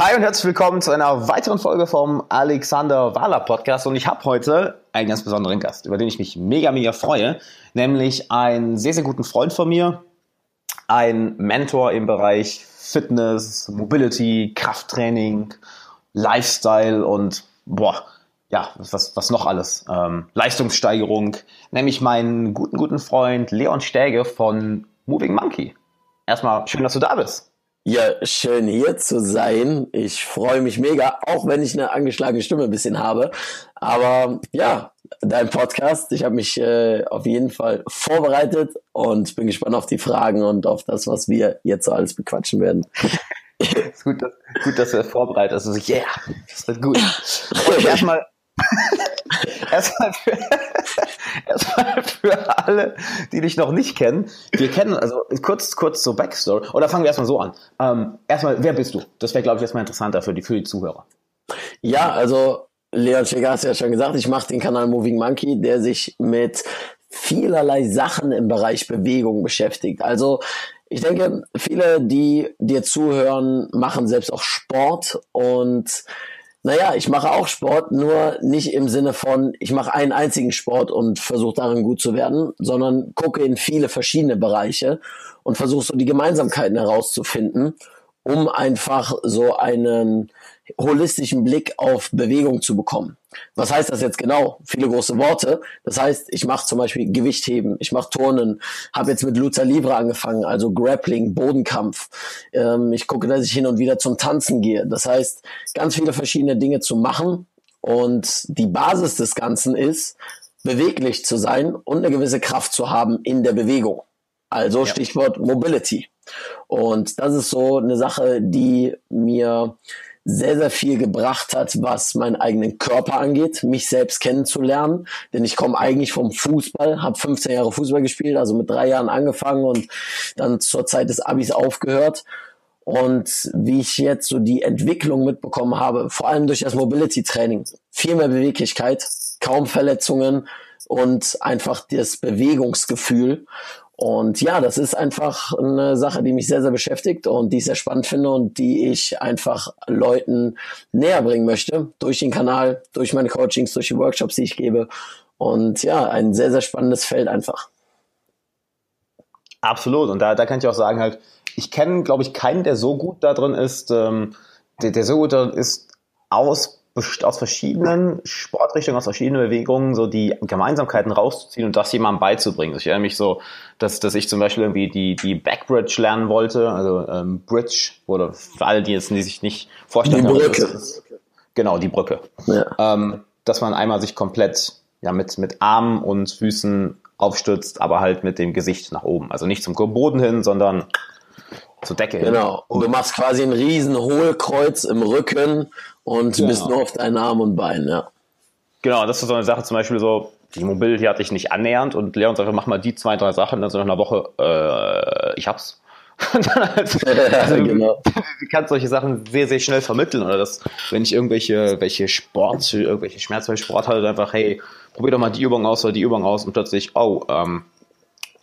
Hi und herzlich willkommen zu einer weiteren Folge vom Alexander Wahler Podcast. Und ich habe heute einen ganz besonderen Gast, über den ich mich mega, mega freue, nämlich einen sehr, sehr guten Freund von mir, ein Mentor im Bereich Fitness, Mobility, Krafttraining, Lifestyle und boah, ja, was, was noch alles? Ähm, Leistungssteigerung, nämlich meinen guten, guten Freund Leon Stäge von Moving Monkey. Erstmal schön, dass du da bist. Ja, schön hier zu sein. Ich freue mich mega, auch wenn ich eine angeschlagene Stimme ein bisschen habe. Aber ja, dein Podcast, ich habe mich äh, auf jeden Fall vorbereitet und bin gespannt auf die Fragen und auf das, was wir jetzt so alles bequatschen werden. ist gut, dass, gut, dass du das vorbereitet hast. Also, yeah, das wird gut. Erstmal erstmal, für, erstmal für alle, die dich noch nicht kennen. Wir kennen, also kurz, kurz zur Backstory. Oder fangen wir erstmal so an. Ähm, erstmal, wer bist du? Das wäre, glaube ich, erstmal interessanter für die, für die Zuhörer. Ja, also Leon Schäger hast ja schon gesagt, ich mache den Kanal Moving Monkey, der sich mit vielerlei Sachen im Bereich Bewegung beschäftigt. Also ich denke, viele, die dir zuhören, machen selbst auch Sport und naja, ich mache auch Sport, nur nicht im Sinne von, ich mache einen einzigen Sport und versuche darin gut zu werden, sondern gucke in viele verschiedene Bereiche und versuche so die Gemeinsamkeiten herauszufinden, um einfach so einen holistischen Blick auf Bewegung zu bekommen. Was heißt das jetzt genau? Viele große Worte. Das heißt, ich mache zum Beispiel Gewichtheben, ich mache Turnen, habe jetzt mit Lucha Libre angefangen, also Grappling, Bodenkampf. Ähm, ich gucke, dass ich hin und wieder zum Tanzen gehe. Das heißt, ganz viele verschiedene Dinge zu machen. Und die Basis des Ganzen ist, beweglich zu sein und eine gewisse Kraft zu haben in der Bewegung. Also Stichwort Mobility. Und das ist so eine Sache, die mir sehr, sehr viel gebracht hat, was meinen eigenen Körper angeht, mich selbst kennenzulernen. Denn ich komme eigentlich vom Fußball, habe 15 Jahre Fußball gespielt, also mit drei Jahren angefangen und dann zur Zeit des Abis aufgehört. Und wie ich jetzt so die Entwicklung mitbekommen habe, vor allem durch das Mobility Training, viel mehr Beweglichkeit, kaum Verletzungen und einfach das Bewegungsgefühl. Und ja, das ist einfach eine Sache, die mich sehr, sehr beschäftigt und die ich sehr spannend finde und die ich einfach Leuten näher bringen möchte. Durch den Kanal, durch meine Coachings, durch die Workshops, die ich gebe. Und ja, ein sehr, sehr spannendes Feld einfach. Absolut. Und da, da kann ich auch sagen, halt, ich kenne, glaube ich, keinen, der so gut da drin ist, ähm, der, der so gut da ist, aus aus verschiedenen Sportrichtungen, aus verschiedenen Bewegungen so die Gemeinsamkeiten rauszuziehen und das jemandem beizubringen. Ich erinnere mich so, dass, dass ich zum Beispiel irgendwie die, die Backbridge lernen wollte, also ähm, Bridge, oder für alle, die jetzt die sich nicht vorstellen die Brücke. Ist, ist, genau, die Brücke. Ja. Ähm, dass man einmal sich komplett ja, mit, mit Armen und Füßen aufstützt, aber halt mit dem Gesicht nach oben. Also nicht zum Boden hin, sondern zur Decke hin. Genau. Und du machst quasi ein riesen Hohlkreuz im Rücken und genau. bist nur auf deinen Arm und Beinen, ja. Genau, das ist so eine Sache, zum Beispiel so, die Mobility hatte ich nicht annähernd und Leon sagt, mach mal die zwei, drei Sachen, dann so nach einer Woche, äh, ich hab's. also, also, genau. Du kannst solche Sachen sehr, sehr schnell vermitteln. Oder dass, wenn ich irgendwelche welche Sport, irgendwelche Schmerz Sport hatte, einfach, hey, probier doch mal die Übung aus oder die Übung aus und plötzlich, oh, ähm,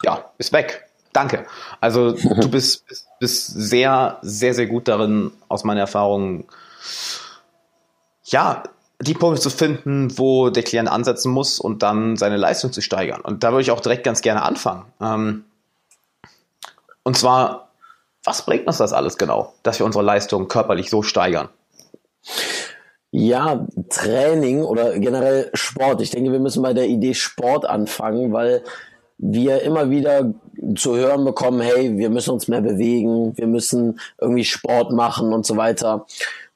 ja, ist weg. Danke. Also du bist, bist, bist sehr, sehr, sehr gut darin, aus meiner Erfahrung, ja, die Punkte zu finden, wo der Klient ansetzen muss und dann seine Leistung zu steigern. Und da würde ich auch direkt ganz gerne anfangen. Ähm, und zwar, was bringt uns das alles genau, dass wir unsere Leistung körperlich so steigern? Ja, Training oder generell Sport. Ich denke, wir müssen bei der Idee Sport anfangen, weil wir immer wieder zu hören bekommen, hey, wir müssen uns mehr bewegen, wir müssen irgendwie Sport machen und so weiter.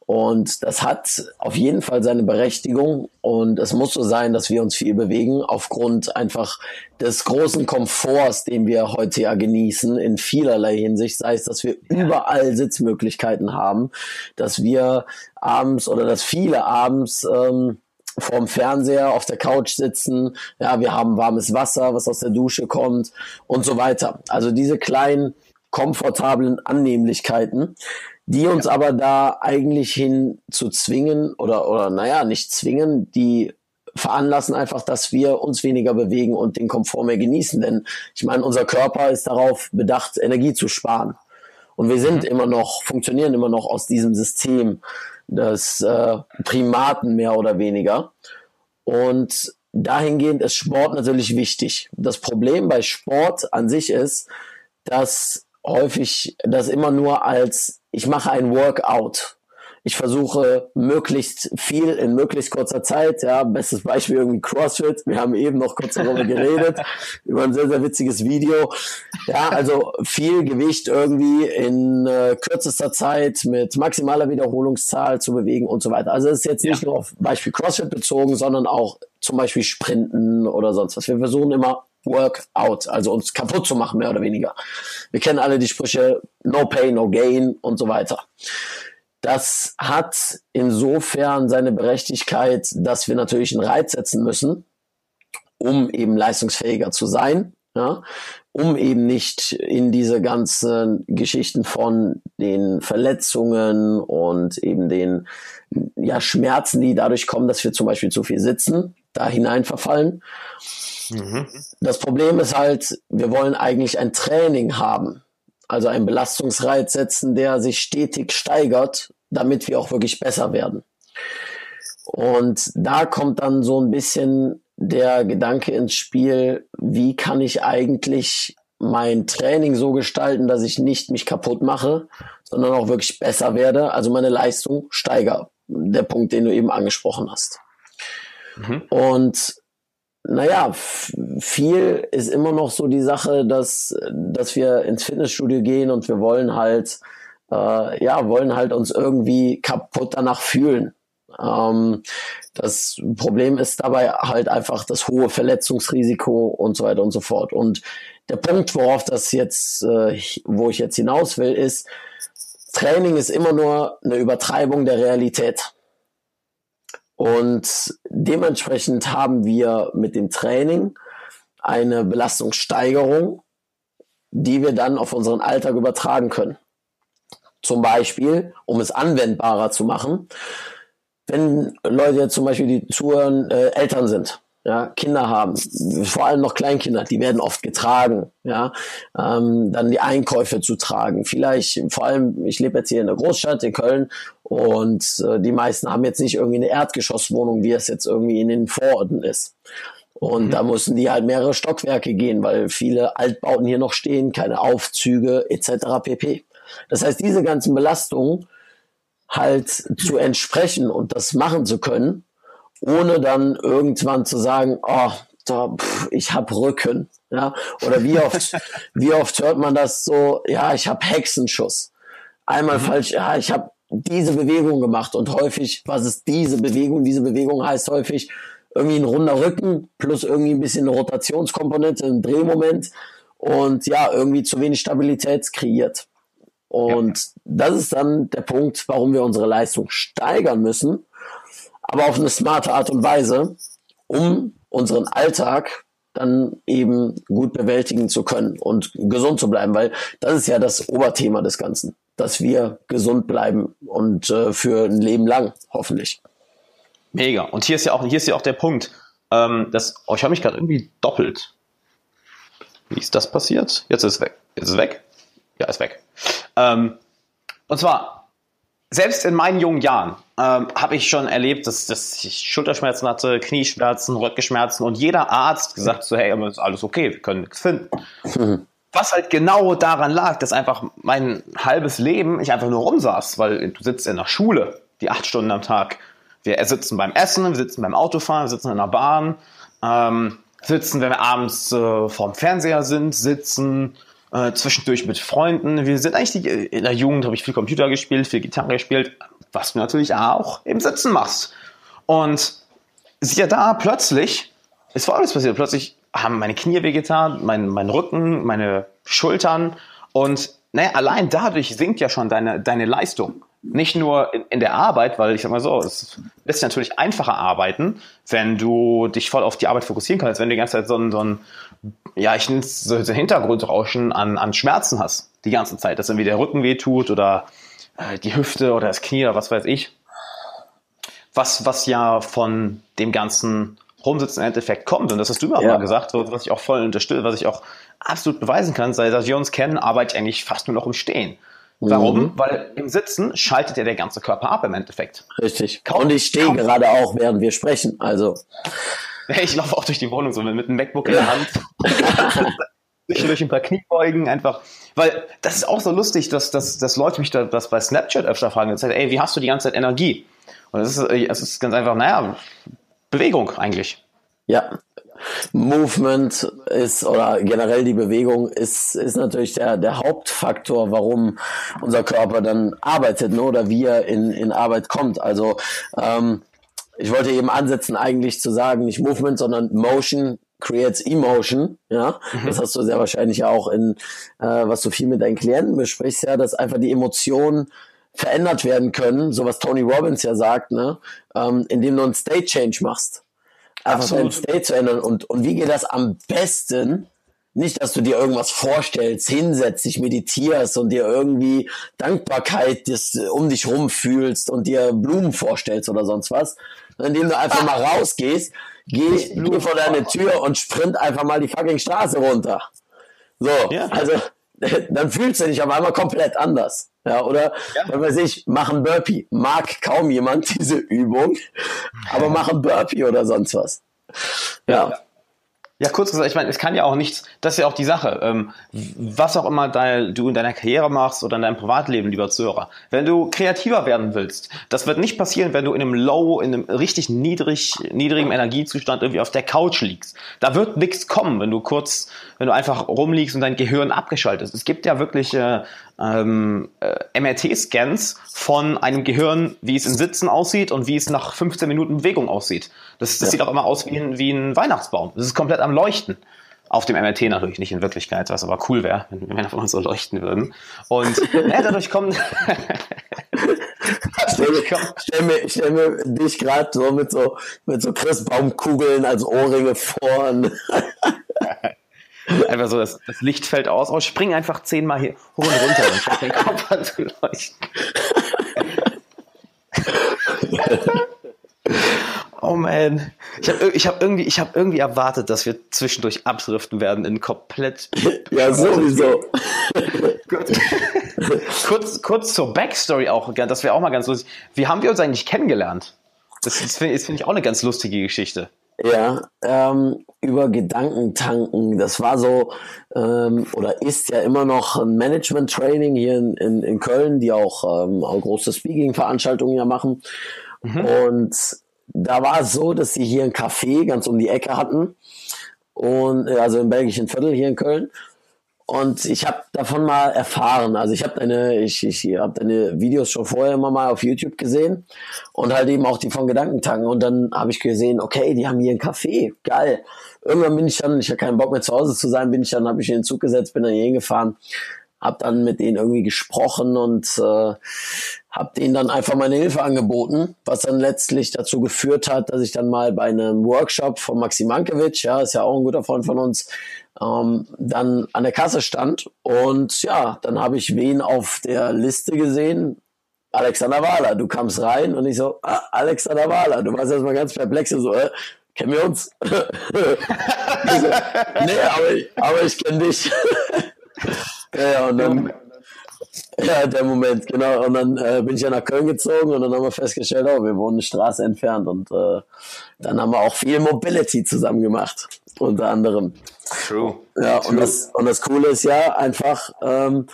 Und das hat auf jeden Fall seine Berechtigung. Und es muss so sein, dass wir uns viel bewegen, aufgrund einfach des großen Komforts, den wir heute ja genießen, in vielerlei Hinsicht. Sei es, dass wir überall Sitzmöglichkeiten haben, dass wir abends oder dass viele abends ähm, vorm Fernseher auf der Couch sitzen. Ja, wir haben warmes Wasser, was aus der Dusche kommt und so weiter. Also diese kleinen komfortablen Annehmlichkeiten, die uns ja. aber da eigentlich hin zu zwingen oder, oder naja, nicht zwingen, die veranlassen einfach, dass wir uns weniger bewegen und den Komfort mehr genießen. Denn ich meine, unser Körper ist darauf bedacht, Energie zu sparen. Und wir sind mhm. immer noch, funktionieren immer noch aus diesem System des äh, Primaten mehr oder weniger. Und dahingehend ist Sport natürlich wichtig. Das Problem bei Sport an sich ist, dass häufig das immer nur als ich mache ein Workout ich versuche möglichst viel in möglichst kurzer Zeit. Ja, bestes Beispiel irgendwie CrossFit. Wir haben eben noch kurz darüber geredet, über ein sehr, sehr witziges Video. Ja, also viel Gewicht irgendwie in äh, kürzester Zeit mit maximaler Wiederholungszahl zu bewegen und so weiter. Also es ist jetzt nicht ja. nur auf Beispiel CrossFit bezogen, sondern auch zum Beispiel Sprinten oder sonst was. Wir versuchen immer Workout, also uns kaputt zu machen, mehr oder weniger. Wir kennen alle die Sprüche No Pain, No Gain und so weiter. Das hat insofern seine Berechtigkeit, dass wir natürlich einen Reiz setzen müssen, um eben leistungsfähiger zu sein, ja, um eben nicht in diese ganzen Geschichten von den Verletzungen und eben den ja, Schmerzen, die dadurch kommen, dass wir zum Beispiel zu viel sitzen, da hinein verfallen. Mhm. Das Problem ist halt, wir wollen eigentlich ein Training haben also einen Belastungsreiz setzen, der sich stetig steigert, damit wir auch wirklich besser werden. Und da kommt dann so ein bisschen der Gedanke ins Spiel, wie kann ich eigentlich mein Training so gestalten, dass ich nicht mich kaputt mache, sondern auch wirklich besser werde, also meine Leistung steigere. Der Punkt, den du eben angesprochen hast. Mhm. Und naja, viel ist immer noch so die Sache, dass, dass wir ins Fitnessstudio gehen und wir wollen halt, äh, ja, wollen halt uns irgendwie kaputt danach fühlen. Ähm, das Problem ist dabei halt einfach das hohe Verletzungsrisiko und so weiter und so fort. Und der Punkt, worauf das jetzt, äh, wo ich jetzt hinaus will, ist, Training ist immer nur eine Übertreibung der Realität. Und dementsprechend haben wir mit dem Training eine Belastungssteigerung, die wir dann auf unseren Alltag übertragen können. Zum Beispiel, um es anwendbarer zu machen, wenn Leute zum Beispiel, die zuhören, äh, Eltern sind ja, Kinder haben, vor allem noch Kleinkinder, die werden oft getragen, ja, ähm, dann die Einkäufe zu tragen. Vielleicht, vor allem, ich lebe jetzt hier in der Großstadt in Köln und äh, die meisten haben jetzt nicht irgendwie eine Erdgeschosswohnung, wie es jetzt irgendwie in den Vororten ist. Und mhm. da müssen die halt mehrere Stockwerke gehen, weil viele Altbauten hier noch stehen, keine Aufzüge etc. pp. Das heißt, diese ganzen Belastungen halt zu entsprechen und das machen zu können, ohne dann irgendwann zu sagen, oh, da, pff, ich hab Rücken. Ja? Oder wie oft, wie oft hört man das so, ja, ich hab Hexenschuss. Einmal mhm. falsch, ja, ich habe diese Bewegung gemacht und häufig, was ist diese Bewegung? Diese Bewegung heißt häufig irgendwie ein runder Rücken plus irgendwie ein bisschen eine Rotationskomponente, ein Drehmoment und ja, irgendwie zu wenig Stabilität kreiert. Und ja. das ist dann der Punkt, warum wir unsere Leistung steigern müssen, aber auf eine smarte Art und Weise, um unseren Alltag dann eben gut bewältigen zu können und gesund zu bleiben, weil das ist ja das Oberthema des Ganzen, dass wir gesund bleiben und äh, für ein Leben lang, hoffentlich. Mega. Und hier ist ja auch, hier ist ja auch der Punkt, ähm, dass, oh, ich habe mich gerade irgendwie doppelt. Wie ist das passiert? Jetzt ist es weg. Ist es weg? Ja, ist weg. Ähm, und zwar, selbst in meinen jungen Jahren ähm, habe ich schon erlebt, dass, dass ich Schulterschmerzen hatte, Knieschmerzen, Rückenschmerzen und jeder Arzt gesagt so, hey, ist alles okay, wir können nichts finden. Mhm. Was halt genau daran lag, dass einfach mein halbes Leben ich einfach nur rumsaß, weil du sitzt in der Schule, die acht Stunden am Tag. Wir sitzen beim Essen, wir sitzen beim Autofahren, wir sitzen in der Bahn, ähm, sitzen, wenn wir abends äh, vorm Fernseher sind, sitzen, äh, zwischendurch mit Freunden. Wir sind eigentlich die, in der Jugend habe ich viel Computer gespielt, viel Gitarre gespielt, was du natürlich auch im Sitzen machst. Und siehe da, plötzlich ist alles passiert. Plötzlich haben meine Knie wehgetan, mein, mein Rücken, meine Schultern und naja, allein dadurch sinkt ja schon deine, deine Leistung. Nicht nur in, in der Arbeit, weil ich sag mal so, es lässt natürlich einfacher arbeiten, wenn du dich voll auf die Arbeit fokussieren kannst, wenn du die ganze Zeit so ein, so ein ja, ich nenne es so, so Hintergrundrauschen an, an Schmerzen hast, die ganze Zeit, dass irgendwie der Rücken weh tut oder äh, die Hüfte oder das Knie oder was weiß ich. Was, was ja von dem ganzen Rumsitzen im Endeffekt kommt. Und das hast du mir ja. mal gesagt, was ich auch voll unterstütze, was ich auch absolut beweisen kann. Seit wir uns kennen, arbeite ich eigentlich fast nur noch im Stehen. Warum? Mhm. Weil im Sitzen schaltet ja der ganze Körper ab im Endeffekt. Richtig. Kaum, Und ich stehe gerade auch, während wir sprechen. Also. Ich laufe auch durch die Wohnung so mit einem MacBook in der Hand. durch ein paar Kniebeugen einfach. Weil das ist auch so lustig, dass, dass, dass Leute mich da, das bei Snapchat öfter fragen. Jetzt, ey, wie hast du die ganze Zeit Energie? Und es ist, es ist ganz einfach, naja, Bewegung eigentlich. Ja, Movement ist oder generell die Bewegung ist, ist natürlich der, der Hauptfaktor, warum unser Körper dann arbeitet ne, oder wie er in, in Arbeit kommt. Also ähm, ich wollte eben ansetzen, eigentlich zu sagen, nicht Movement, sondern Motion creates Emotion. Ja, mhm. das hast du sehr wahrscheinlich auch in, äh, was du viel mit deinen Klienten besprichst, ja, dass einfach die Emotionen verändert werden können, so was Tony Robbins ja sagt, ne, ähm, indem du einen State Change machst einfach Absolut. dein State zu ändern. Und, und wie geht das am besten? Nicht, dass du dir irgendwas vorstellst, hinsetzt, dich meditierst und dir irgendwie Dankbarkeit das, um dich rum fühlst und dir Blumen vorstellst oder sonst was, indem du einfach mal rausgehst, geh, geh vor deine Tür und sprint einfach mal die fucking Straße runter. So, ja. also dann fühlst du dich auf einmal komplett anders. Ja, oder, ja. was weiß ich, machen Burpee. Mag kaum jemand diese Übung, aber machen Burpee oder sonst was. Ja. ja. Ja, kurz gesagt, ich meine, es kann ja auch nichts, das ist ja auch die Sache, ähm, was auch immer dein, du in deiner Karriere machst oder in deinem Privatleben, lieber Zuhörer, wenn du kreativer werden willst, das wird nicht passieren, wenn du in einem Low, in einem richtig niedrig, niedrigen Energiezustand irgendwie auf der Couch liegst. Da wird nichts kommen, wenn du kurz, wenn du einfach rumliegst und dein Gehirn abgeschaltet ist. Es gibt ja wirklich äh, ähm, äh, MRT-Scans von einem Gehirn, wie es in Sitzen aussieht und wie es nach 15 Minuten Bewegung aussieht. Das, das ja. sieht auch immer aus wie ein, wie ein Weihnachtsbaum. Das ist komplett am Leuchten. Auf dem MRT natürlich, nicht in Wirklichkeit, was aber cool wäre, wenn wir von uns so leuchten würden. Und ja, dadurch kommen. stell, mir, stell, mir, stell mir dich gerade so mit so mit so Christbaumkugeln als Ohrringe vorn. Einfach so, das, das Licht fällt aus. Oh, spring einfach zehnmal hier hoch und runter und schaff den Kopf an zu leuchten. oh man. Ich habe ich hab irgendwie, hab irgendwie erwartet, dass wir zwischendurch abdriften werden in komplett. ja, sowieso. kurz, kurz zur Backstory auch, das wäre auch mal ganz lustig. Wie haben wir uns eigentlich kennengelernt? Das, das finde find ich auch eine ganz lustige Geschichte. Ja, ähm, über Gedankentanken. Das war so ähm, oder ist ja immer noch ein Management-Training hier in, in, in Köln, die auch, ähm, auch große Speaking-Veranstaltungen ja machen. Mhm. Und da war es so, dass sie hier ein Café ganz um die Ecke hatten. Und äh, also im belgischen Viertel hier in Köln. Und ich habe davon mal erfahren. Also ich habe deine, ich, ich habe deine Videos schon vorher immer mal auf YouTube gesehen und halt eben auch die von Gedankentanken. Und dann habe ich gesehen, okay, die haben hier ein Café, geil. Irgendwann bin ich dann, ich habe keinen Bock mehr zu Hause zu sein, bin ich dann, habe ich in den Zug gesetzt, bin dann hier hingefahren, habe dann mit denen irgendwie gesprochen und äh, habe denen dann einfach meine Hilfe angeboten, was dann letztlich dazu geführt hat, dass ich dann mal bei einem Workshop von Maxim Mankiewicz, ja, ist ja auch ein guter Freund von uns, ähm, dann an der Kasse stand. Und ja, dann habe ich wen auf der Liste gesehen. Alexander Wahler, du kamst rein und ich so, ah, Alexander Wahler, du warst erstmal ganz perplex so, äh, kennen wir uns? so, nee, aber ich, aber ich kenne dich. ja, und dann, ja, der Moment, genau. Und dann äh, bin ich ja nach Köln gezogen und dann haben wir festgestellt, oh, wir wohnen eine Straße entfernt und äh, dann haben wir auch viel Mobility zusammen gemacht, unter anderem. True. Ja, True. Und, das, und das Coole ist ja einfach, ähm,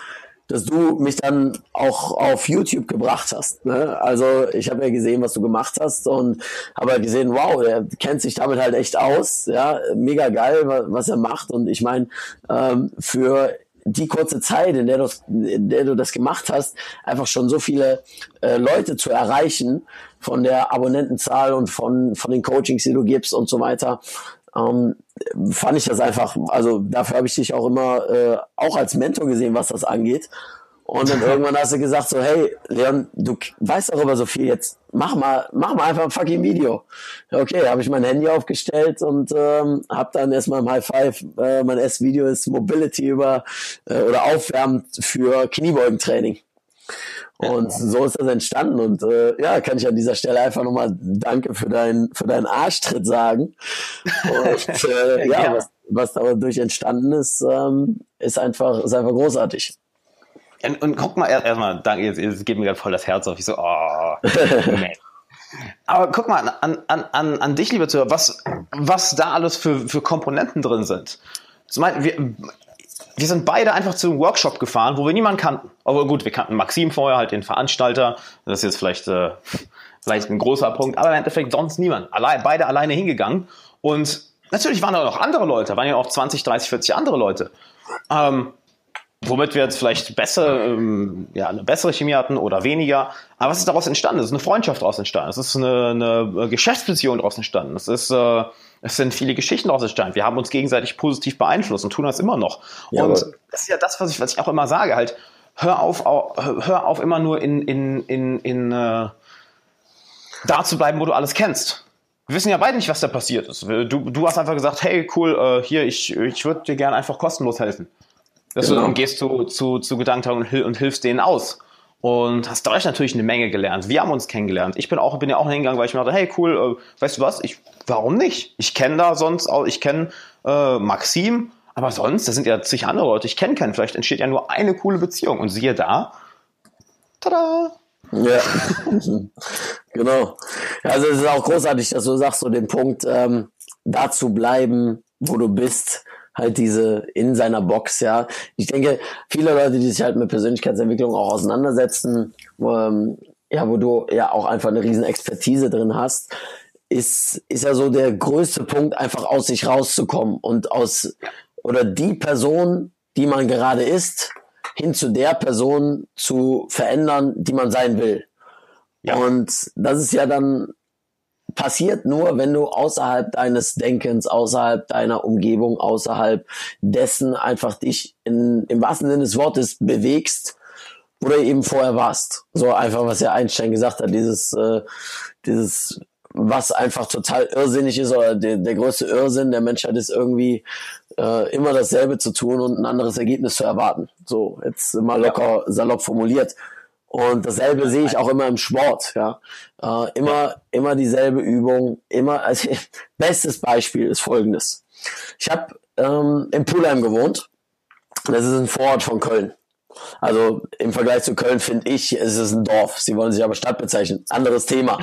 dass du mich dann auch auf YouTube gebracht hast. Ne? Also ich habe ja gesehen, was du gemacht hast und habe halt gesehen, wow, er kennt sich damit halt echt aus. Ja, mega geil, was er macht. Und ich meine, ähm, für die kurze Zeit, in der, du, in der du das gemacht hast, einfach schon so viele äh, Leute zu erreichen von der Abonnentenzahl und von, von den Coachings, die du gibst und so weiter, ähm, fand ich das einfach, also dafür habe ich dich auch immer äh, auch als Mentor gesehen, was das angeht. Und dann irgendwann hast du gesagt so, hey, Leon, du weißt darüber so viel, jetzt mach mal, mach mal einfach ein fucking Video. Okay, habe ich mein Handy aufgestellt und ähm, habe dann erstmal im High Five, äh, mein erstes Video ist Mobility über äh, oder Aufwärmen für Kniebeugentraining. Und so ist das entstanden. Und äh, ja, kann ich an dieser Stelle einfach nochmal Danke für deinen für deinen Arschtritt sagen. Und äh, ja, ja. Was, was dadurch entstanden ist, ähm, ist einfach ist einfach großartig. Und, und guck mal, erstmal, danke, jetzt, jetzt geht mir gerade voll das Herz auf. Ich so, oh, nee. Aber guck mal an, an, an, an dich, lieber Zuhörer, was, was da alles für, für Komponenten drin sind. Zum Beispiel, wir, wir sind beide einfach zu einem Workshop gefahren, wo wir niemanden kannten. Aber gut, wir kannten Maxim vorher, halt den Veranstalter. Das ist jetzt vielleicht, äh, vielleicht ein großer Punkt, aber im Endeffekt sonst niemand. Allein, beide alleine hingegangen. Und natürlich waren da noch andere Leute, waren ja auch 20, 30, 40 andere Leute. Ähm, womit wir jetzt vielleicht besser, ähm, ja, eine bessere Chemie hatten oder weniger. Aber was ist daraus entstanden? Es ist eine Freundschaft daraus entstanden. Es ist eine, eine Geschäftsbeziehung daraus entstanden. Es ist, äh, es sind viele Geschichten daraus entstanden. Wir haben uns gegenseitig positiv beeinflusst und tun das immer noch. Ja, und das ist ja das, was ich, was ich auch immer sage, halt, hör auf, hör auf immer nur in, in, in, in äh, da zu bleiben, wo du alles kennst. Wir wissen ja beide nicht, was da passiert ist. Du, du hast einfach gesagt, hey, cool, äh, hier, ich, ich würde dir gerne einfach kostenlos helfen. Dass genau. du dann gehst zu, zu, zu Gedanken und, und hilfst denen aus. Und hast dadurch natürlich eine Menge gelernt. Wir haben uns kennengelernt. Ich bin auch, bin ja auch hingegangen, weil ich mir dachte, hey cool, äh, weißt du was, ich, warum nicht? Ich kenne da sonst auch, ich kenne äh, Maxim, aber sonst, da sind ja zig andere Leute, ich kenne keinen. Vielleicht entsteht ja nur eine coole Beziehung. Und siehe da, tada! Ja, genau. Also es ist auch großartig, dass du sagst, so den Punkt, ähm, da zu bleiben, wo du bist, halt diese in seiner Box, ja. Ich denke, viele Leute, die sich halt mit Persönlichkeitsentwicklung auch auseinandersetzen, ähm, ja, wo du ja auch einfach eine riesen Expertise drin hast, ist, ist ja so der größte Punkt, einfach aus sich rauszukommen und aus, oder die Person, die man gerade ist, hin zu der Person zu verändern, die man sein will. Ja. Und das ist ja dann passiert nur, wenn du außerhalb deines Denkens, außerhalb deiner Umgebung, außerhalb dessen einfach dich in, im wahrsten Sinne des Wortes bewegst, wo du eben vorher warst. So einfach, was ja Einstein gesagt hat, dieses, äh, dieses, was einfach total irrsinnig ist oder der, der größte Irrsinn der Menschheit ist irgendwie äh, immer dasselbe zu tun und ein anderes Ergebnis zu erwarten. So, jetzt mal locker salopp formuliert. Und dasselbe sehe ich auch immer im Sport, ja. Äh, immer, immer dieselbe Übung, immer, also, bestes Beispiel ist folgendes. Ich habe ähm, in Pulheim gewohnt. Das ist ein Vorort von Köln. Also im Vergleich zu Köln finde ich, ist es ein Dorf. Sie wollen sich aber Stadt bezeichnen. Anderes Thema.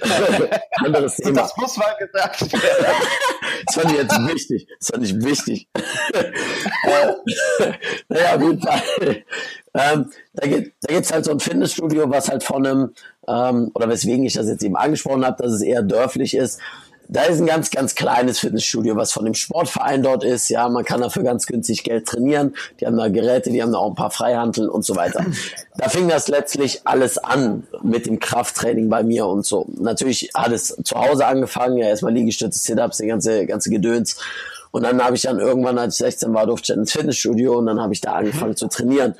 Anderes Thema. Das muss mal gesagt werden. das fand ich jetzt wichtig. Das fand ich wichtig. naja, gut. Ähm, da gibt da gibt's halt so ein Fitnessstudio, was halt von einem, ähm, oder weswegen ich das jetzt eben angesprochen habe, dass es eher dörflich ist. Da ist ein ganz, ganz kleines Fitnessstudio, was von dem Sportverein dort ist. Ja, man kann dafür ganz günstig Geld trainieren. Die haben da Geräte, die haben da auch ein paar Freihandeln und so weiter. Da fing das letztlich alles an mit dem Krafttraining bei mir und so. Natürlich hat es zu Hause angefangen, ja, erstmal Liegestütze, Sit-Ups, die ganze, ganze Gedöns. Und dann habe ich dann irgendwann, als ich 16 war, durfte ich ins Fitnessstudio und dann habe ich da angefangen zu trainieren.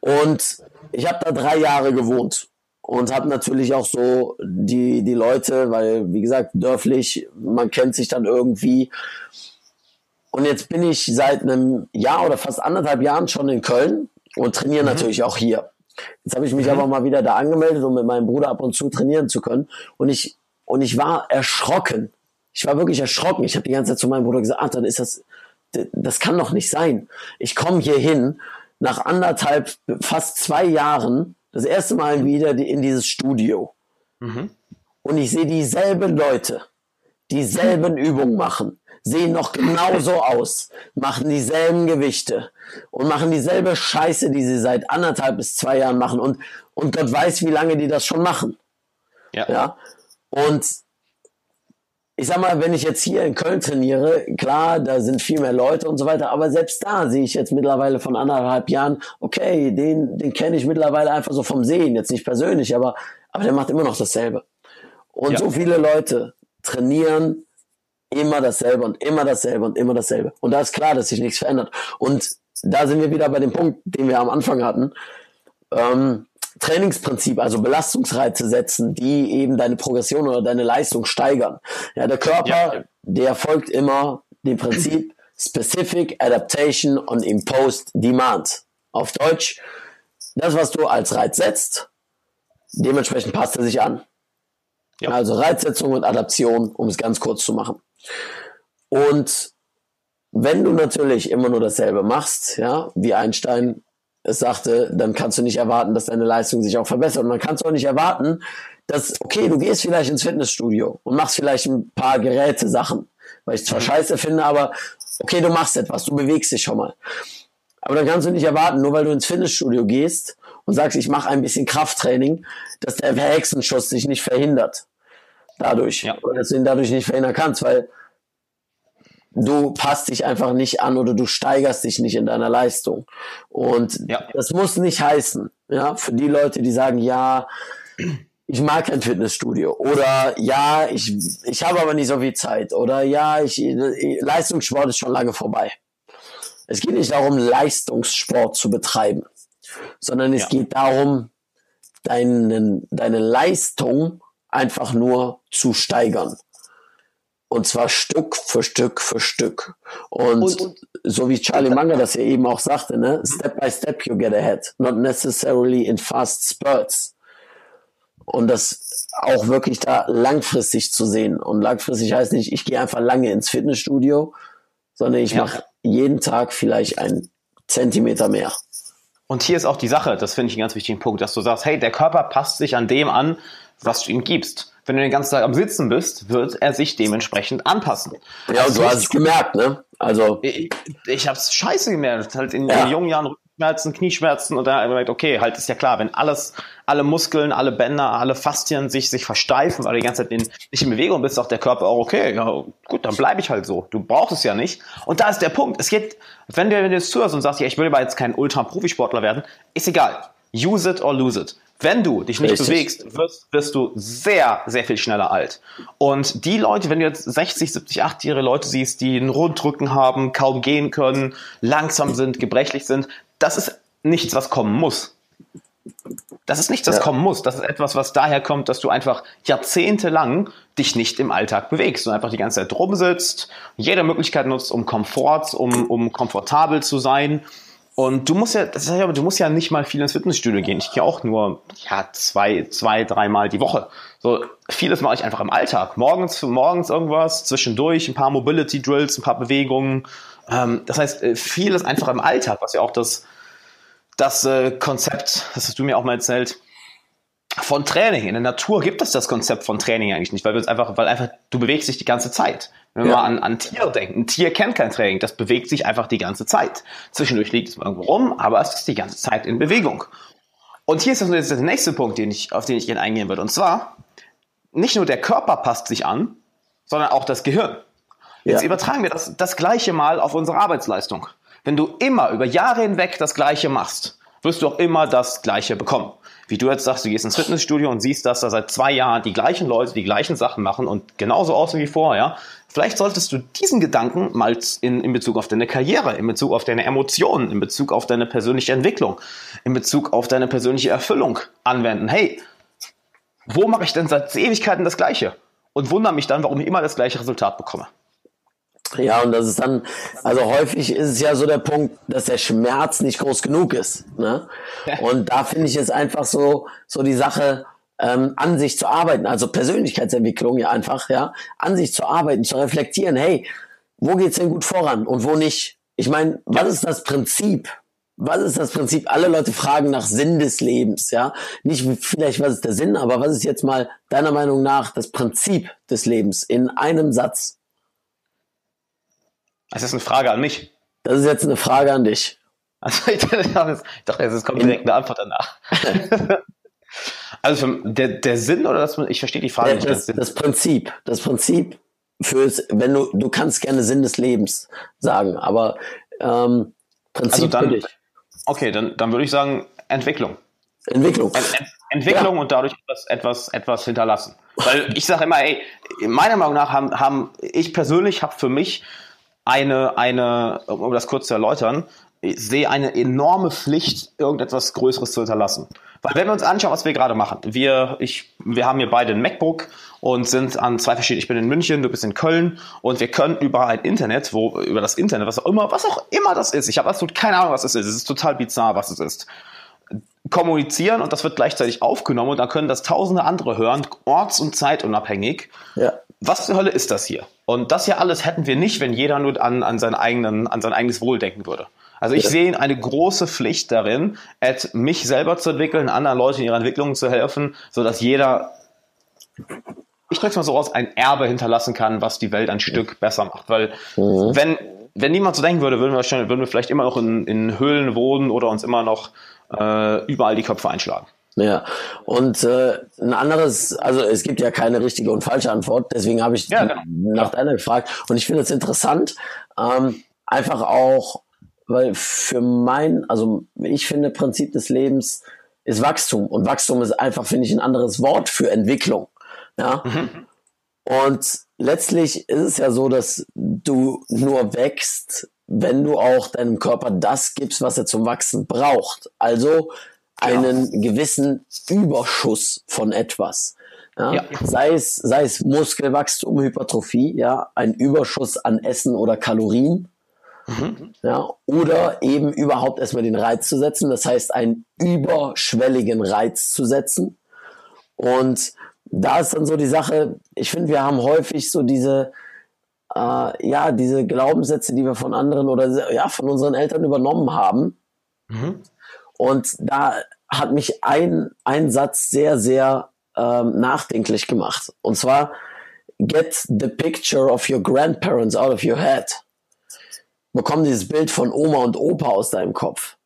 Und ich habe da drei Jahre gewohnt und habe natürlich auch so die, die Leute, weil, wie gesagt, dörflich, man kennt sich dann irgendwie. Und jetzt bin ich seit einem Jahr oder fast anderthalb Jahren schon in Köln und trainiere mhm. natürlich auch hier. Jetzt habe ich mich mhm. aber mal wieder da angemeldet, um mit meinem Bruder ab und zu trainieren zu können. Und ich, und ich war erschrocken. Ich war wirklich erschrocken. Ich habe die ganze Zeit zu meinem Bruder gesagt, ach, dann ist das, das kann doch nicht sein. Ich komme hier hin nach anderthalb, fast zwei Jahren das erste Mal wieder in dieses Studio. Mhm. Und ich sehe dieselben Leute, dieselben Übungen machen, sehen noch genauso aus, machen dieselben Gewichte und machen dieselbe Scheiße, die sie seit anderthalb bis zwei Jahren machen. Und, und Gott weiß, wie lange die das schon machen. Ja. ja? Und ich sag mal, wenn ich jetzt hier in Köln trainiere, klar, da sind viel mehr Leute und so weiter, aber selbst da sehe ich jetzt mittlerweile von anderthalb Jahren, okay, den, den kenne ich mittlerweile einfach so vom Sehen, jetzt nicht persönlich, aber, aber der macht immer noch dasselbe. Und ja. so viele Leute trainieren immer dasselbe und immer dasselbe und immer dasselbe. Und da ist klar, dass sich nichts verändert. Und da sind wir wieder bei dem Punkt, den wir am Anfang hatten. Ähm, Trainingsprinzip, also Belastungsreize setzen, die eben deine Progression oder deine Leistung steigern. Ja, der Körper, ja. der folgt immer dem Prinzip Specific Adaptation on Imposed Demand. Auf Deutsch, das, was du als Reiz setzt, dementsprechend passt er sich an. Ja. Also Reizsetzung und Adaption, um es ganz kurz zu machen. Und wenn du natürlich immer nur dasselbe machst, ja, wie Einstein es sagte, dann kannst du nicht erwarten, dass deine Leistung sich auch verbessert. Und dann kannst du auch nicht erwarten, dass, okay, du gehst vielleicht ins Fitnessstudio und machst vielleicht ein paar Geräte-Sachen, weil ich zwar mhm. scheiße finde, aber okay, du machst etwas, du bewegst dich schon mal. Aber dann kannst du nicht erwarten, nur weil du ins Fitnessstudio gehst und sagst, ich mache ein bisschen Krafttraining, dass der Hexenschuss sich nicht verhindert. Dadurch. Ja. Oder dass du ihn dadurch nicht verhindern kannst, weil du passt dich einfach nicht an oder du steigerst dich nicht in deiner Leistung. Und ja. das muss nicht heißen, ja, für die Leute, die sagen, ja, ich mag kein Fitnessstudio oder ja, ich, ich habe aber nicht so viel Zeit oder ja, ich, Leistungssport ist schon lange vorbei. Es geht nicht darum, Leistungssport zu betreiben, sondern es ja. geht darum, deinen, deine Leistung einfach nur zu steigern. Und zwar Stück für Stück für Stück. Und, und so wie Charlie Munger das ja eben auch sagte, ne? Step by step you get ahead, not necessarily in fast spurts. Und das auch wirklich da langfristig zu sehen. Und langfristig heißt nicht, ich gehe einfach lange ins Fitnessstudio, sondern ich ja. mache jeden Tag vielleicht einen Zentimeter mehr. Und hier ist auch die Sache, das finde ich einen ganz wichtigen Punkt, dass du sagst, hey, der Körper passt sich an dem an, was du ihm gibst wenn du den ganzen Tag am Sitzen bist, wird er sich dementsprechend anpassen. Ja, und du hast es gemerkt, ne? Also. Ich, ich habe es scheiße gemerkt. Halt in, ja. in jungen Jahren Rückenschmerzen, Knieschmerzen und dann habe ich gemerkt, okay, halt ist ja klar, wenn alles, alle Muskeln, alle Bänder, alle Faszien sich, sich versteifen, weil du die ganze Zeit in, nicht in Bewegung bist, sagt der Körper auch, okay, ja, gut, dann bleibe ich halt so. Du brauchst es ja nicht. Und da ist der Punkt. Es geht, wenn du, wenn du jetzt zuhörst und sagst, ja, ich will aber jetzt kein Ultra-Profisportler werden, ist egal. Use it or lose it. Wenn du dich nicht Richtig. bewegst, wirst, wirst du sehr, sehr viel schneller alt. Und die Leute, wenn du jetzt 60, 70, 80-jährige Leute siehst, die einen Rundrücken haben, kaum gehen können, langsam sind, gebrechlich sind, das ist nichts, was kommen muss. Das ist nichts, was ja. kommen muss. Das ist etwas, was daher kommt, dass du einfach jahrzehntelang dich nicht im Alltag bewegst und einfach die ganze Zeit rumsitzt, jede Möglichkeit nutzt, um Komfort, um, um komfortabel zu sein und du musst ja, das heißt aber, du musst ja nicht mal viel ins Fitnessstudio gehen. Ich gehe auch nur ja, zwei, zwei, dreimal die Woche. So vieles mache ich einfach im Alltag. Morgens, morgens irgendwas, zwischendurch ein paar Mobility Drills, ein paar Bewegungen. Ähm, das heißt, äh, vieles einfach im Alltag, was ja auch das, das äh, Konzept, das hast du mir auch mal erzählt, von Training. In der Natur gibt es das Konzept von Training eigentlich nicht, weil wir uns einfach, weil einfach, du bewegst dich die ganze Zeit. Wenn wir ja. mal an, an Tiere denken, ein Tier kennt kein Training, das bewegt sich einfach die ganze Zeit. Zwischendurch liegt es irgendwo rum, aber es ist die ganze Zeit in Bewegung. Und hier ist jetzt der nächste Punkt, den ich, auf den ich gerne eingehen würde. Und zwar, nicht nur der Körper passt sich an, sondern auch das Gehirn. Jetzt ja. übertragen wir das, das gleiche mal auf unsere Arbeitsleistung. Wenn du immer über Jahre hinweg das Gleiche machst, wirst du auch immer das Gleiche bekommen wie du jetzt sagst, du gehst ins Fitnessstudio und siehst, dass da seit zwei Jahren die gleichen Leute die gleichen Sachen machen und genauso aussehen wie vorher, vielleicht solltest du diesen Gedanken mal in, in Bezug auf deine Karriere, in Bezug auf deine Emotionen, in Bezug auf deine persönliche Entwicklung, in Bezug auf deine persönliche Erfüllung anwenden. Hey, wo mache ich denn seit Ewigkeiten das Gleiche? Und wundere mich dann, warum ich immer das gleiche Resultat bekomme. Ja, und das ist dann, also häufig ist es ja so der Punkt, dass der Schmerz nicht groß genug ist. Ne? Und da finde ich es einfach so, so die Sache, ähm, an sich zu arbeiten, also Persönlichkeitsentwicklung ja einfach, ja, an sich zu arbeiten, zu reflektieren, hey, wo geht's denn gut voran und wo nicht? Ich meine, was ist das Prinzip? Was ist das Prinzip? Alle Leute fragen nach Sinn des Lebens, ja. Nicht vielleicht, was ist der Sinn, aber was ist jetzt mal deiner Meinung nach das Prinzip des Lebens in einem Satz? Das ist eine Frage an mich. Das ist jetzt eine Frage an dich. Also ich dachte, es kommt direkt eine Antwort danach. also der, der Sinn oder das, ich verstehe die Frage ja, nicht. Das, das Prinzip, das Prinzip fürs, wenn du, du kannst gerne Sinn des Lebens sagen, aber ähm, Prinzip also dann, für dich. Okay, dann, dann würde ich sagen Entwicklung. Entwicklung. Ent, Ent, Entwicklung ja. und dadurch etwas, etwas, etwas hinterlassen. Weil ich sage immer, ey, meiner Meinung nach haben, haben ich persönlich habe für mich eine, eine, um das kurz zu erläutern, ich sehe eine enorme Pflicht, irgendetwas Größeres zu hinterlassen. Weil wenn wir uns anschauen, was wir gerade machen, wir, ich, wir haben hier beide ein MacBook und sind an zwei verschiedenen, ich bin in München, du bist in Köln und wir können über ein Internet, wo, über das Internet, was auch immer, was auch immer das ist, ich habe absolut keine Ahnung, was es ist, es ist total bizarr, was es ist, kommunizieren und das wird gleichzeitig aufgenommen und dann können das tausende andere hören, orts- und zeitunabhängig. Ja. Was zur Hölle ist das hier? Und das hier alles hätten wir nicht, wenn jeder nur an, an, seinen eigenen, an sein eigenes Wohl denken würde. Also ich ja. sehe eine große Pflicht darin, mich selber zu entwickeln, anderen Leuten in ihrer Entwicklung zu helfen, so dass jeder, ich drücke es mal so aus, ein Erbe hinterlassen kann, was die Welt ein Stück besser macht. Weil mhm. wenn wenn niemand so denken würde, würden wir, schon, würden wir vielleicht immer noch in, in Höhlen wohnen oder uns immer noch äh, überall die Köpfe einschlagen. Ja, und äh, ein anderes, also es gibt ja keine richtige und falsche Antwort, deswegen habe ich ja, genau. nach deiner gefragt. Und ich finde es interessant, ähm, einfach auch, weil für mein, also ich finde, Prinzip des Lebens ist Wachstum. Und Wachstum ist einfach, finde ich, ein anderes Wort für Entwicklung. Ja. Mhm. Und letztlich ist es ja so, dass du nur wächst, wenn du auch deinem Körper das gibst, was er zum Wachsen braucht. Also einen ja. gewissen Überschuss von etwas. Ja? ja? Sei es, sei es Muskelwachstum, Hypertrophie, ja, ein Überschuss an Essen oder Kalorien. Mhm. Ja, oder eben überhaupt erstmal den Reiz zu setzen, das heißt einen überschwelligen Reiz zu setzen. Und da ist dann so die Sache, ich finde, wir haben häufig so diese, äh, ja, diese Glaubenssätze, die wir von anderen oder ja, von unseren Eltern übernommen haben. Mhm. Und da hat mich ein, ein Satz sehr, sehr ähm, nachdenklich gemacht. Und zwar, get the picture of your grandparents out of your head. Bekomm dieses Bild von Oma und Opa aus deinem Kopf.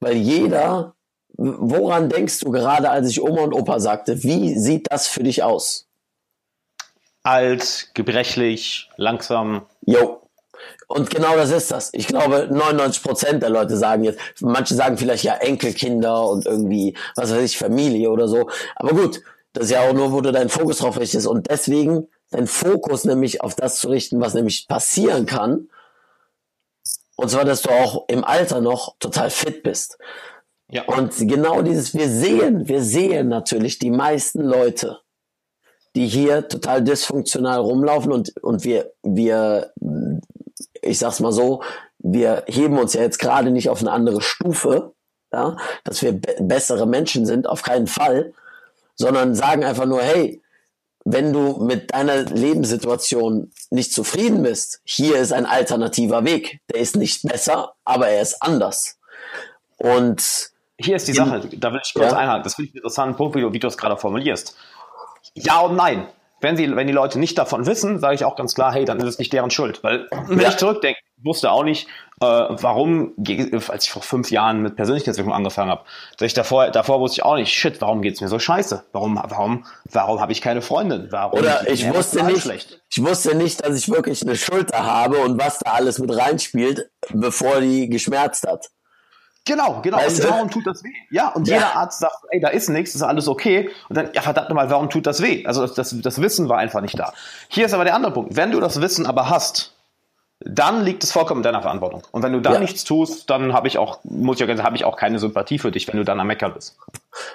Weil jeder, woran denkst du gerade, als ich Oma und Opa sagte? Wie sieht das für dich aus? Alt, gebrechlich, langsam. Jo. Und genau das ist das. Ich glaube, 99 Prozent der Leute sagen jetzt, manche sagen vielleicht ja Enkelkinder und irgendwie, was weiß ich, Familie oder so. Aber gut, das ist ja auch nur, wo du deinen Fokus drauf richtest. Und deswegen deinen Fokus nämlich auf das zu richten, was nämlich passieren kann. Und zwar, dass du auch im Alter noch total fit bist. Ja. Und genau dieses, wir sehen, wir sehen natürlich die meisten Leute, die hier total dysfunktional rumlaufen und, und wir, wir ich sag's mal so, wir heben uns ja jetzt gerade nicht auf eine andere Stufe, ja, dass wir be bessere Menschen sind, auf keinen Fall, sondern sagen einfach nur, hey, wenn du mit deiner Lebenssituation nicht zufrieden bist, hier ist ein alternativer Weg. Der ist nicht besser, aber er ist anders. Und hier ist die Sache, da will ich kurz ja? einhaken. Das finde ich einen interessanten Punkt, wie du, wie du es gerade formulierst. Ja und nein. Wenn, sie, wenn die Leute nicht davon wissen, sage ich auch ganz klar, hey, dann ist es nicht deren Schuld. Weil, wenn ja. ich zurückdenke, wusste auch nicht, äh, warum, als ich vor fünf Jahren mit Persönlichkeitsentwicklung angefangen habe, ich davor, davor wusste ich auch nicht, shit, warum geht's mir so scheiße? Warum, warum, warum habe ich keine Freundin? Warum Oder ich wusste nicht, schlecht? ich wusste nicht, dass ich wirklich eine Schulter habe und was da alles mit reinspielt, bevor die geschmerzt hat. Genau, genau. Weißt und warum tut das weh? Ja, und ja. jeder Arzt sagt, ey, da ist nichts, ist alles okay. Und dann, ja, verdammt nochmal, warum tut das weh? Also das, das Wissen war einfach nicht da. Hier ist aber der andere Punkt. Wenn du das Wissen aber hast, dann liegt es vollkommen in deiner Verantwortung. Und wenn du da ja. nichts tust, dann habe ich auch, muss ich auch habe ich auch keine Sympathie für dich, wenn du dann am Mecker bist.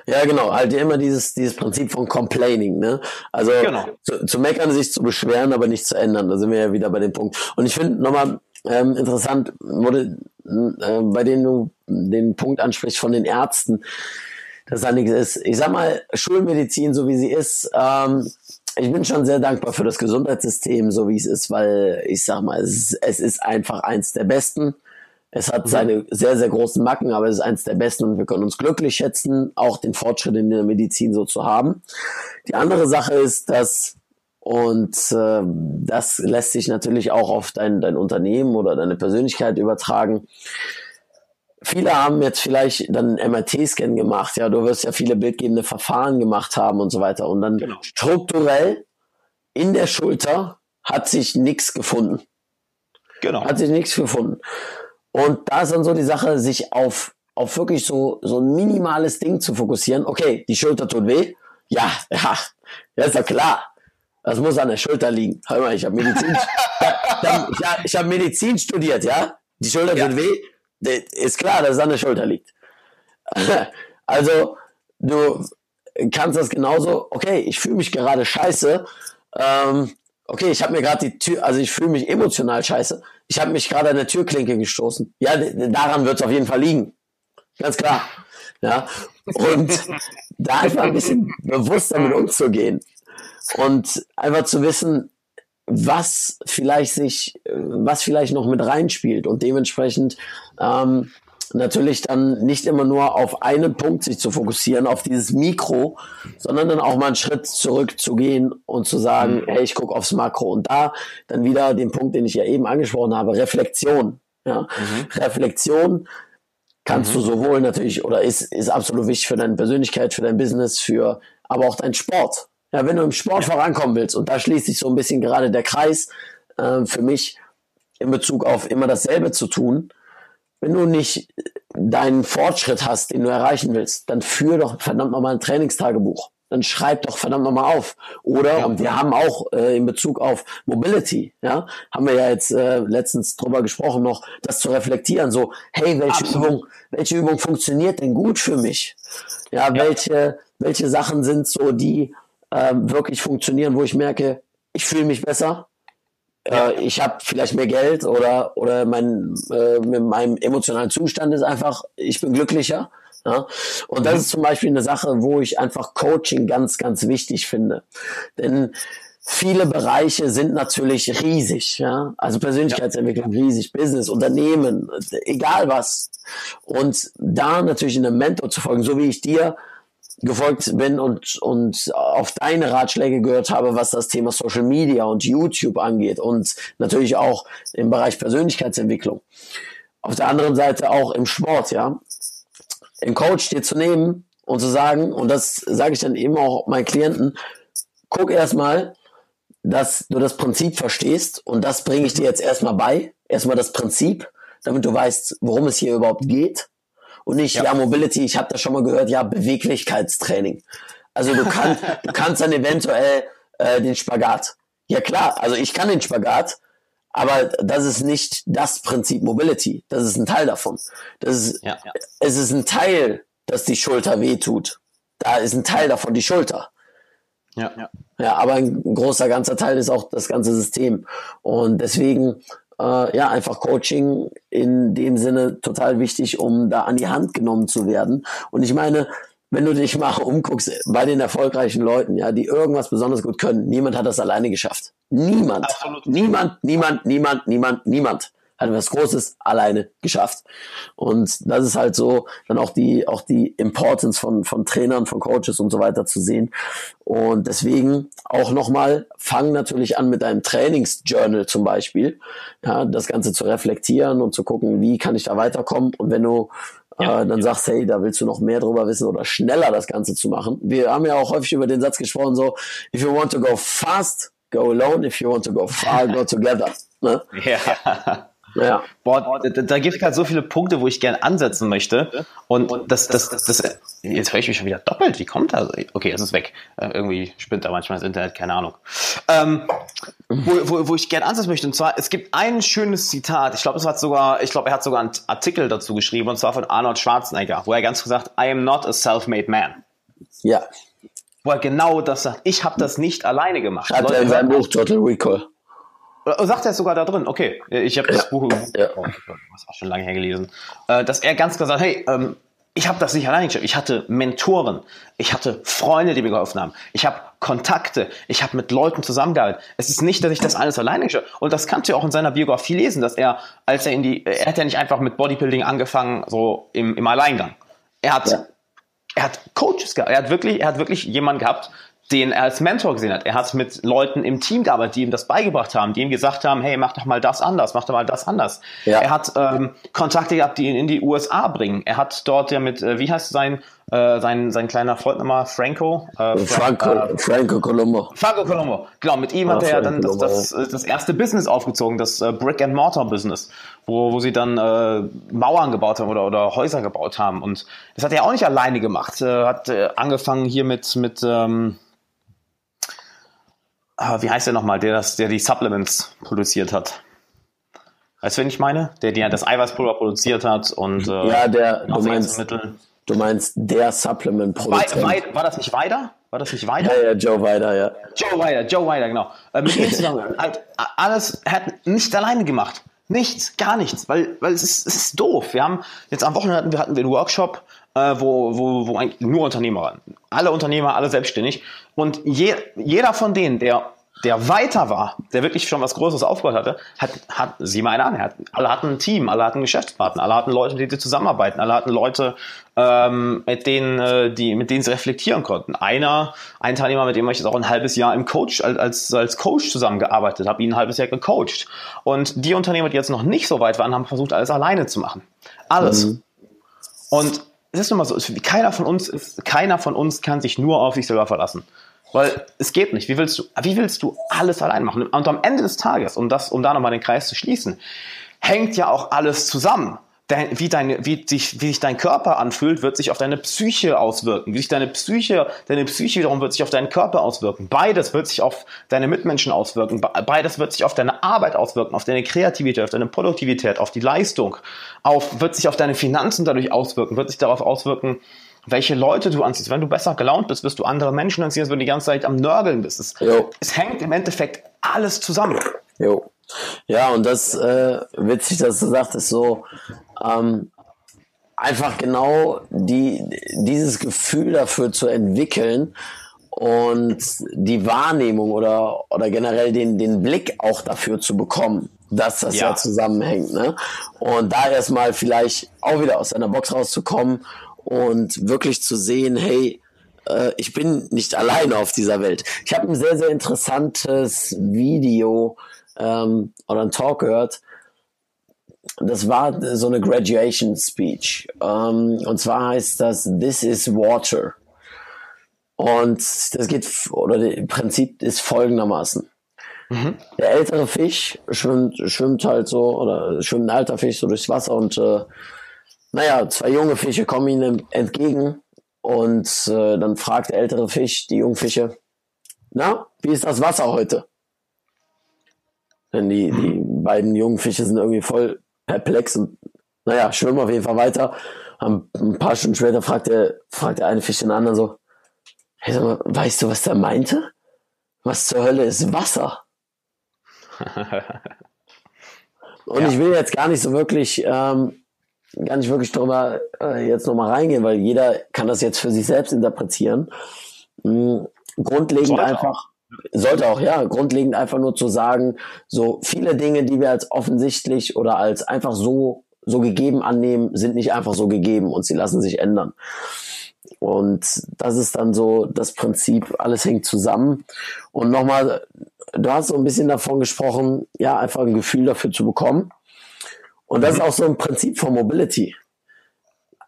Ja, genau. Halt immer dieses, dieses Prinzip von Complaining, ne? Also genau. zu, zu meckern, sich zu beschweren, aber nicht zu ändern. Da sind wir ja wieder bei dem Punkt. Und ich finde nochmal ähm, interessant, wurde, äh, bei denen du den Punkt ansprichst von den Ärzten, dass da nichts ist. Ich sag mal, Schulmedizin, so wie sie ist, ähm, ich bin schon sehr dankbar für das Gesundheitssystem, so wie es ist, weil ich sag mal, es ist, es ist einfach eins der besten. Es hat mhm. seine sehr, sehr großen Macken, aber es ist eins der besten und wir können uns glücklich schätzen, auch den Fortschritt in der Medizin so zu haben. Die andere Sache ist, dass und äh, das lässt sich natürlich auch auf dein, dein Unternehmen oder deine Persönlichkeit übertragen. Viele haben jetzt vielleicht dann einen MRT-Scan gemacht, ja, du wirst ja viele bildgebende Verfahren gemacht haben und so weiter. Und dann genau. strukturell in der Schulter hat sich nichts gefunden. Genau. Hat sich nichts gefunden. Und da ist dann so die Sache, sich auf, auf wirklich so, so ein minimales Ding zu fokussieren. Okay, die Schulter tut weh. Ja, ja, ja, ist ja klar. Das muss an der Schulter liegen. Hör mal, ich habe Medizin, ich hab, ich hab Medizin studiert, ja. Die Schulter ja. tut weh. Ist klar, dass es an der Schulter liegt. Also, du kannst das genauso, okay, ich fühle mich gerade scheiße. Ähm, okay, ich habe mir gerade die Tür, also ich fühle mich emotional scheiße. Ich habe mich gerade an der Türklinke gestoßen. Ja, daran wird es auf jeden Fall liegen. Ganz klar. Ja. Und da einfach ein bisschen bewusster mit umzugehen. Und einfach zu wissen, was vielleicht sich, was vielleicht noch mit reinspielt und dementsprechend ähm, natürlich dann nicht immer nur auf einen Punkt sich zu fokussieren, auf dieses Mikro, sondern dann auch mal einen Schritt zurück zu gehen und zu sagen, mhm. hey, ich gucke aufs Makro. Und da dann wieder den Punkt, den ich ja eben angesprochen habe, Reflexion. Ja? Mhm. Reflexion kannst mhm. du sowohl natürlich oder ist, ist absolut wichtig für deine Persönlichkeit, für dein Business, für aber auch dein Sport. Ja, wenn du im Sport vorankommen willst, und da schließt sich so ein bisschen gerade der Kreis äh, für mich in Bezug auf immer dasselbe zu tun, wenn du nicht deinen Fortschritt hast, den du erreichen willst, dann führ doch verdammt nochmal ein Trainingstagebuch. Dann schreib doch verdammt nochmal auf. Oder, ja. und wir haben auch äh, in Bezug auf Mobility, ja, haben wir ja jetzt äh, letztens drüber gesprochen noch, das zu reflektieren, so, hey, welche Absolut. Übung, welche Übung funktioniert denn gut für mich? Ja, ja, welche, welche Sachen sind so, die ähm, wirklich funktionieren, wo ich merke, ich fühle mich besser, äh, ich habe vielleicht mehr Geld oder oder mein äh, mit meinem emotionalen Zustand ist einfach, ich bin glücklicher. Ja? Und das mhm. ist zum Beispiel eine Sache, wo ich einfach Coaching ganz, ganz wichtig finde. Denn viele Bereiche sind natürlich riesig, ja. Also Persönlichkeitsentwicklung riesig, Business, Unternehmen, egal was. Und da natürlich in einem Mentor zu folgen, so wie ich dir gefolgt bin und, und auf deine Ratschläge gehört habe, was das Thema Social Media und YouTube angeht und natürlich auch im Bereich Persönlichkeitsentwicklung. Auf der anderen Seite auch im Sport, ja. Einen Coach dir zu nehmen und zu sagen, und das sage ich dann eben auch meinen Klienten, guck erstmal, dass du das Prinzip verstehst und das bringe ich dir jetzt erstmal bei. Erstmal das Prinzip, damit du weißt, worum es hier überhaupt geht und nicht, ja, ja Mobility, ich habe das schon mal gehört, ja, Beweglichkeitstraining. Also du, kannst du kannst dann eventuell äh, den Spagat. Ja klar, also ich kann den Spagat, aber das ist nicht das Prinzip Mobility. Das ist ein Teil davon. Das ist, ja. Es ist ein Teil, dass die Schulter wehtut. Da ist ein Teil davon die Schulter. Ja, ja. ja, aber ein großer ganzer Teil ist auch das ganze System. Und deswegen äh, ja, einfach Coaching in dem Sinne total wichtig, um da an die Hand genommen zu werden. Und ich meine, wenn du dich mal umguckst bei den erfolgreichen Leuten, ja, die irgendwas besonders gut können, niemand hat das alleine geschafft. Niemand. Absolut. Niemand, niemand, niemand, niemand, niemand hat was Großes alleine geschafft. Und das ist halt so dann auch die, auch die Importance von, von Trainern, von Coaches und so weiter zu sehen. Und deswegen auch nochmal, fang natürlich an mit deinem Trainingsjournal zum Beispiel, ja, das Ganze zu reflektieren und zu gucken, wie kann ich da weiterkommen. Und wenn du ja, äh, dann ja. sagst, hey, da willst du noch mehr drüber wissen oder schneller das Ganze zu machen. Wir haben ja auch häufig über den Satz gesprochen, so, if you want to go fast, go alone, if you want to go far, go together. Ne? Ja. Ja. Boah, da, da gibt es halt so viele Punkte, wo ich gerne ansetzen möchte. Und, das, das, das, das, jetzt höre ich mich schon wieder doppelt. Wie kommt das? Okay, es ist weg. Äh, irgendwie spinnt da manchmal das Internet, keine Ahnung. Ähm, wo, wo, wo ich gerne ansetzen möchte. Und zwar, es gibt ein schönes Zitat. Ich glaube, es hat sogar, ich glaube, er hat sogar einen Artikel dazu geschrieben, und zwar von Arnold Schwarzenegger, wo er ganz gesagt, I am not a self-made man. Ja. Wo er genau das sagt. Ich habe das nicht alleine gemacht. Hat er in seinem Buch Total Recall. Sagt er es sogar da drin? Okay, ich habe das. Buch ja. oh, auch schon lange hergelesen, äh, dass er ganz klar sagt, hey, ähm, ich habe das nicht alleine geschafft. Ich hatte Mentoren, ich hatte Freunde, die mir geholfen haben. Ich habe Kontakte, ich habe mit Leuten zusammengearbeitet. Es ist nicht, dass ich das alles alleine geschafft Und das kannst du auch in seiner Biografie lesen, dass er, als er in die, er hat ja nicht einfach mit Bodybuilding angefangen, so im, im Alleingang. Er hat, ja. er hat Coaches gehabt. Er hat wirklich, er hat wirklich jemanden gehabt, den er als Mentor gesehen hat. Er hat mit Leuten im Team gearbeitet, die ihm das beigebracht haben, die ihm gesagt haben, hey, mach doch mal das anders, mach doch mal das anders. Ja. Er hat ähm, Kontakte gehabt, die ihn in die USA bringen. Er hat dort ja mit, äh, wie heißt sein, äh, sein, sein kleiner Freund nochmal, Franco? Äh, Franco, äh, Franco Colombo. Franco Colombo, genau. Mit ihm ja, hat er ja dann das, das, das, erste Business aufgezogen, das äh, Brick-and-Mortar-Business, wo, wo sie dann äh, Mauern gebaut haben oder, oder Häuser gebaut haben. Und das hat er auch nicht alleine gemacht. Äh, hat äh, angefangen hier mit, mit ähm, ah, wie heißt der nochmal, der, das, der die Supplements produziert hat? Weißt du, wen ich meine? Der, der das Eiweißpulver produziert hat und äh, ja, der, du meinst, du meinst der Supplement-Produzent. War das nicht weiter? War das nicht weiter? Ja, ja, Joe Weider, ja. Joe Weider, Joe Weider, genau. Äh, mit ihm zusammen. halt, alles hat nicht alleine gemacht. Nichts, gar nichts, weil, weil es ist, es ist doof. Wir haben jetzt am Wochenende hatten wir einen Workshop äh, wo, wo, wo eigentlich nur Unternehmer waren. Alle Unternehmer, alle selbstständig. Und je, jeder von denen, der der weiter war, der wirklich schon was Größeres aufgebaut hatte, hat, hat sieh mal einer an, hat, alle hatten ein Team, alle hatten Geschäftspartner, alle hatten Leute, die, die zusammenarbeiten, alle hatten Leute, ähm, mit denen, äh, die, mit denen sie reflektieren konnten. Einer, ein Teilnehmer, mit dem ich jetzt auch ein halbes Jahr im Coach, als, als Coach zusammengearbeitet habe, ihn ein halbes Jahr gecoacht. Und die Unternehmer, die jetzt noch nicht so weit waren, haben versucht, alles alleine zu machen. Alles. Mhm. Und es ist nun mal so, keiner von uns ist, keiner von uns kann sich nur auf sich selber verlassen. Weil es geht nicht. Wie willst du, wie willst du alles allein machen? Und am Ende des Tages, um das, um da nochmal den Kreis zu schließen, hängt ja auch alles zusammen. Dein, wie, deine, wie, sich, wie sich dein Körper anfühlt, wird sich auf deine Psyche auswirken. Wie sich deine Psyche, deine Psyche wiederum wird sich auf deinen Körper auswirken. Beides wird sich auf deine Mitmenschen auswirken. Beides wird sich auf deine Arbeit auswirken, auf deine Kreativität, auf deine Produktivität, auf die Leistung, auf, wird sich auf deine Finanzen dadurch auswirken, wird sich darauf auswirken, welche Leute du anziehst. Wenn du besser gelaunt bist, wirst du andere Menschen anziehen, als wenn du die ganze Zeit am Nörgeln bist. Es, es hängt im Endeffekt alles zusammen. Jo. Ja, und das äh, witzig, dass du sagtest, so ähm, einfach genau die, dieses Gefühl dafür zu entwickeln und die Wahrnehmung oder, oder generell den, den Blick auch dafür zu bekommen, dass das ja, ja zusammenhängt. Ne? Und da erstmal vielleicht auch wieder aus deiner Box rauszukommen und wirklich zu sehen, hey, äh, ich bin nicht alleine auf dieser Welt. Ich habe ein sehr, sehr interessantes Video ähm, oder ein Talk gehört. Das war so eine Graduation Speech. Ähm, und zwar heißt das This is Water. Und das geht, oder im Prinzip ist folgendermaßen. Mhm. Der ältere Fisch schwimmt, schwimmt halt so, oder schwimmt ein alter Fisch so durchs Wasser und äh, naja, zwei junge Fische kommen ihnen entgegen und äh, dann fragt der ältere Fisch die jungen Fische, na, wie ist das Wasser heute? Denn die, die beiden jungen Fische sind irgendwie voll perplex und naja, schwimmen auf jeden Fall weiter. Ein paar Stunden später fragt der, fragt der eine Fisch den anderen so, hey, sag mal, weißt du, was der meinte? Was zur Hölle ist Wasser? und ja. ich will jetzt gar nicht so wirklich ähm, gar nicht wirklich drüber äh, jetzt nochmal reingehen, weil jeder kann das jetzt für sich selbst interpretieren. Mhm. Grundlegend einfach. Sollte auch, ja, grundlegend einfach nur zu sagen, so viele Dinge, die wir als offensichtlich oder als einfach so, so gegeben annehmen, sind nicht einfach so gegeben und sie lassen sich ändern. Und das ist dann so das Prinzip, alles hängt zusammen. Und nochmal, du hast so ein bisschen davon gesprochen, ja, einfach ein Gefühl dafür zu bekommen. Und das ist auch so ein Prinzip von Mobility.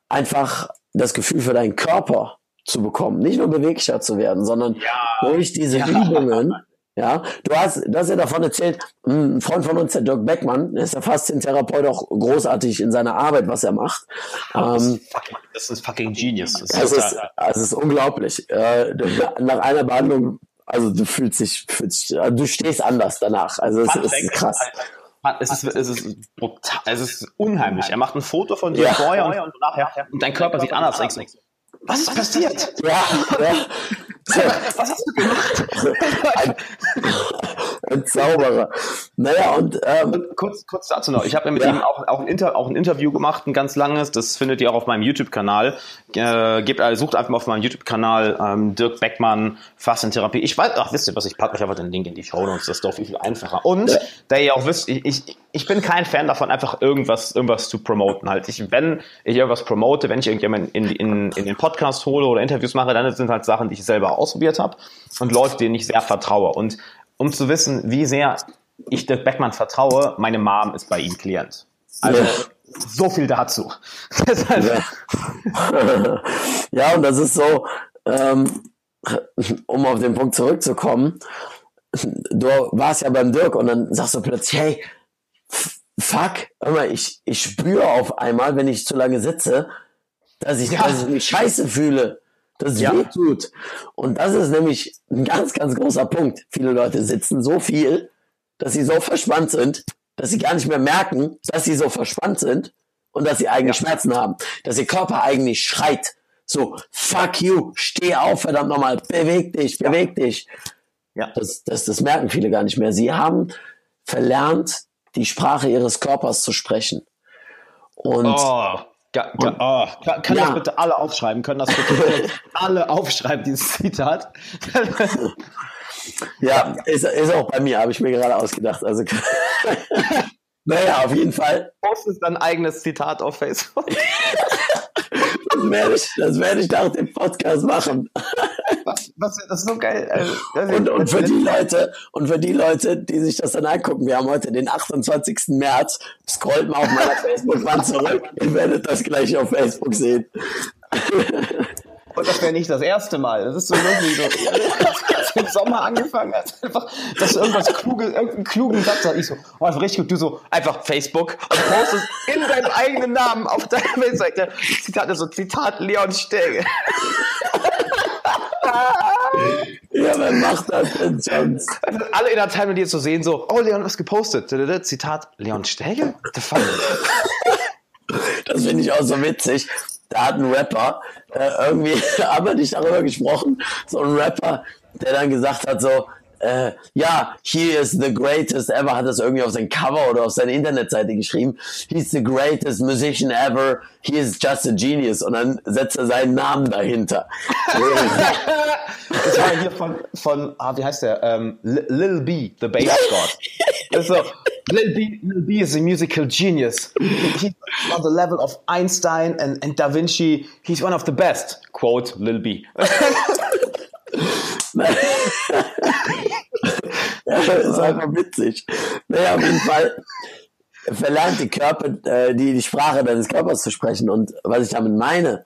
Einfach das Gefühl für deinen Körper zu bekommen, nicht nur beweglicher zu werden, sondern ja, durch diese ja. Übungen. Ja, du hast, du hast ja davon erzählt, hm, ein Freund von uns, der Dirk Beckmann, ist der Faszientherapeut auch großartig in seiner Arbeit, was er macht. Das, ähm, ist, fucking, das ist fucking genius. Das, das ist, das ist unglaublich. Äh, nach einer Behandlung, also du fühlst dich, fühlst, du stehst anders danach. Also es ist krass. Alter es ist, es ist brutal, es ist unheimlich. Er macht ein Foto von dir ja. vorher und, und nachher und dein Körper sieht anders aus. Was ist passiert? Ja, ja. Was hast du gemacht? Ein, ein Zauberer. Naja, und, ähm, kurz, kurz dazu noch. Ich habe ja mit ja. ihm auch, auch, ein Inter, auch ein Interview gemacht, ein ganz langes. Das findet ihr auch auf meinem YouTube-Kanal. Äh, gebt, also sucht einfach mal auf meinem YouTube-Kanal ähm, Dirk Beckmann, Fastentherapie. Ich weiß, ach, wisst ihr was, ich packe euch einfach den Link in die Show Notes. Das ist doch viel, viel einfacher. Und, ja. da ihr auch wisst, ich, ich, ich bin kein Fan davon, einfach irgendwas, irgendwas zu promoten halt. Ich, wenn ich irgendwas promote, wenn ich irgendjemanden in, in, in den Podcast hole oder Interviews mache, dann sind halt Sachen, die ich selber ausprobiert habe und Leute, denen ich sehr vertraue. Und um zu wissen, wie sehr ich Dirk Beckmann vertraue, meine Mom ist bei ihm Klient. Also ja. so viel dazu. ja. ja, und das ist so, ähm, um auf den Punkt zurückzukommen, du warst ja beim Dirk und dann sagst du plötzlich, hey, fuck, hör mal, ich, ich spüre auf einmal, wenn ich zu lange sitze, dass ich, ja. dass ich mich scheiße fühle dass es ja. weh tut. Und das ist nämlich ein ganz, ganz großer Punkt. Viele Leute sitzen so viel, dass sie so verspannt sind, dass sie gar nicht mehr merken, dass sie so verspannt sind und dass sie eigentlich ja. Schmerzen haben. Dass ihr Körper eigentlich schreit. So, fuck you, steh auf, verdammt nochmal, beweg dich, beweg dich. Ja. Das, das, das merken viele gar nicht mehr. Sie haben verlernt, die Sprache ihres Körpers zu sprechen. Und oh. Ja, oh, kann, kann ja. das bitte alle aufschreiben? Können das bitte alle aufschreiben, dieses Zitat? Ja, ist, ist auch bei mir, habe ich mir gerade ausgedacht. Also, naja, auf jeden Fall. Postest dein eigenes Zitat auf Facebook. das werde ich, das werde ich nach dem Podcast machen. Was, was, das ist so geil. Also, und, und, für die Leute, und für die Leute, die sich das dann angucken, wir haben heute den 28. März, scrollt mal auf meiner Facebook-Wand zurück. Ihr werdet das gleich auf Facebook sehen. Und das wäre nicht das erste Mal. Das ist so lustig. So, als du im Sommer angefangen hast, einfach, dass du irgendwas kluge, irgendeinen klugen Satz hast. Ich so, oh, einfach richtig gut. Du so, einfach Facebook und postest in deinem eigenen Namen auf deiner Webseite. Zitat, also Zitat Leon Stege. ja, wer macht das denn sonst? Also alle in der Time, die jetzt so sehen, so, oh, Leon, was gepostet? Zitat Leon Stege? The fuck? Das finde ich auch so witzig da hat ein Rapper äh, irgendwie, haben wir nicht darüber gesprochen, so ein Rapper, der dann gesagt hat so, äh, ja, he is the greatest ever, hat das irgendwie auf sein Cover oder auf seine Internetseite geschrieben. He's the greatest musician ever. He is just a genius. Und dann setzt er seinen Namen dahinter. das war hier von, von ah, wie heißt der? Ähm, Lil B, the Bass God. Das ist so, Lil B, Lil B is a musical genius. He's on the level of Einstein and, and Da Vinci. He's one of the best. Quote Lil B. das ist einfach witzig. Naja, auf jeden Fall verlernt die Körper, äh, die, die Sprache deines Körpers zu sprechen. Und was ich damit meine,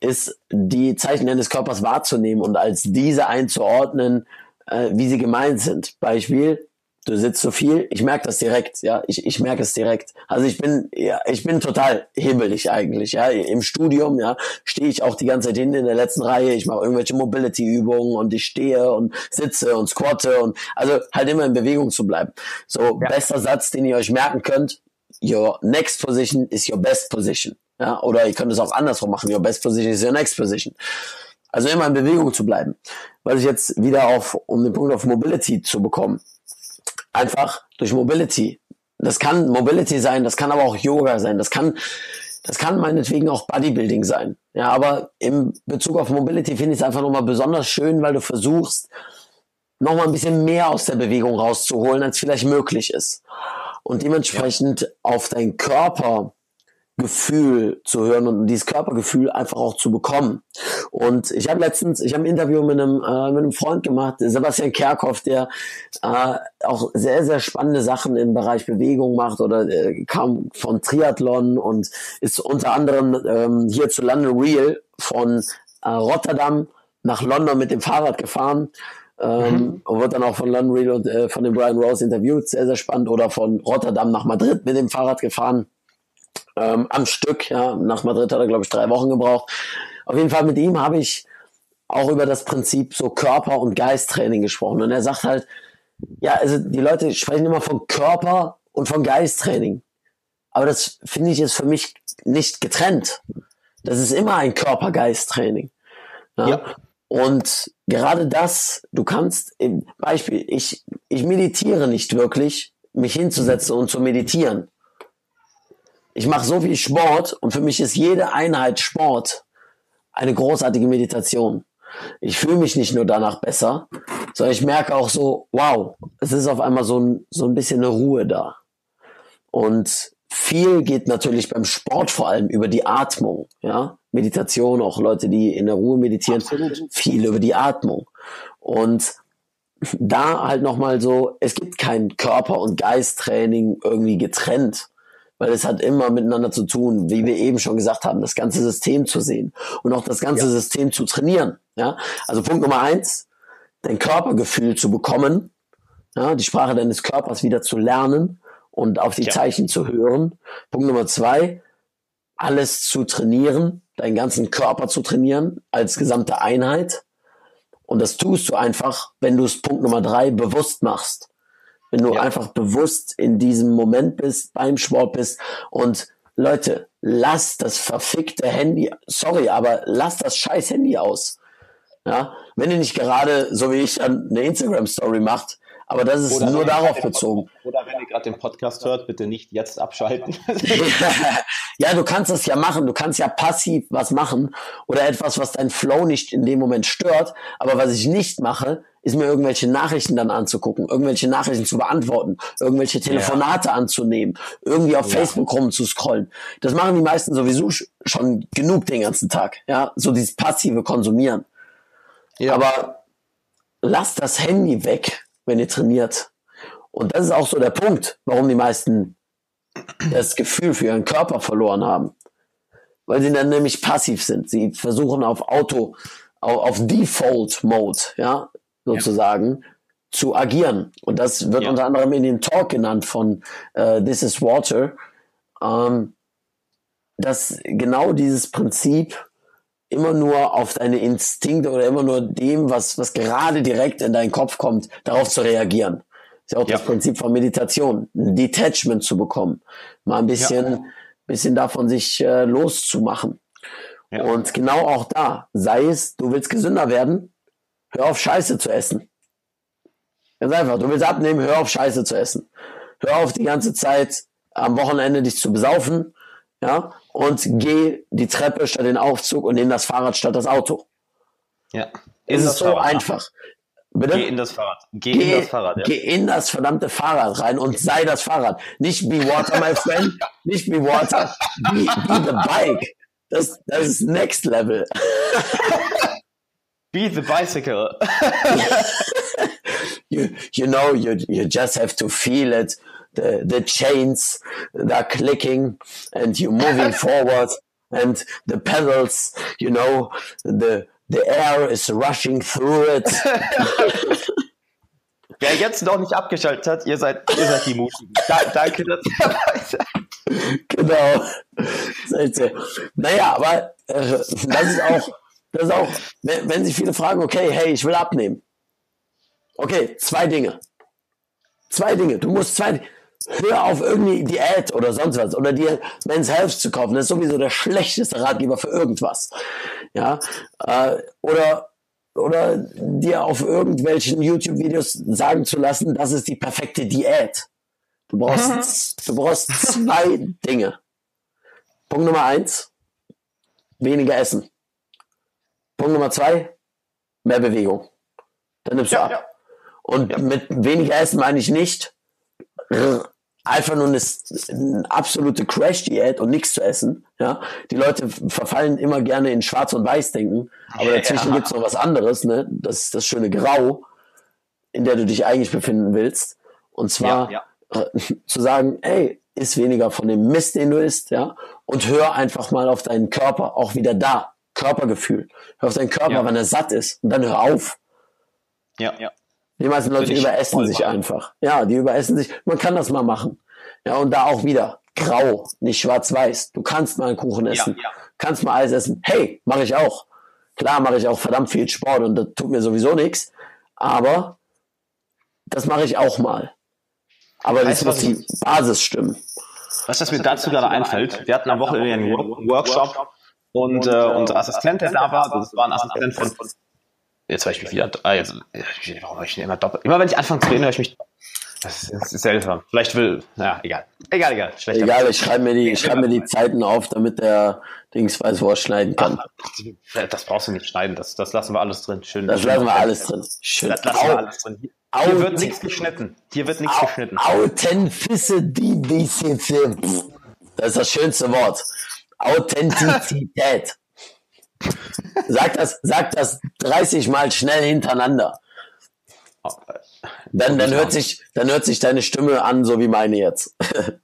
ist, die Zeichen deines Körpers wahrzunehmen und als diese einzuordnen, äh, wie sie gemeint sind. Beispiel, du sitzt so viel, ich merke das direkt, ja, ich, ich merke es direkt. Also ich bin, ja, ich bin total hibbelig eigentlich, ja. Im Studium, ja, stehe ich auch die ganze Zeit hinten in der letzten Reihe, ich mache irgendwelche Mobility-Übungen und ich stehe und sitze und squatte und also halt immer in Bewegung zu bleiben. So, ja. bester Satz, den ihr euch merken könnt, your next position is your best position. Ja, oder ihr könnt es auch andersrum machen, your best position is your next position. Also immer in Bewegung zu bleiben. Was ich jetzt wieder auf, um den Punkt auf Mobility zu bekommen, einfach durch Mobility. Das kann Mobility sein, das kann aber auch Yoga sein, das kann, das kann meinetwegen auch Bodybuilding sein. Ja, aber im Bezug auf Mobility finde ich es einfach nochmal besonders schön, weil du versuchst, nochmal ein bisschen mehr aus der Bewegung rauszuholen, als vielleicht möglich ist. Und dementsprechend ja. auf deinen Körper Gefühl zu hören und dieses Körpergefühl einfach auch zu bekommen. Und ich habe letztens, ich habe ein Interview mit einem, äh, mit einem Freund gemacht, Sebastian Kerkhoff, der äh, auch sehr, sehr spannende Sachen im Bereich Bewegung macht oder äh, kam von Triathlon und ist unter anderem ähm, hier zu London Real von äh, Rotterdam nach London mit dem Fahrrad gefahren. Ähm, mhm. und wird dann auch von London Real und äh, von dem Brian Rose interviewt, sehr, sehr spannend. Oder von Rotterdam nach Madrid mit dem Fahrrad gefahren ähm, am Stück. Ja. Nach Madrid hat er, glaube ich, drei Wochen gebraucht. Auf jeden Fall mit ihm habe ich auch über das Prinzip so Körper- und Geisttraining gesprochen. Und er sagt halt, ja, also die Leute sprechen immer von Körper und von Geisttraining. Aber das finde ich ist für mich nicht getrennt. Das ist immer ein Körper-Geist-Training. Ja? ja. Und gerade das, du kannst, im Beispiel, ich, ich meditiere nicht wirklich, mich hinzusetzen und zu meditieren ich mache so viel Sport und für mich ist jede Einheit Sport eine großartige Meditation. Ich fühle mich nicht nur danach besser, sondern ich merke auch so, wow, es ist auf einmal so ein, so ein bisschen eine Ruhe da. Und viel geht natürlich beim Sport vor allem über die Atmung, ja. Meditation, auch Leute, die in der Ruhe meditieren, Absolut. viel über die Atmung. Und da halt nochmal so, es gibt kein Körper- und Geisttraining irgendwie getrennt, weil es hat immer miteinander zu tun, wie wir eben schon gesagt haben, das ganze System zu sehen und auch das ganze ja. System zu trainieren. Ja? Also Punkt Nummer eins, dein Körpergefühl zu bekommen, ja, die Sprache deines Körpers wieder zu lernen und auf die ja. Zeichen zu hören. Punkt Nummer zwei, alles zu trainieren, deinen ganzen Körper zu trainieren als gesamte Einheit. Und das tust du einfach, wenn du es Punkt Nummer drei bewusst machst wenn du ja. einfach bewusst in diesem Moment bist, beim Sport bist und Leute, lass das verfickte Handy, sorry, aber lass das scheiß Handy aus. Ja, wenn ihr nicht gerade, so wie ich, eine Instagram-Story macht, aber das ist oder nur darauf bezogen. Oder wenn ihr gerade den Podcast hört, bitte nicht jetzt abschalten. ja, du kannst das ja machen. Du kannst ja passiv was machen oder etwas, was dein Flow nicht in dem Moment stört. Aber was ich nicht mache, ist mir irgendwelche Nachrichten dann anzugucken, irgendwelche Nachrichten zu beantworten, irgendwelche Telefonate ja. anzunehmen, irgendwie auf ja. Facebook rumzuscrollen. Das machen die meisten sowieso schon genug den ganzen Tag. Ja, so dieses passive Konsumieren. Ja. Aber lasst das Handy weg, wenn ihr trainiert. Und das ist auch so der Punkt, warum die meisten das Gefühl für ihren Körper verloren haben. Weil sie dann nämlich passiv sind. Sie versuchen auf Auto, auf Default Mode, ja, sozusagen, ja. zu agieren. Und das wird ja. unter anderem in dem Talk genannt von uh, This is Water, ähm, dass genau dieses Prinzip immer nur auf deine Instinkte oder immer nur dem, was, was gerade direkt in deinen Kopf kommt, darauf zu reagieren. Ist ja auch ja. das Prinzip von Meditation, ein Detachment zu bekommen, mal ein bisschen, ja. bisschen davon sich äh, loszumachen. Ja. Und genau auch da, sei es, du willst gesünder werden, hör auf Scheiße zu essen. Ganz einfach, du willst abnehmen, hör auf Scheiße zu essen. Hör auf die ganze Zeit am Wochenende dich zu besaufen, ja, und geh die Treppe statt den Aufzug und nimm das Fahrrad statt das Auto. Ja. Ist es so Fahrrad einfach. Bitte? Geh in das Fahrrad. Geh, geh, in das Fahrrad. Ja. Geh in das verdammte Fahrrad rein und sei das Fahrrad. Nicht be water, my friend. Nicht be water. Be, be the bike. Das, das ist next level. Be the bicycle. you, you know, you, you just have to feel it. The, the chains that are clicking and you're moving forward and the pedals, you know, the, the air is rushing through it. Wer jetzt noch nicht abgeschaltet hat, ihr seid, ihr seid die Mutigen. Da, danke, dass ihr dabei seid. Genau. Naja, aber äh, das ist auch, das ist auch, wenn, wenn sich viele fragen, okay, hey, ich will abnehmen. Okay, zwei Dinge. Zwei Dinge. Du musst zwei, hör auf irgendwie Diät oder sonst was oder dir Men's Health zu kaufen. Das ist sowieso der schlechteste Ratgeber für irgendwas. Ja, äh, oder oder dir auf irgendwelchen YouTube-Videos sagen zu lassen, das ist die perfekte Diät. Du brauchst, mhm. du brauchst zwei Dinge. Punkt Nummer eins, weniger essen. Punkt Nummer zwei, mehr Bewegung. Dann nimmst du ja, ab. Ja. Und ja. mit weniger Essen meine ich nicht einfach nur eine, eine absolute Crash-Diät und nichts zu essen. Ja, die Leute verfallen immer gerne in Schwarz und Weiß denken, aber dazwischen ja. gibt's noch was anderes. Ne, das ist das schöne Grau, in der du dich eigentlich befinden willst. Und zwar ja, ja. zu sagen, ey, isst weniger von dem Mist, den du isst, ja, und hör einfach mal auf deinen Körper, auch wieder da, Körpergefühl. Hör auf deinen Körper, wenn er satt ist, und dann hör auf. Ja, ja. Die meisten Leute überessen sich machen. einfach. Ja, die überessen sich. Man kann das mal machen. Ja, und da auch wieder grau, nicht schwarz-weiß. Du kannst mal einen Kuchen essen, ja, ja. kannst mal Eis essen. Hey, mache ich auch. Klar mache ich auch verdammt viel Sport und das tut mir sowieso nichts. Aber das mache ich auch mal. Aber das muss die Basis stimmen. Was das mir dazu gerade einfällt, wir hatten am Wochenende einen Workshop und äh, unser Assistent, der da war, das war ein Assistent von Jetzt höre ich mich wieder. Ah, jetzt, warum höre ich immer doppelt? Immer wenn ich anfange zu reden, höre ich mich. Das ist, das ist seltsam. Vielleicht will. Ja, egal. Egal, egal. Schlechter egal, ich schreibe mir, die, ich schreib mir die Zeiten auf, damit der Dings weiß, wo er schneiden kann. Ach, das brauchst du nicht schneiden. Das, das lassen wir alles drin. Schön. Das lassen wir alles drin. Schön. Das lassen wir alles drin. Hier, hier wird nichts geschnitten. Hier wird nichts geschnitten. Authentizität. Das ist das schönste Wort. Authentizität. Sag das, sag das 30 Mal schnell hintereinander. Dann, dann, hört sich, dann hört sich deine Stimme an, so wie meine jetzt.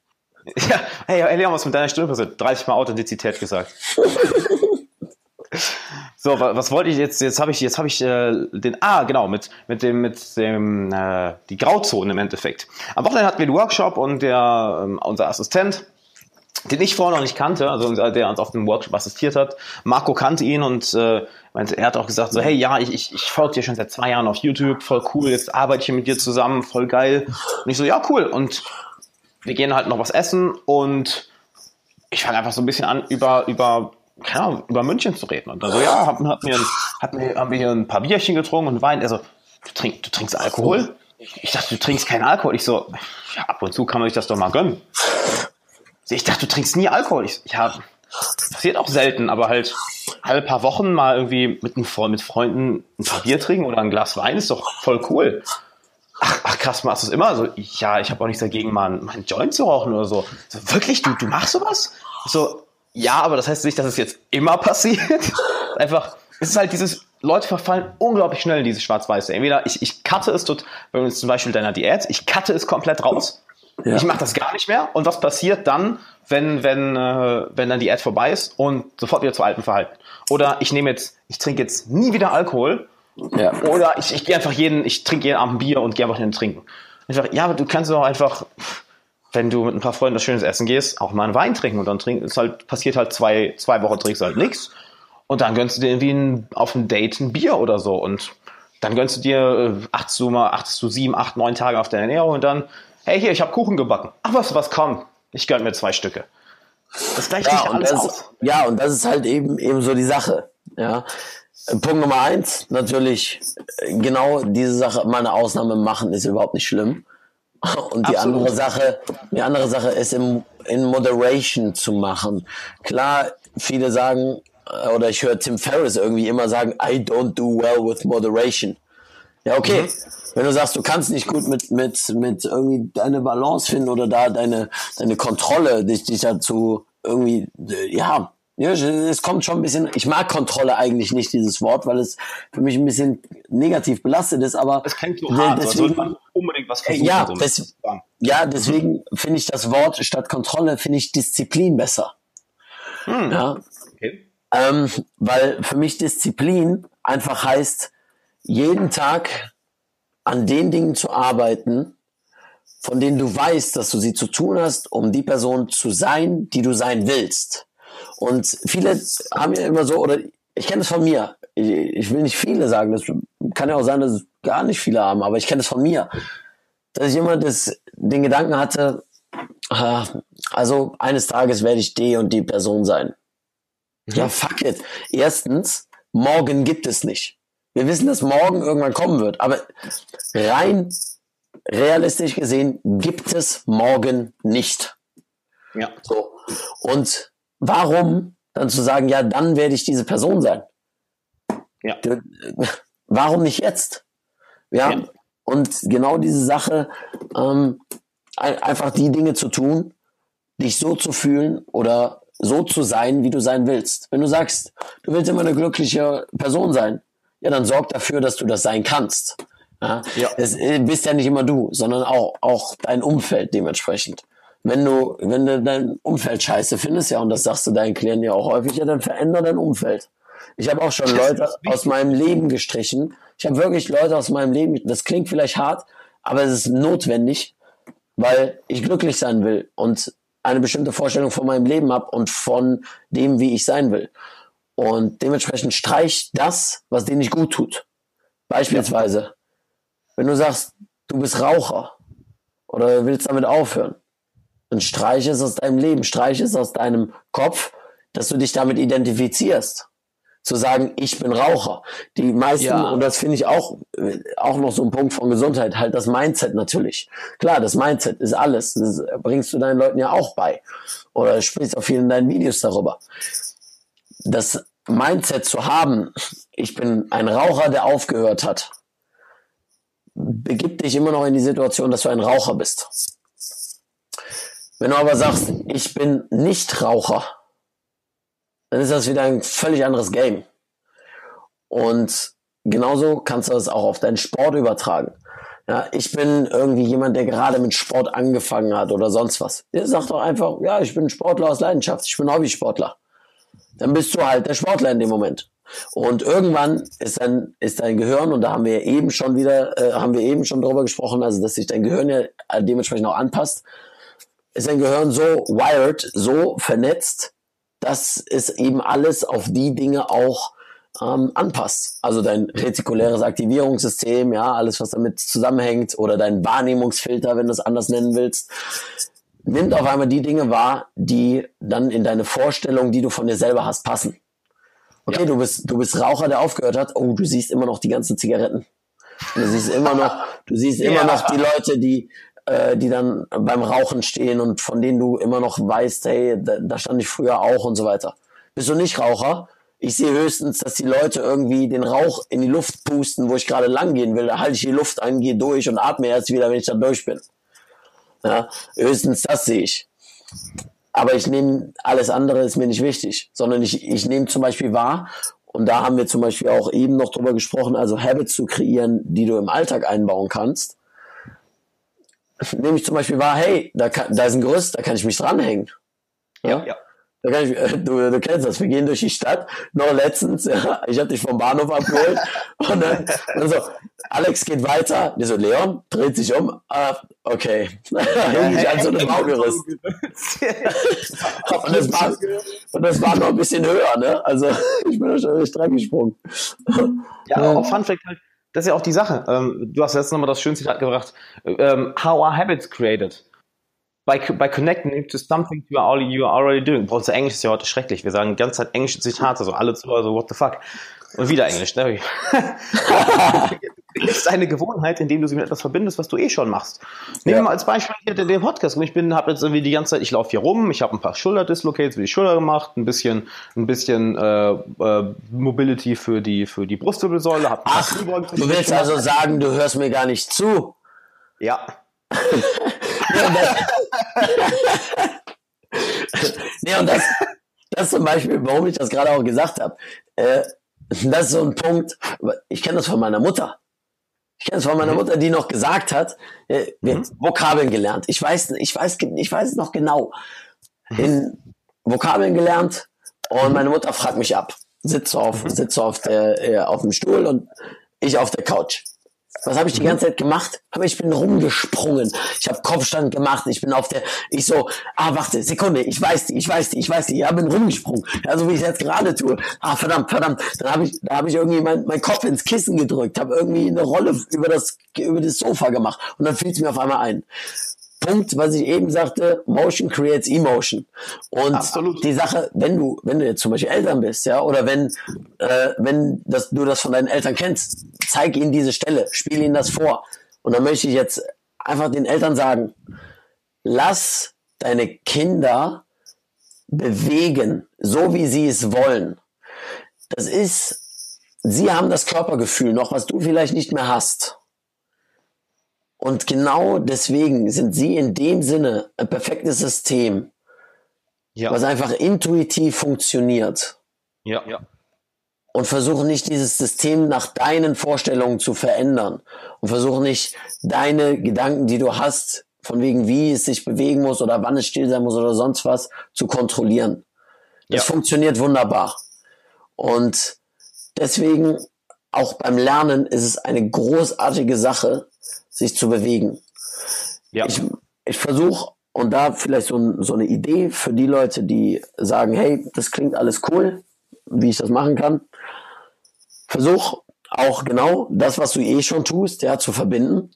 Ja, hey, Leon, was mit deiner Stimme passiert? 30 Mal Authentizität gesagt. so, was wollte ich jetzt? Jetzt habe ich, jetzt habe ich äh, den, ah, genau, mit mit dem, mit dem, äh, die Grauzone im Endeffekt. Am Wochenende hatten wir den Workshop und der, ähm, unser Assistent, den ich vorher noch nicht kannte, also der uns auf dem Workshop assistiert hat. Marco kannte ihn und äh, er hat auch gesagt so, hey, ja, ich, ich, ich folge dir schon seit zwei Jahren auf YouTube, voll cool, jetzt arbeite ich mit dir zusammen, voll geil. Und ich so, ja, cool. Und wir gehen halt noch was essen und ich fange einfach so ein bisschen an, über, über, keine Ahnung, über München zu reden. Und dann so, ja, hat, hat mir, hat mir, haben wir hier ein paar Bierchen getrunken und Wein. Also, du, trink, du trinkst Alkohol? ich dachte, du trinkst keinen Alkohol. Ich so, ja, ab und zu kann man sich das doch mal gönnen. Ich dachte, du trinkst nie Alkohol. Ich, ja, passiert auch selten, aber halt alle paar Wochen mal irgendwie mit, einem, mit Freunden ein paar Bier trinken oder ein Glas Wein ist doch voll cool. Ach, ach krass, machst du es immer? So, ja, ich habe auch nichts dagegen, mal einen Joint zu rauchen oder so. so wirklich, du, du machst sowas? So, ja, aber das heißt nicht, dass es jetzt immer passiert. Einfach, es ist halt dieses, Leute verfallen unglaublich schnell in diese Schwarz-Weiße. Entweder ich, ich cutte es dort, wenn du zum Beispiel deiner Diät, ich cutte es komplett raus. Ja. Ich mache das gar nicht mehr. Und was passiert dann, wenn, wenn, äh, wenn dann die Ad vorbei ist und sofort wieder zu altem Verhalten? Oder ich nehme jetzt, ich trinke jetzt nie wieder Alkohol. Ja. Oder ich, ich gehe einfach jeden, ich trinke jeden Abend ein Bier und gehe einfach hin trinken. Einfach, ja, aber du kannst doch einfach, wenn du mit ein paar Freunden das schönes Essen gehst, auch mal einen Wein trinken und dann trinken, ist halt, passiert halt zwei, zwei Wochen trinkst du halt nichts. Und dann gönnst du dir irgendwie ein, auf ein Date ein Bier oder so und dann gönnst du dir, äh, achtest du mal, achtest du sieben, acht, neun Tage auf deine Ernährung und dann hey, hier, ich habe Kuchen gebacken. Ach, was, was, komm, ich gönne mir zwei Stücke. Das gleicht ja, sich alles das, aus. Ja, und das ist halt eben, eben so die Sache. Ja. Punkt Nummer eins, natürlich, genau diese Sache, meine Ausnahme machen, ist überhaupt nicht schlimm. Und die Absolut. andere Sache, die andere Sache ist im, in Moderation zu machen. Klar, viele sagen, äh, oder ich höre Tim Ferriss irgendwie immer sagen, I don't do well with moderation. Ja, okay. Mhm. Wenn du sagst, du kannst nicht gut mit, mit, mit irgendwie deine Balance finden oder da deine, deine Kontrolle, dich, dich dazu irgendwie, äh, ja, ja, es kommt schon ein bisschen, ich mag Kontrolle eigentlich nicht, dieses Wort, weil es für mich ein bisschen negativ belastet ist, aber. Es klingt so hart, deswegen, man unbedingt was versuchen. Ja, des, ja deswegen mhm. finde ich das Wort statt Kontrolle, finde ich Disziplin besser. Hm. Ja. Okay. Ähm, weil für mich Disziplin einfach heißt, jeden Tag an den Dingen zu arbeiten, von denen du weißt, dass du sie zu tun hast, um die Person zu sein, die du sein willst. Und viele haben ja immer so, oder ich kenne es von mir, ich, ich, will nicht viele sagen, das kann ja auch sein, dass es gar nicht viele haben, aber ich kenne es von mir, dass ich immer das, den Gedanken hatte, ah, also eines Tages werde ich die und die Person sein. Mhm. Ja, fuck it. Erstens, morgen gibt es nicht. Wir wissen, dass morgen irgendwann kommen wird, aber rein realistisch gesehen gibt es morgen nicht. Ja. So. Und warum dann zu sagen, ja, dann werde ich diese Person sein? Ja. Warum nicht jetzt? Ja. ja. Und genau diese Sache, ähm, einfach die Dinge zu tun, dich so zu fühlen oder so zu sein, wie du sein willst. Wenn du sagst, du willst immer eine glückliche Person sein, ja, dann sorg dafür, dass du das sein kannst. Ja? ja. Es äh, bist ja nicht immer du, sondern auch, auch dein Umfeld dementsprechend. Wenn du, wenn du dein Umfeld scheiße findest, ja, und das sagst du deinen Klienten ja auch häufig, ja, dann veränder dein Umfeld. Ich habe auch schon Leute aus meinem Leben gestrichen. Ich habe wirklich Leute aus meinem Leben, das klingt vielleicht hart, aber es ist notwendig, weil ich glücklich sein will und eine bestimmte Vorstellung von meinem Leben habe und von dem, wie ich sein will. Und dementsprechend streich das, was dir nicht gut tut. Beispielsweise, ja. wenn du sagst, du bist Raucher oder willst damit aufhören, dann streich es aus deinem Leben, streich es aus deinem Kopf, dass du dich damit identifizierst. Zu sagen, ich bin Raucher. Die meisten, ja. und das finde ich auch, auch noch so ein Punkt von Gesundheit, halt das Mindset natürlich. Klar, das Mindset ist alles. Das bringst du deinen Leuten ja auch bei. Oder sprichst auf vielen deinen Videos darüber das Mindset zu haben, ich bin ein Raucher, der aufgehört hat, begibt dich immer noch in die Situation, dass du ein Raucher bist. Wenn du aber sagst, ich bin nicht Raucher, dann ist das wieder ein völlig anderes Game. Und genauso kannst du das auch auf deinen Sport übertragen. Ja, ich bin irgendwie jemand, der gerade mit Sport angefangen hat oder sonst was. Der sagt doch einfach, ja, ich bin Sportler aus Leidenschaft, ich bin Hobbysportler dann bist du halt der Sportler in dem Moment. Und irgendwann ist dein, ist dein Gehirn, und da haben wir eben schon wieder, äh, haben wir eben schon drüber gesprochen, also dass sich dein Gehirn ja dementsprechend auch anpasst, ist dein Gehirn so wired, so vernetzt, dass es eben alles auf die Dinge auch ähm, anpasst. Also dein retikuläres Aktivierungssystem, ja, alles, was damit zusammenhängt, oder dein Wahrnehmungsfilter, wenn du es anders nennen willst, nimmt auf einmal die Dinge wahr, die dann in deine Vorstellung, die du von dir selber hast, passen. Okay, ja. du bist, du bist Raucher, der aufgehört hat. Oh, du siehst immer noch die ganzen Zigaretten. Du siehst immer noch, du siehst immer ja. noch die Leute, die, äh, die dann beim Rauchen stehen und von denen du immer noch weißt, hey, da, da stand ich früher auch und so weiter. Bist du nicht Raucher? Ich sehe höchstens, dass die Leute irgendwie den Rauch in die Luft pusten, wo ich gerade lang gehen will. Da halte ich die Luft an, gehe durch und atme erst wieder, wenn ich da durch bin. Ja, höchstens das sehe ich. Aber ich nehme alles andere ist mir nicht wichtig, sondern ich, ich nehme zum Beispiel wahr, und da haben wir zum Beispiel auch eben noch drüber gesprochen, also Habits zu kreieren, die du im Alltag einbauen kannst. Nehme ich zum Beispiel wahr, hey, da, kann, da ist ein Gerüst, da kann ich mich dranhängen. Ja. ja. Ich, du, du kennst das, wir gehen durch die Stadt. Noch letztens, ja, ich habe dich vom Bahnhof abgeholt und dann, dann so, Alex geht weiter. Die so, Leon dreht sich um. Ah, okay. Hänge ich an so einem Baugerüst. und, das war, und das war noch ein bisschen höher, ne? Also ich bin da schon richtig dran gesprungen. Ja, auch Fun Fact halt, das ist ja auch die Sache. Ähm, du hast jetzt nochmal das schöne Zitat gebracht. Ähm, how are habits created? By, by connecting to something you are, already, you are already doing. Bei uns Englisch ist ja heute schrecklich. Wir sagen die ganze Zeit englische Zitate, so alle zu, also what the fuck. Und wieder Englisch. Ne? ist eine Gewohnheit, indem du sie mit etwas verbindest, was du eh schon machst. Nehmen wir mal als Beispiel hier den, den Podcast. Ich bin, habe jetzt irgendwie die ganze Zeit, ich laufe hier rum, ich habe ein paar Schulterdislocates für die Schulter gemacht, ein bisschen, ein bisschen äh, äh, Mobility für die für die Brustwirbelsäule. Ach, du willst also sagen, du hörst mir gar nicht zu? Ja. Nee, und das, das zum Beispiel, warum ich das gerade auch gesagt habe, äh, das ist so ein Punkt, ich kenne das von meiner Mutter. Ich kenne es von meiner mhm. Mutter, die noch gesagt hat, äh, mhm. Vokabeln gelernt. Ich weiß, ich weiß, ich weiß noch genau. Mhm. In Vokabeln gelernt und meine Mutter fragt mich ab. Sitze auf, sitze auf der, äh, auf dem Stuhl und ich auf der Couch. Was habe ich die ganze Zeit gemacht? Aber ich bin rumgesprungen. Ich habe Kopfstand gemacht. Ich bin auf der, ich so, ah, warte, Sekunde, ich weiß die, ich weiß die, ich weiß die. Ja, bin rumgesprungen. Ja, so wie ich es jetzt gerade tue. Ah, verdammt, verdammt. Dann habe ich, da habe ich irgendwie meinen mein Kopf ins Kissen gedrückt, habe irgendwie eine Rolle über das, über das Sofa gemacht. Und dann fiel es mir auf einmal ein. Punkt, was ich eben sagte, Motion creates Emotion. Und Absolut. die Sache, wenn du, wenn du jetzt zum Beispiel Eltern bist, ja, oder wenn, äh, wenn das, du das von deinen Eltern kennst, zeig ihnen diese Stelle, spiel ihnen das vor. Und dann möchte ich jetzt einfach den Eltern sagen, lass deine Kinder bewegen, so wie sie es wollen. Das ist, sie haben das Körpergefühl noch, was du vielleicht nicht mehr hast. Und genau deswegen sind sie in dem Sinne ein perfektes System, ja. was einfach intuitiv funktioniert. Ja. ja. Und versuche nicht dieses System nach deinen Vorstellungen zu verändern. Und versuche nicht deine Gedanken, die du hast, von wegen wie es sich bewegen muss oder wann es still sein muss oder sonst was, zu kontrollieren. Das ja. funktioniert wunderbar. Und deswegen auch beim Lernen ist es eine großartige Sache, sich zu bewegen. Ja. Ich, ich versuche, und da vielleicht so, so eine Idee für die Leute, die sagen, hey, das klingt alles cool, wie ich das machen kann. Versuch auch genau das, was du eh schon tust, ja, zu verbinden.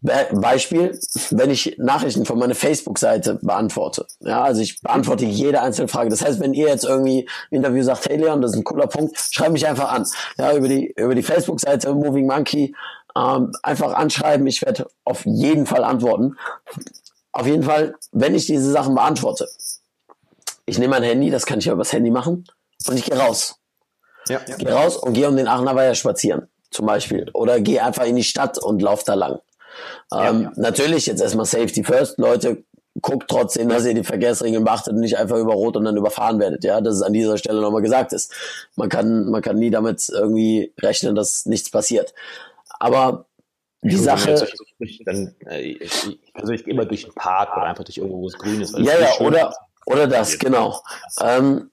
Be Beispiel, wenn ich Nachrichten von meiner Facebook-Seite beantworte. Ja, also ich beantworte jede einzelne Frage. Das heißt, wenn ihr jetzt irgendwie im Interview sagt, hey Leon, das ist ein cooler Punkt, schreib mich einfach an. Ja, über die, über die Facebook-Seite Moving Monkey ähm, einfach anschreiben. Ich werde auf jeden Fall antworten. Auf jeden Fall, wenn ich diese Sachen beantworte, ich nehme mein Handy, das kann ich ja übers Handy machen, und ich gehe raus. Ja, ja. Gehe raus und gehe um den Aachener Weiher spazieren, zum Beispiel. Oder gehe einfach in die Stadt und laufe da lang. Ähm, ja, Natürlich, jetzt erstmal Safety First. Leute, guckt trotzdem, dass ihr die Verkehrsregeln beachtet und nicht einfach über Rot und dann überfahren werdet. Ja, dass es an dieser Stelle nochmal gesagt ist. Man kann, man kann nie damit irgendwie rechnen, dass nichts passiert. Aber die ja, Sache. Dann, äh, ich, also ich gehe immer durch den Park oder einfach durch irgendwo, wo es grün ist. Ja, ja, oder, oder das, genau. Ähm,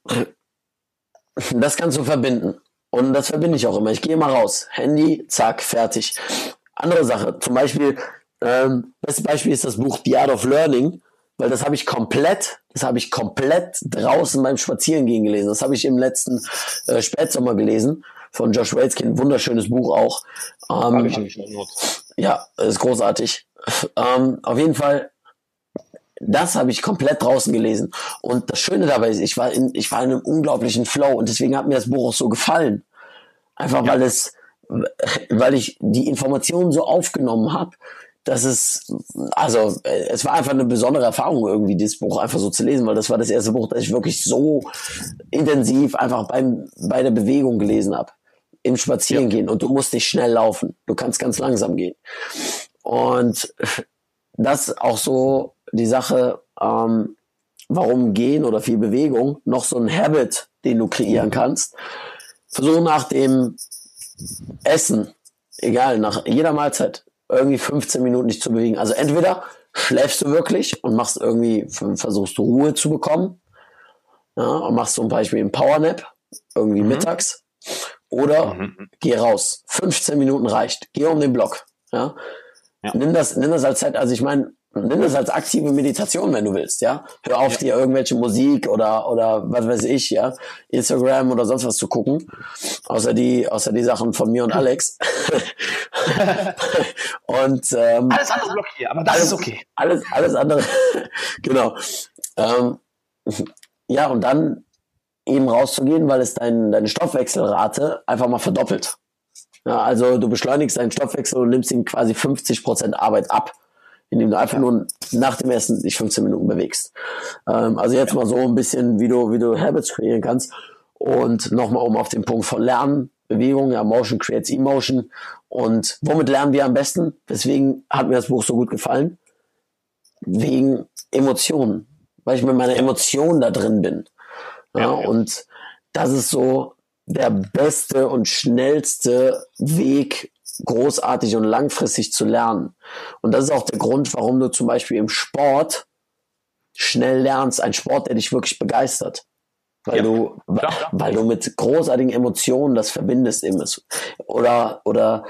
das kannst du verbinden. Und das verbinde ich auch immer. Ich gehe mal raus. Handy, zack, fertig. Andere Sache, zum Beispiel, ähm, das Beispiel ist das Buch The Art of Learning, weil das habe ich komplett, das habe ich komplett draußen beim Spazierengehen gelesen. Das habe ich im letzten äh, Spätsommer gelesen von Josh Waitzkin, wunderschönes Buch auch. Ähm, ja, ist großartig. Ähm, auf jeden Fall, das habe ich komplett draußen gelesen. Und das Schöne dabei ist, ich war in, ich war in einem unglaublichen Flow und deswegen hat mir das Buch auch so gefallen. Einfach ja. weil es, weil ich die Informationen so aufgenommen habe, dass es, also es war einfach eine besondere Erfahrung, irgendwie dieses Buch einfach so zu lesen, weil das war das erste Buch, das ich wirklich so intensiv einfach beim, bei der Bewegung gelesen habe. Im Spazierengehen. Ja. Und du musst nicht schnell laufen. Du kannst ganz langsam gehen. Und das auch so die Sache, ähm, warum Gehen oder viel Bewegung noch so ein Habit, den du kreieren kannst. Versuch nach dem Essen, egal, nach jeder Mahlzeit, irgendwie 15 Minuten dich zu bewegen. Also entweder schläfst du wirklich und machst irgendwie, versuchst du Ruhe zu bekommen, ja, und machst zum Beispiel einen Powernap, irgendwie mhm. mittags, oder mhm. geh raus. 15 Minuten reicht. Geh um den Block. Ja. ja. Nimm das, nimm das als Zeit. Also ich meine, nimm das als aktive Meditation, wenn du willst, ja. Hör auf, ja. dir irgendwelche Musik oder, oder was weiß ich, ja, Instagram oder sonst was zu gucken. Außer die, außer die Sachen von mir und Alex. und, ähm, Alles andere blockiert, aber das alles, ist okay. Alles, alles andere, genau. Ähm, ja, und dann eben rauszugehen, weil es dein, deine Stoffwechselrate einfach mal verdoppelt. Ja, also du beschleunigst deinen Stoffwechsel und nimmst ihm quasi 50 Prozent Arbeit ab indem du einfach nur nach dem Essen dich 15 Minuten bewegst. Ähm, also jetzt mal so ein bisschen, wie du, wie du Habits kreieren kannst. Und nochmal um auf den Punkt von Lernen, Bewegung, ja, Motion creates Emotion. Und womit lernen wir am besten? Deswegen hat mir das Buch so gut gefallen. Wegen Emotionen. Weil ich mit meiner Emotion da drin bin. Ja, ja, Und das ist so der beste und schnellste Weg, großartig und langfristig zu lernen. Und das ist auch der Grund, warum du zum Beispiel im Sport schnell lernst, ein Sport, der dich wirklich begeistert. Weil ja, du, klar. weil du mit großartigen Emotionen das verbindest immer. Oder, oder,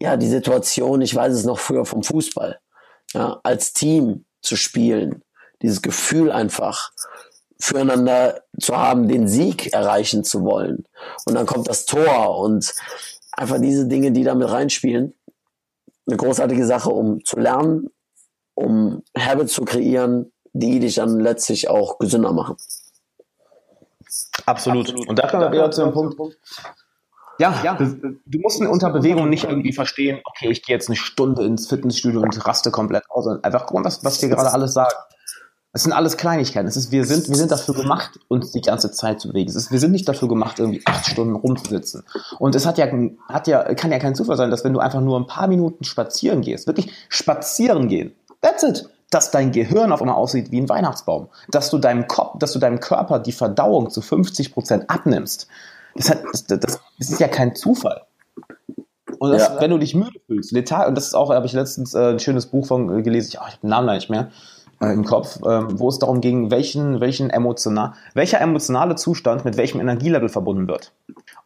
ja, die Situation, ich weiß es noch früher vom Fußball, ja, als Team zu spielen, dieses Gefühl einfach füreinander zu haben, den Sieg erreichen zu wollen. Und dann kommt das Tor und einfach diese Dinge, die da mit reinspielen, eine großartige Sache, um zu lernen, um Habits zu kreieren, die dich dann letztlich auch gesünder machen. Absolut. Absolut. Und da kommen wir wieder zu dem Punkt. Ja, ja, du musst unter Bewegung nicht irgendwie verstehen, okay, ich gehe jetzt eine Stunde ins Fitnessstudio und raste komplett aus. Einfach gucken, was, was wir gerade alles sagen. Es sind alles Kleinigkeiten. Es ist, wir, sind, wir sind dafür gemacht, uns die ganze Zeit zu bewegen. Es ist, wir sind nicht dafür gemacht, irgendwie acht Stunden rumzusitzen. Und es hat ja, hat ja, kann ja kein Zufall sein, dass wenn du einfach nur ein paar Minuten spazieren gehst, wirklich spazieren gehen, that's it, dass dein Gehirn auf einmal aussieht wie ein Weihnachtsbaum. Dass du deinem Kopf, dass du deinem Körper die Verdauung zu 50 Prozent abnimmst. Das, hat, das, das, das ist ja kein Zufall. Und das, ja. wenn du dich müde fühlst, letal, und das ist auch, habe ich letztens äh, ein schönes Buch von gelesen, ich, oh, ich habe den Namen nicht mehr, äh, im Kopf, ähm, wo es darum ging, welchen, welchen emotional, welcher emotionale Zustand mit welchem Energielevel verbunden wird.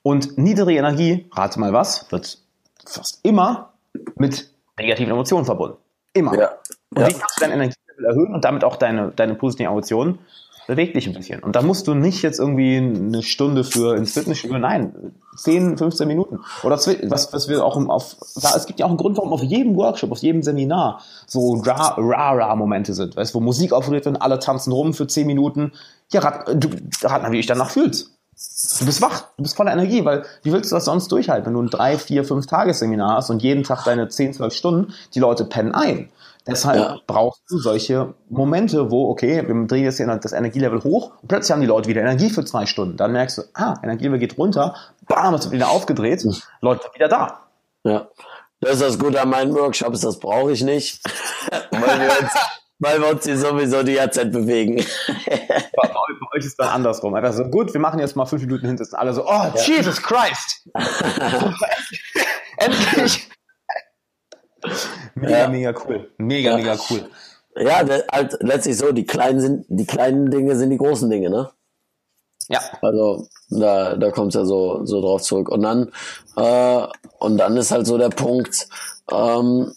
Und niedrige Energie, rate mal was, wird fast immer mit negativen Emotionen verbunden. Immer. Ja. Und wie kannst du dein Energielevel erhöhen und damit auch deine, deine positiven Emotionen? Beweg dich ein bisschen. Und da musst du nicht jetzt irgendwie eine Stunde für ins Fitnessstudio, nein, 10, 15 Minuten. Oder was, was wir auch auf, es gibt ja auch einen Grund, warum auf jedem Workshop, auf jedem Seminar so Ra-Ra-Momente sind, weißt, wo Musik aufgeregt wird, alle tanzen rum für 10 Minuten. Ja, rat, du, rat mal, wie ich danach fühlst. Du bist wach, du bist voller Energie, weil wie willst du das sonst durchhalten, wenn du ein drei, vier, fünf Tagesseminar hast und jeden Tag deine 10, 12 Stunden, die Leute pennen ein. Deshalb ja. brauchst du solche Momente, wo, okay, wir drehen jetzt das Energielevel hoch und plötzlich haben die Leute wieder Energie für zwei Stunden. Dann merkst du, ah, Energielevel geht runter, bam, es wird wieder aufgedreht, mhm. Leute sind wieder da. Ja. Das ist das Gute an meinen Workshops, das brauche ich nicht, weil, wir uns, weil wir uns hier sowieso die ganze Zeit bewegen. bei, bei euch ist dann andersrum. Einfach so, gut, wir machen jetzt mal fünf Minuten hinter, alle so, oh, ja. Jesus Christ! Endlich! Mega, ja. mega cool. Mega, ja. mega cool. Ja, halt letztlich so, die kleinen sind, die kleinen Dinge sind die großen Dinge, ne? Ja. Also da, da kommt es ja so, so drauf zurück. Und dann, äh, und dann ist halt so der Punkt, ähm,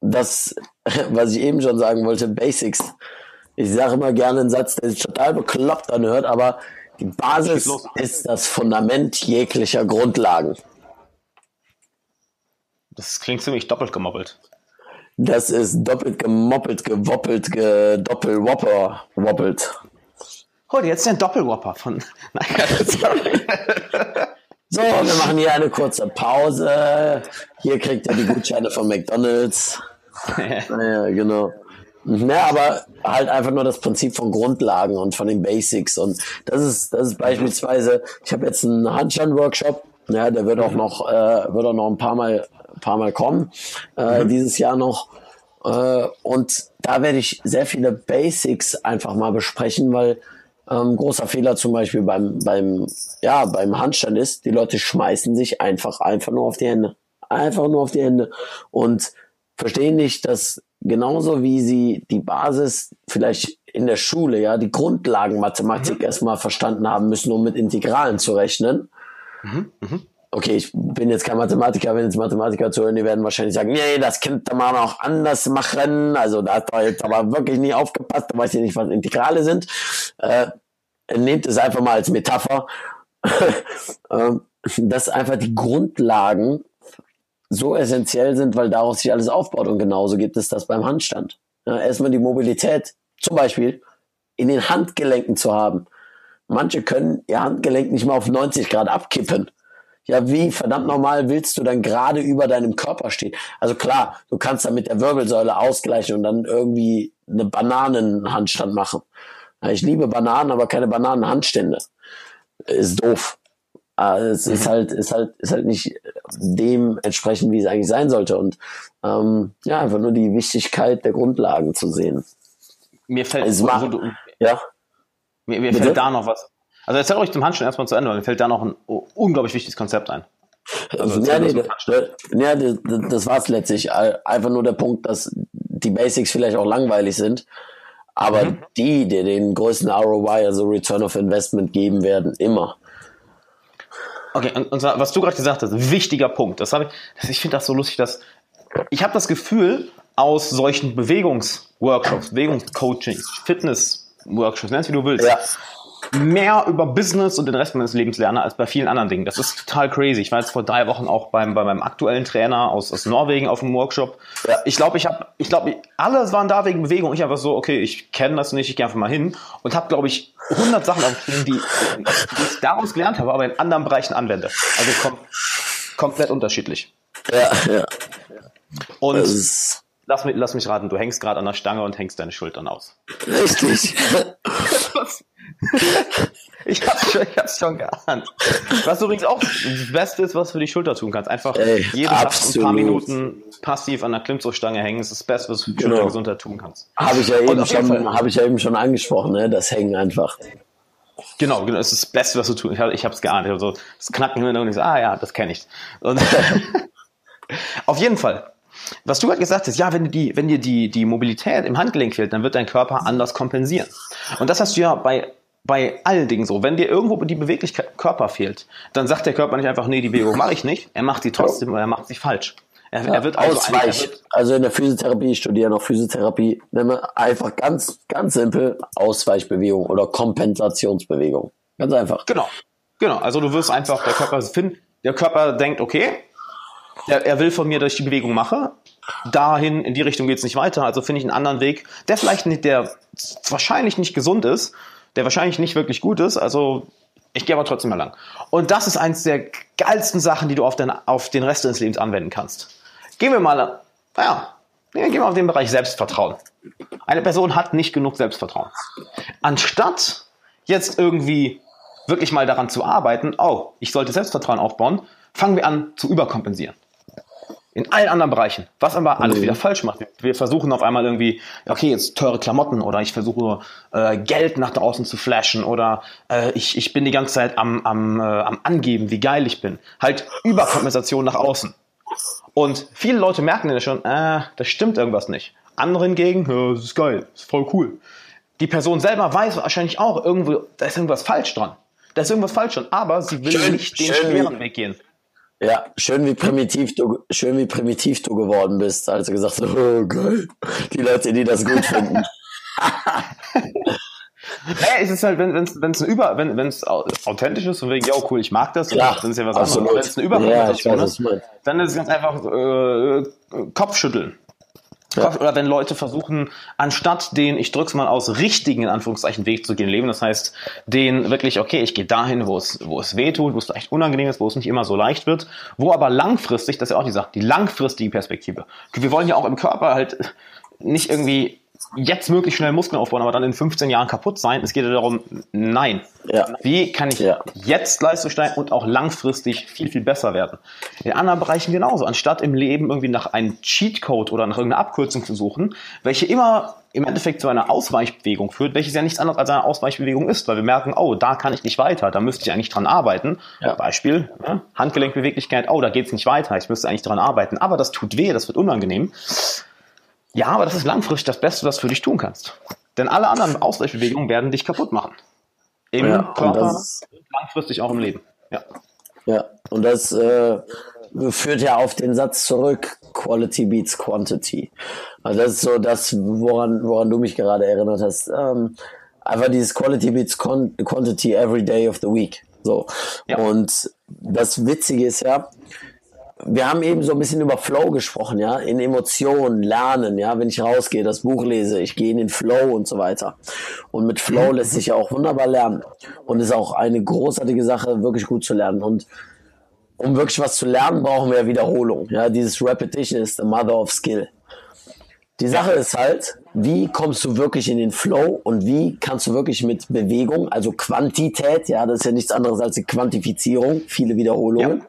das, was ich eben schon sagen wollte, Basics. Ich sage immer gerne einen Satz, der sich total bekloppt anhört, aber die Basis ist das Fundament jeglicher Grundlagen. Das klingt ziemlich doppelt gemoppelt. Das ist doppelt gemoppelt, gewoppelt, gedoppelwopper, woppelt. Oh, jetzt ein Doppelwopper von. So, wir machen hier eine kurze Pause. Hier kriegt ihr die Gutscheine von McDonalds. ja, genau. Ja, aber halt einfach nur das Prinzip von Grundlagen und von den Basics. Und das ist, das ist beispielsweise, ich habe jetzt einen Handstand-Workshop, ja, der wird auch noch, äh, wird auch noch ein paar Mal, paar Mal kommen, äh, mhm. dieses Jahr noch. Äh, und da werde ich sehr viele Basics einfach mal besprechen, weil ähm, großer Fehler zum Beispiel beim, beim, ja, beim Handstand ist, die Leute schmeißen sich einfach, einfach nur auf die Hände. Einfach nur auf die Hände. Und verstehen nicht, dass genauso wie sie die Basis vielleicht in der Schule, ja, die Grundlagen Mathematik mhm. erstmal verstanden haben müssen, um mit Integralen zu rechnen. Mhm. Mhm. Okay, ich bin jetzt kein Mathematiker, wenn jetzt Mathematiker zuhören, die werden wahrscheinlich sagen, nee, das könnte man auch anders machen. Also da hat er jetzt aber wirklich nie aufgepasst, da weiß ich nicht, was Integrale sind. Äh, nehmt es einfach mal als Metapher, ähm, dass einfach die Grundlagen so essentiell sind, weil daraus sich alles aufbaut. Und genauso gibt es das beim Handstand. Ja, erstmal die Mobilität, zum Beispiel in den Handgelenken zu haben. Manche können ihr Handgelenk nicht mal auf 90 Grad abkippen. Ja, wie verdammt normal willst du dann gerade über deinem Körper stehen? Also klar, du kannst dann mit der Wirbelsäule ausgleichen und dann irgendwie eine Bananenhandstand machen. Ich liebe Bananen, aber keine Bananenhandstände. Ist doof. Also es ist mhm. halt, ist halt, ist halt nicht dementsprechend, wie es eigentlich sein sollte. Und ähm, ja, einfach nur die Wichtigkeit der Grundlagen zu sehen. Mir fällt, also, wo, du, ja? mir, mir fällt da noch was. Also erzähl euch zum Handstand erstmal zu Ende, weil mir fällt da noch ein unglaublich wichtiges Konzept ein. Also ja, nee, das, ja, das, das war es letztlich. Einfach nur der Punkt, dass die Basics vielleicht auch langweilig sind, aber mhm. die, die den größten ROI, also Return of Investment geben werden, immer. Okay, und, und zwar, was du gerade gesagt hast, wichtiger Punkt. Das habe ich, ich finde das so lustig, dass ich habe das Gefühl, aus solchen Bewegungsworkshops, Bewegungscoachings, Fitnessworkshops, nennst wie du willst, ja mehr über Business und den Rest meines Lebens lerne als bei vielen anderen Dingen. Das ist total crazy. Ich war jetzt vor drei Wochen auch beim, bei meinem aktuellen Trainer aus, aus Norwegen auf dem Workshop. Ja. Ich glaube, ich habe, ich glaube, alle waren da wegen Bewegung. Ich einfach so, okay, ich kenne das nicht, ich gehe einfach mal hin und habe, glaube ich, 100 Sachen aufgeschrieben, die, die ich daraus gelernt habe, aber in anderen Bereichen anwende. Also kom komplett unterschiedlich. Ja, ja. Und lass mich, lass mich raten, du hängst gerade an der Stange und hängst deine Schultern aus. Richtig. ich hab's schon, ich hab's schon geahnt. Was übrigens auch das Beste ist, was du für die Schulter tun kannst. Einfach Ey, jeden Tag ein paar Minuten passiv an der Klimmzugstange hängen, ist das Beste, was du für die genau. Schultergesundheit tun kannst. Habe ich ja eben schon, habe ich ja eben schon angesprochen, ne? Das Hängen einfach. Genau, genau, das ist das Beste, was du tun. Ich, hab, ich hab's geahnt. Ich hab so das Knacken im und ich so, ah ja, das kenne ich. Und auf jeden Fall. Was du gerade gesagt hast, ja, wenn dir die, wenn dir die, die Mobilität im Handgelenk fehlt, dann wird dein Körper anders kompensieren. Und das hast du ja bei bei allen Dingen so. Wenn dir irgendwo die Beweglichkeit im Körper fehlt, dann sagt der Körper nicht einfach, nee, die Bewegung mache ich nicht. Er macht sie trotzdem, aber er macht sie falsch. Er, ja, er wird also Ausweich. Wird also in der Physiotherapie, ich studiere noch Physiotherapie, nennen wir einfach ganz, ganz simpel Ausweichbewegung oder Kompensationsbewegung. Ganz einfach. Genau. Genau. Also du wirst einfach, der Körper finden, der Körper denkt, okay, er, er will von mir, dass ich die Bewegung mache. Dahin, in die Richtung geht es nicht weiter. Also finde ich einen anderen Weg, der vielleicht nicht, der wahrscheinlich nicht gesund ist, der wahrscheinlich nicht wirklich gut ist. Also ich gehe aber trotzdem mal lang. Und das ist eins der geilsten Sachen, die du auf den, auf den Rest deines Lebens anwenden kannst. Gehen wir mal, naja, gehen wir auf den Bereich Selbstvertrauen. Eine Person hat nicht genug Selbstvertrauen. Anstatt jetzt irgendwie wirklich mal daran zu arbeiten, oh, ich sollte Selbstvertrauen aufbauen, fangen wir an zu überkompensieren in allen anderen Bereichen, was aber alles mhm. wieder falsch macht. Wir versuchen auf einmal irgendwie, okay, jetzt teure Klamotten oder ich versuche äh, Geld nach draußen zu flashen oder äh, ich, ich bin die ganze Zeit am, am, äh, am Angeben, wie geil ich bin. Halt Überkompensation nach außen. Und viele Leute merken ja schon, äh, das stimmt irgendwas nicht. Andere hingegen, ja, das ist geil, das ist voll cool. Die Person selber weiß wahrscheinlich auch, irgendwo, da ist irgendwas falsch dran. Da ist irgendwas falsch dran, aber sie will schön, nicht den schweren Weg gehen. Ja, schön wie primitiv du, schön wie primitiv du geworden bist, als du gesagt hast, oh geil, die Leute, die das gut finden. Naja, es ist halt, wenn es wenn, ein Über, wenn es authentisch ist und wegen, ja, cool, ich mag das, Klar, dann ist ja was anderes. Wenn es eine Überkompensation ja, ist, dann ist es ganz einfach äh, Kopfschütteln. Ja. Oder wenn Leute versuchen, anstatt den, ich drück's mal aus, richtigen, in Anführungszeichen, Weg zu gehen, leben. Das heißt, den wirklich, okay, ich gehe dahin, wo es, wo es weh tut, wo es echt unangenehm ist, wo es nicht immer so leicht wird, wo aber langfristig, das ist ja auch die Sache, die langfristige Perspektive. Wir wollen ja auch im Körper halt nicht irgendwie jetzt möglichst schnell Muskeln aufbauen, aber dann in 15 Jahren kaputt sein. Es geht ja darum, nein. Ja. Wie kann ich ja. jetzt Leistung steigen und auch langfristig viel, viel besser werden? In anderen Bereichen genauso. Anstatt im Leben irgendwie nach einem Cheatcode oder nach irgendeiner Abkürzung zu suchen, welche immer im Endeffekt zu einer Ausweichbewegung führt, welches ja nichts anderes als eine Ausweichbewegung ist, weil wir merken, oh, da kann ich nicht weiter, da müsste ich eigentlich dran arbeiten. Ja. Beispiel, ja, Handgelenkbeweglichkeit, oh, da geht's nicht weiter, ich müsste eigentlich dran arbeiten, aber das tut weh, das wird unangenehm ja, aber das ist langfristig das Beste, was du für dich tun kannst. Denn alle anderen Ausgleichsbewegungen werden dich kaputt machen. Im ja, Körper und langfristig auch im Leben. Ja, ja und das äh, führt ja auf den Satz zurück, Quality beats Quantity. Also das ist so das, woran, woran du mich gerade erinnert hast. Ähm, einfach dieses Quality beats Quantity every day of the week. So. Ja. Und das Witzige ist ja, wir haben eben so ein bisschen über Flow gesprochen, ja, in Emotionen, Lernen, ja, wenn ich rausgehe, das Buch lese, ich gehe in den Flow und so weiter. Und mit Flow lässt sich ja auch wunderbar lernen. Und ist auch eine großartige Sache, wirklich gut zu lernen. Und um wirklich was zu lernen, brauchen wir Wiederholung. Ja, dieses Repetition is the mother of skill. Die Sache ist halt, wie kommst du wirklich in den Flow und wie kannst du wirklich mit Bewegung, also Quantität, ja, das ist ja nichts anderes als die Quantifizierung, viele Wiederholungen, ja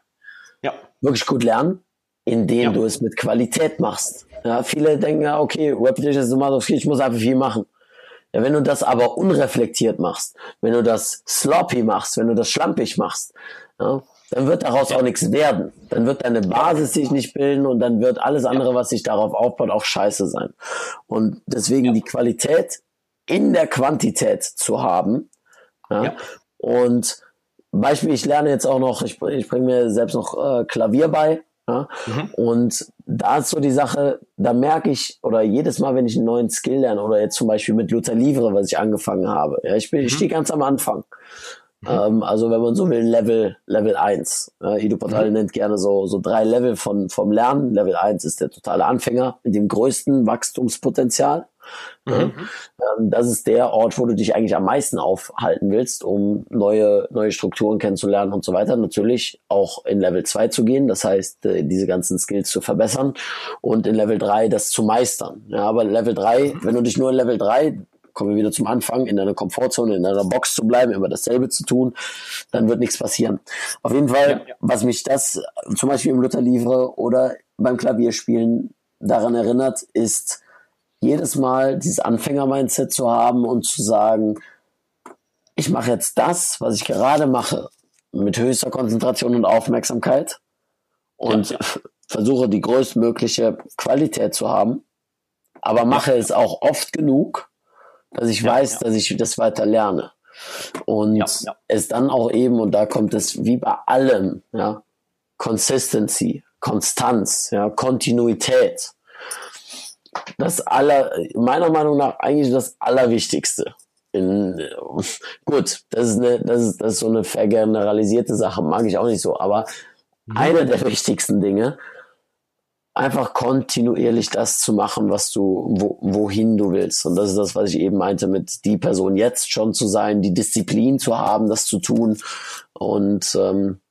wirklich gut lernen, indem ja. du es mit Qualität machst. Ja, viele denken ja, okay, Repetition ist immer so, ich muss einfach viel machen. Ja, wenn du das aber unreflektiert machst, wenn du das sloppy machst, wenn du das schlampig machst, ja, dann wird daraus auch nichts werden. Dann wird deine Basis sich nicht bilden und dann wird alles andere, was sich darauf aufbaut, auch scheiße sein. Und deswegen die Qualität in der Quantität zu haben. Und Beispiel, ich lerne jetzt auch noch, ich, ich bringe mir selbst noch äh, Klavier bei. Ja? Mhm. Und da ist so die Sache, da merke ich, oder jedes Mal, wenn ich einen neuen Skill lerne, oder jetzt zum Beispiel mit Luther Livre, was ich angefangen habe, ja, ich, bin, mhm. ich stehe ganz am Anfang. Mhm. Ähm, also wenn man so will, Level, Level 1. Ja, Ido Portal mhm. nennt gerne so, so drei Level von, vom Lernen. Level 1 ist der totale Anfänger mit dem größten Wachstumspotenzial. Mhm. Ähm, das ist der Ort, wo du dich eigentlich am meisten aufhalten willst, um neue, neue Strukturen kennenzulernen und so weiter. Natürlich auch in Level 2 zu gehen, das heißt, äh, diese ganzen Skills zu verbessern und in Level 3 das zu meistern. Ja, aber Level 3, wenn du dich nur in Level 3 kommen wir wieder zum Anfang, in deiner Komfortzone, in deiner Box zu bleiben, immer dasselbe zu tun, dann wird nichts passieren. Auf jeden Fall, ja, ja. was mich das zum Beispiel im Luther Livre oder beim Klavierspielen daran erinnert, ist, jedes Mal dieses Anfänger-Mindset zu haben und zu sagen, ich mache jetzt das, was ich gerade mache, mit höchster Konzentration und Aufmerksamkeit und ja. versuche die größtmögliche Qualität zu haben, aber mache es auch oft genug, dass ich ja, weiß, dass ich das weiter lerne. Und es dann auch eben, und da kommt es wie bei allem, ja, Consistency, Konstanz, ja, Kontinuität das aller, meiner Meinung nach eigentlich das Allerwichtigste. In, gut, das ist, eine, das, ist, das ist so eine vergeneralisierte Sache, mag ich auch nicht so, aber mhm. eine der wichtigsten Dinge, einfach kontinuierlich das zu machen, was du, wo, wohin du willst. Und das ist das, was ich eben meinte, mit die Person jetzt schon zu sein, die Disziplin zu haben, das zu tun. Und ähm,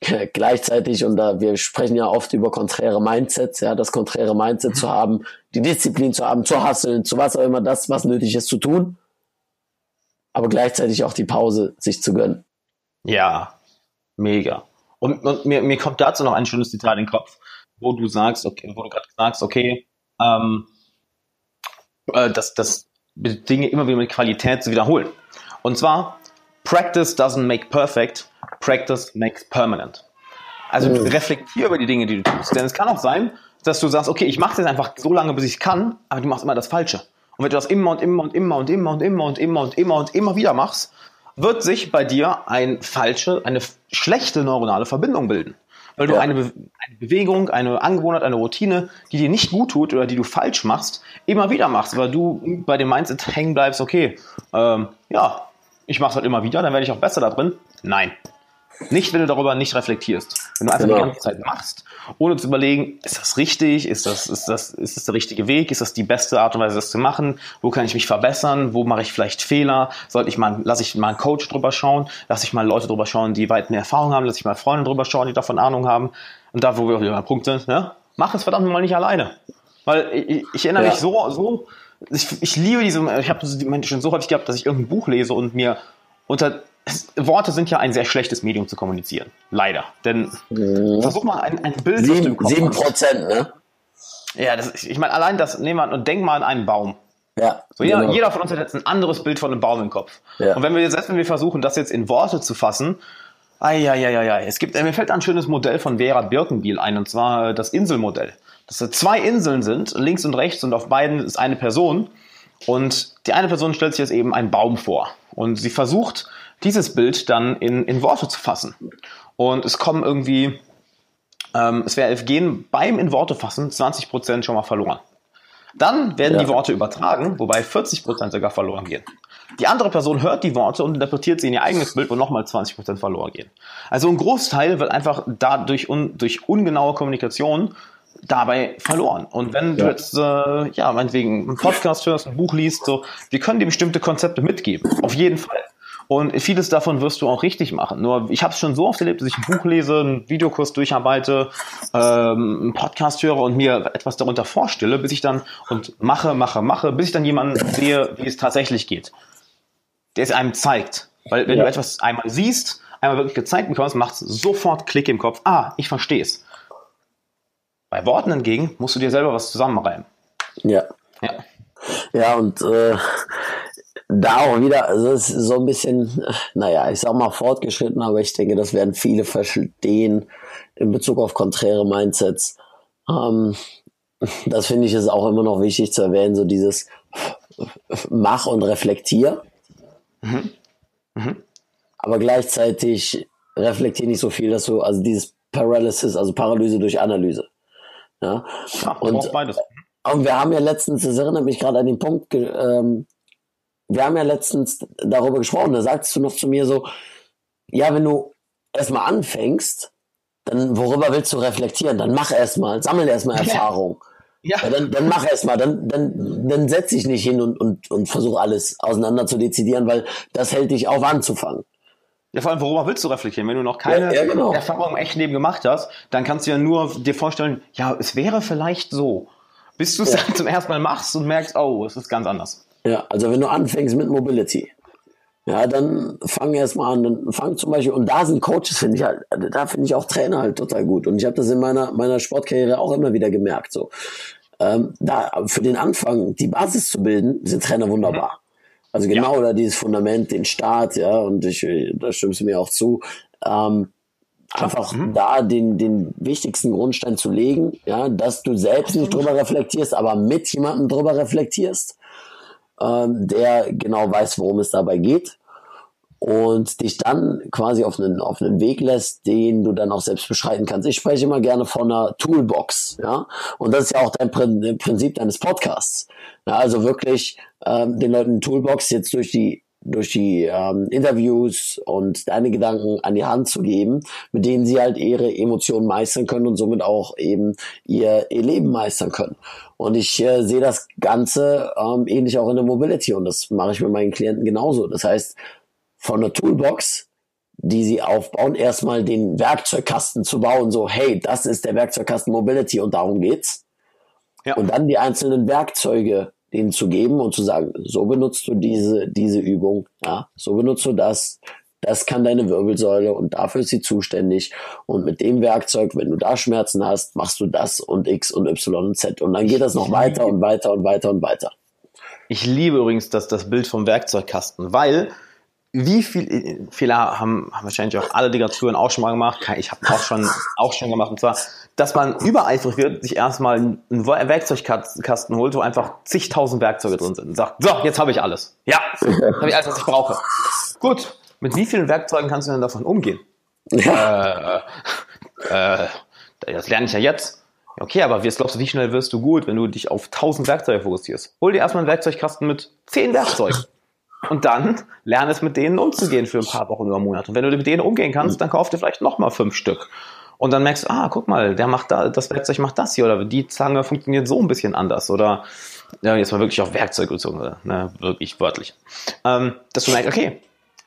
gleichzeitig, und da wir sprechen ja oft über konträre Mindsets, ja, das konträre Mindset zu haben, die Disziplin zu haben, zu hasseln, zu was auch immer das, was nötig ist zu tun, aber gleichzeitig auch die Pause sich zu gönnen. Ja, mega. Und, und mir, mir kommt dazu noch ein schönes Zitat in den Kopf, wo du sagst, okay, wo du gerade sagst, okay, ähm, äh, dass, dass Dinge immer wieder mit Qualität zu wiederholen. Und zwar, practice doesn't make perfect, Practice makes permanent. Also mhm. reflektier über die Dinge, die du tust. Denn es kann auch sein, dass du sagst, okay, ich mache jetzt einfach so lange, bis ich es kann, aber du machst immer das Falsche. Und wenn du das immer und immer und immer und immer und immer und immer und immer und immer wieder machst, wird sich bei dir ein falsche, eine schlechte neuronale Verbindung bilden. Weil du ja. eine, Be eine, Bewegung, eine Angewohnheit, eine Routine, die dir nicht gut tut oder die du falsch machst, immer wieder machst, weil du bei dem Mindset hängen bleibst, okay, ähm, ja, ich mache es halt immer wieder, dann werde ich auch besser da drin. Nein, Nicht, wenn du darüber nicht reflektierst. Wenn du einfach genau. die ganze Zeit machst, ohne zu überlegen, ist das richtig, ist das, ist das, ist das der richtige Weg, ist das die beste Art und Weise, das zu machen, wo kann ich mich verbessern, wo mache ich vielleicht Fehler, sollte ich mal, lasse ich mal einen Coach drüber schauen, lasse ich mal Leute drüber schauen, die weit mehr Erfahrung haben, lasse ich mal Freunde drüber schauen, die davon Ahnung haben. Und da, wo wir wieder beim Punkt sind, ne? mach es verdammt mal nicht alleine. Weil ich, ich erinnere ja. mich so, so, ich, ich liebe diese, ich habe schon so häufig gehabt, dass ich irgendein Buch lese und mir unter Worte sind ja ein sehr schlechtes Medium zu kommunizieren. Leider. Denn mhm. versuch mal ein, ein Bild sieben, sieben Prozent, ne? Ja, das, ich meine, allein das, nehmen wir und denk mal an einen Baum. Ja, so jeder, genau. jeder von uns hat jetzt ein anderes Bild von einem Baum im Kopf. Ja. Und wenn wir jetzt, selbst wenn wir versuchen, das jetzt in Worte zu fassen, Eieieiei. Es gibt, mir fällt ein schönes Modell von Vera Birkenbiel ein, und zwar das Inselmodell. Dass da zwei Inseln sind, links und rechts, und auf beiden ist eine Person. Und die eine Person stellt sich jetzt eben einen Baum vor. Und sie versucht, dieses Bild dann in, in Worte zu fassen. Und es kommen irgendwie, ähm, es wäre gehen beim in Worte fassen 20 Prozent schon mal verloren. Dann werden ja. die Worte übertragen, wobei 40 Prozent sogar verloren gehen. Die andere Person hört die Worte und interpretiert sie in ihr eigenes Bild, wo nochmal 20 Prozent verloren gehen. Also ein Großteil wird einfach dadurch un, durch ungenaue Kommunikation dabei verloren. Und wenn du jetzt, äh, ja, meinetwegen einen Podcast hörst, ein Buch liest, so, wir können dir bestimmte Konzepte mitgeben. Auf jeden Fall. Und vieles davon wirst du auch richtig machen. Nur ich habe es schon so oft erlebt, dass ich ein Buch lese, einen Videokurs durcharbeite, ähm, einen Podcast höre und mir etwas darunter vorstelle, bis ich dann und mache, mache, mache, bis ich dann jemanden sehe, wie es tatsächlich geht. Der es einem zeigt. Weil wenn ja. du etwas einmal siehst, einmal wirklich gezeigt bekommst, macht es sofort Klick im Kopf. Ah, ich verstehe es. Bei Worten hingegen musst du dir selber was zusammenreimen. Ja. Ja. Ja, und äh, da auch wieder, also es ist so ein bisschen, naja, ich sag mal fortgeschritten, aber ich denke, das werden viele verstehen in Bezug auf konträre Mindsets. Ähm, das finde ich ist auch immer noch wichtig zu erwähnen, so dieses Mach und reflektier. Mhm. Mhm. Aber gleichzeitig reflektier nicht so viel, dass du, also dieses Paralysis, also Paralyse durch Analyse. Ja, ja und, beides. und wir haben ja letztens, das erinnert mich gerade an den Punkt, ähm, wir haben ja letztens darüber gesprochen, da sagst du noch zu mir so, ja, wenn du erstmal anfängst, dann worüber willst du reflektieren? Dann mach erstmal, sammel erstmal Erfahrung. Ja. ja. dann, dann mach erstmal, dann, dann, dann setz dich nicht hin und, und, und versuch alles auseinander zu dezidieren, weil das hält dich auf anzufangen. Ja, vor allem, worüber willst du reflektieren? Wenn du noch keine ja, ja, genau. Erfahrung im echten Leben gemacht hast, dann kannst du ja nur dir vorstellen, ja, es wäre vielleicht so. Bis du es ja. dann zum ersten Mal machst und merkst, oh, es ist ganz anders. Ja, also wenn du anfängst mit Mobility, ja, dann fang erstmal an, dann fang zum Beispiel, und da sind Coaches, finde ich halt, da finde ich auch Trainer halt total gut. Und ich habe das in meiner, meiner Sportkarriere auch immer wieder gemerkt. So. Ähm, da für den Anfang die Basis zu bilden, sind Trainer wunderbar. Also genau ja. da dieses Fundament, den Start, ja, und ich, da stimmst du mir auch zu. Ähm, einfach mhm. da den, den wichtigsten Grundstein zu legen, ja, dass du selbst nicht drüber reflektierst, aber mit jemandem drüber reflektierst ähm, der genau weiß, worum es dabei geht und dich dann quasi auf einen, auf einen Weg lässt, den du dann auch selbst beschreiten kannst. Ich spreche immer gerne von einer Toolbox, ja, und das ist ja auch dein Prinzip deines Podcasts. Ja, also wirklich ähm, den Leuten Toolbox jetzt durch die durch die ähm, Interviews und deine Gedanken an die Hand zu geben, mit denen sie halt ihre Emotionen meistern können und somit auch eben ihr, ihr Leben meistern können. Und ich äh, sehe das Ganze ähm, ähnlich auch in der Mobility und das mache ich mit meinen Klienten genauso. Das heißt, von der Toolbox, die sie aufbauen, erstmal den Werkzeugkasten zu bauen, so, hey, das ist der Werkzeugkasten Mobility und darum geht's. Ja. Und dann die einzelnen Werkzeuge denen zu geben und zu sagen, so benutzt du diese, diese Übung, ja, so benutzt du das, das kann deine Wirbelsäule und dafür ist sie zuständig. Und mit dem Werkzeug, wenn du da Schmerzen hast, machst du das und X und Y und Z. Und dann geht das noch weiter und weiter und weiter und weiter. Ich liebe übrigens das, das Bild vom Werkzeugkasten, weil wie viel Fehler haben, haben wahrscheinlich auch alle Digaturen auch schon mal gemacht. Ich habe auch schon auch schon gemacht und zwar, dass man übereifrig wird, sich erstmal einen Werkzeugkasten holt, wo einfach zigtausend Werkzeuge drin sind und sagt, so, jetzt habe ich alles. Ja, habe ich alles, was ich brauche. Gut, mit wie vielen Werkzeugen kannst du denn davon umgehen? Ja. Äh, äh, das lerne ich ja jetzt. Okay, aber wie glaubst du, wie schnell wirst du gut, wenn du dich auf tausend Werkzeuge fokussierst? Hol dir erstmal einen Werkzeugkasten mit zehn Werkzeugen. und dann lerne es mit denen umzugehen für ein paar Wochen oder Monate. Und wenn du mit denen umgehen kannst, dann kauf dir vielleicht nochmal fünf Stück. Und dann merkst du, ah, guck mal, der macht da, das Werkzeug macht das hier oder die Zange funktioniert so ein bisschen anders oder ja, jetzt mal wirklich auf Werkzeug bezogen, ne, wirklich wörtlich. Ähm, dass du merkst, okay,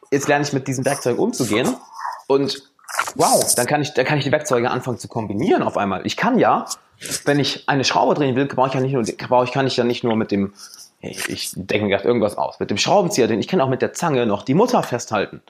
jetzt lerne ich mit diesem Werkzeug umzugehen und wow, dann kann ich, dann kann ich die Werkzeuge anfangen zu kombinieren auf einmal. Ich kann ja, wenn ich eine Schraube drehen will, brauche ich ja nicht nur, brauche ich, kann ich ja nicht nur mit dem, ich denke mir gerade irgendwas aus, mit dem Schraubenzieher, denn ich kann auch mit der Zange noch die Mutter festhalten.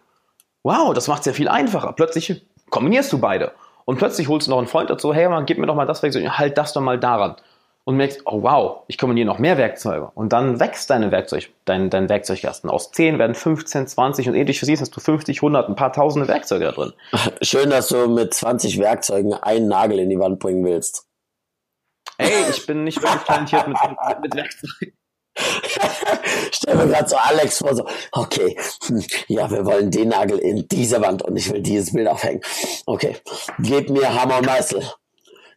Wow, das macht es ja viel einfacher. Plötzlich kombinierst du beide. Und plötzlich holst du noch einen Freund dazu, hey, man, gib mir doch mal das Werkzeug, halt das doch mal daran und merkst, oh wow, ich kombiniere noch mehr Werkzeuge. Und dann wächst deine Werkzeug, dein, dein Werkzeugkasten. Aus 10 werden 15, 20 und ähnlich siehst, hast du 50, 100, ein paar tausende Werkzeuge da drin. Schön, dass du mit 20 Werkzeugen einen Nagel in die Wand bringen willst. Ey, ich bin nicht wirklich talentiert mit, mit, mit Werkzeugen. Stell mir gerade so Alex vor, so, okay, hm, ja, wir wollen den Nagel in diese Wand und ich will dieses Bild aufhängen. Okay, gib mir Hammer und Meißel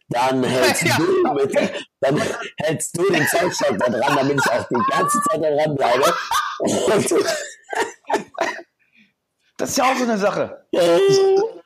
dann hältst ja. du mit, dann hältst du den Zeugstock da dran, damit ich auch die ganze Zeit da dran bleibe. Das ist ja auch so eine Sache.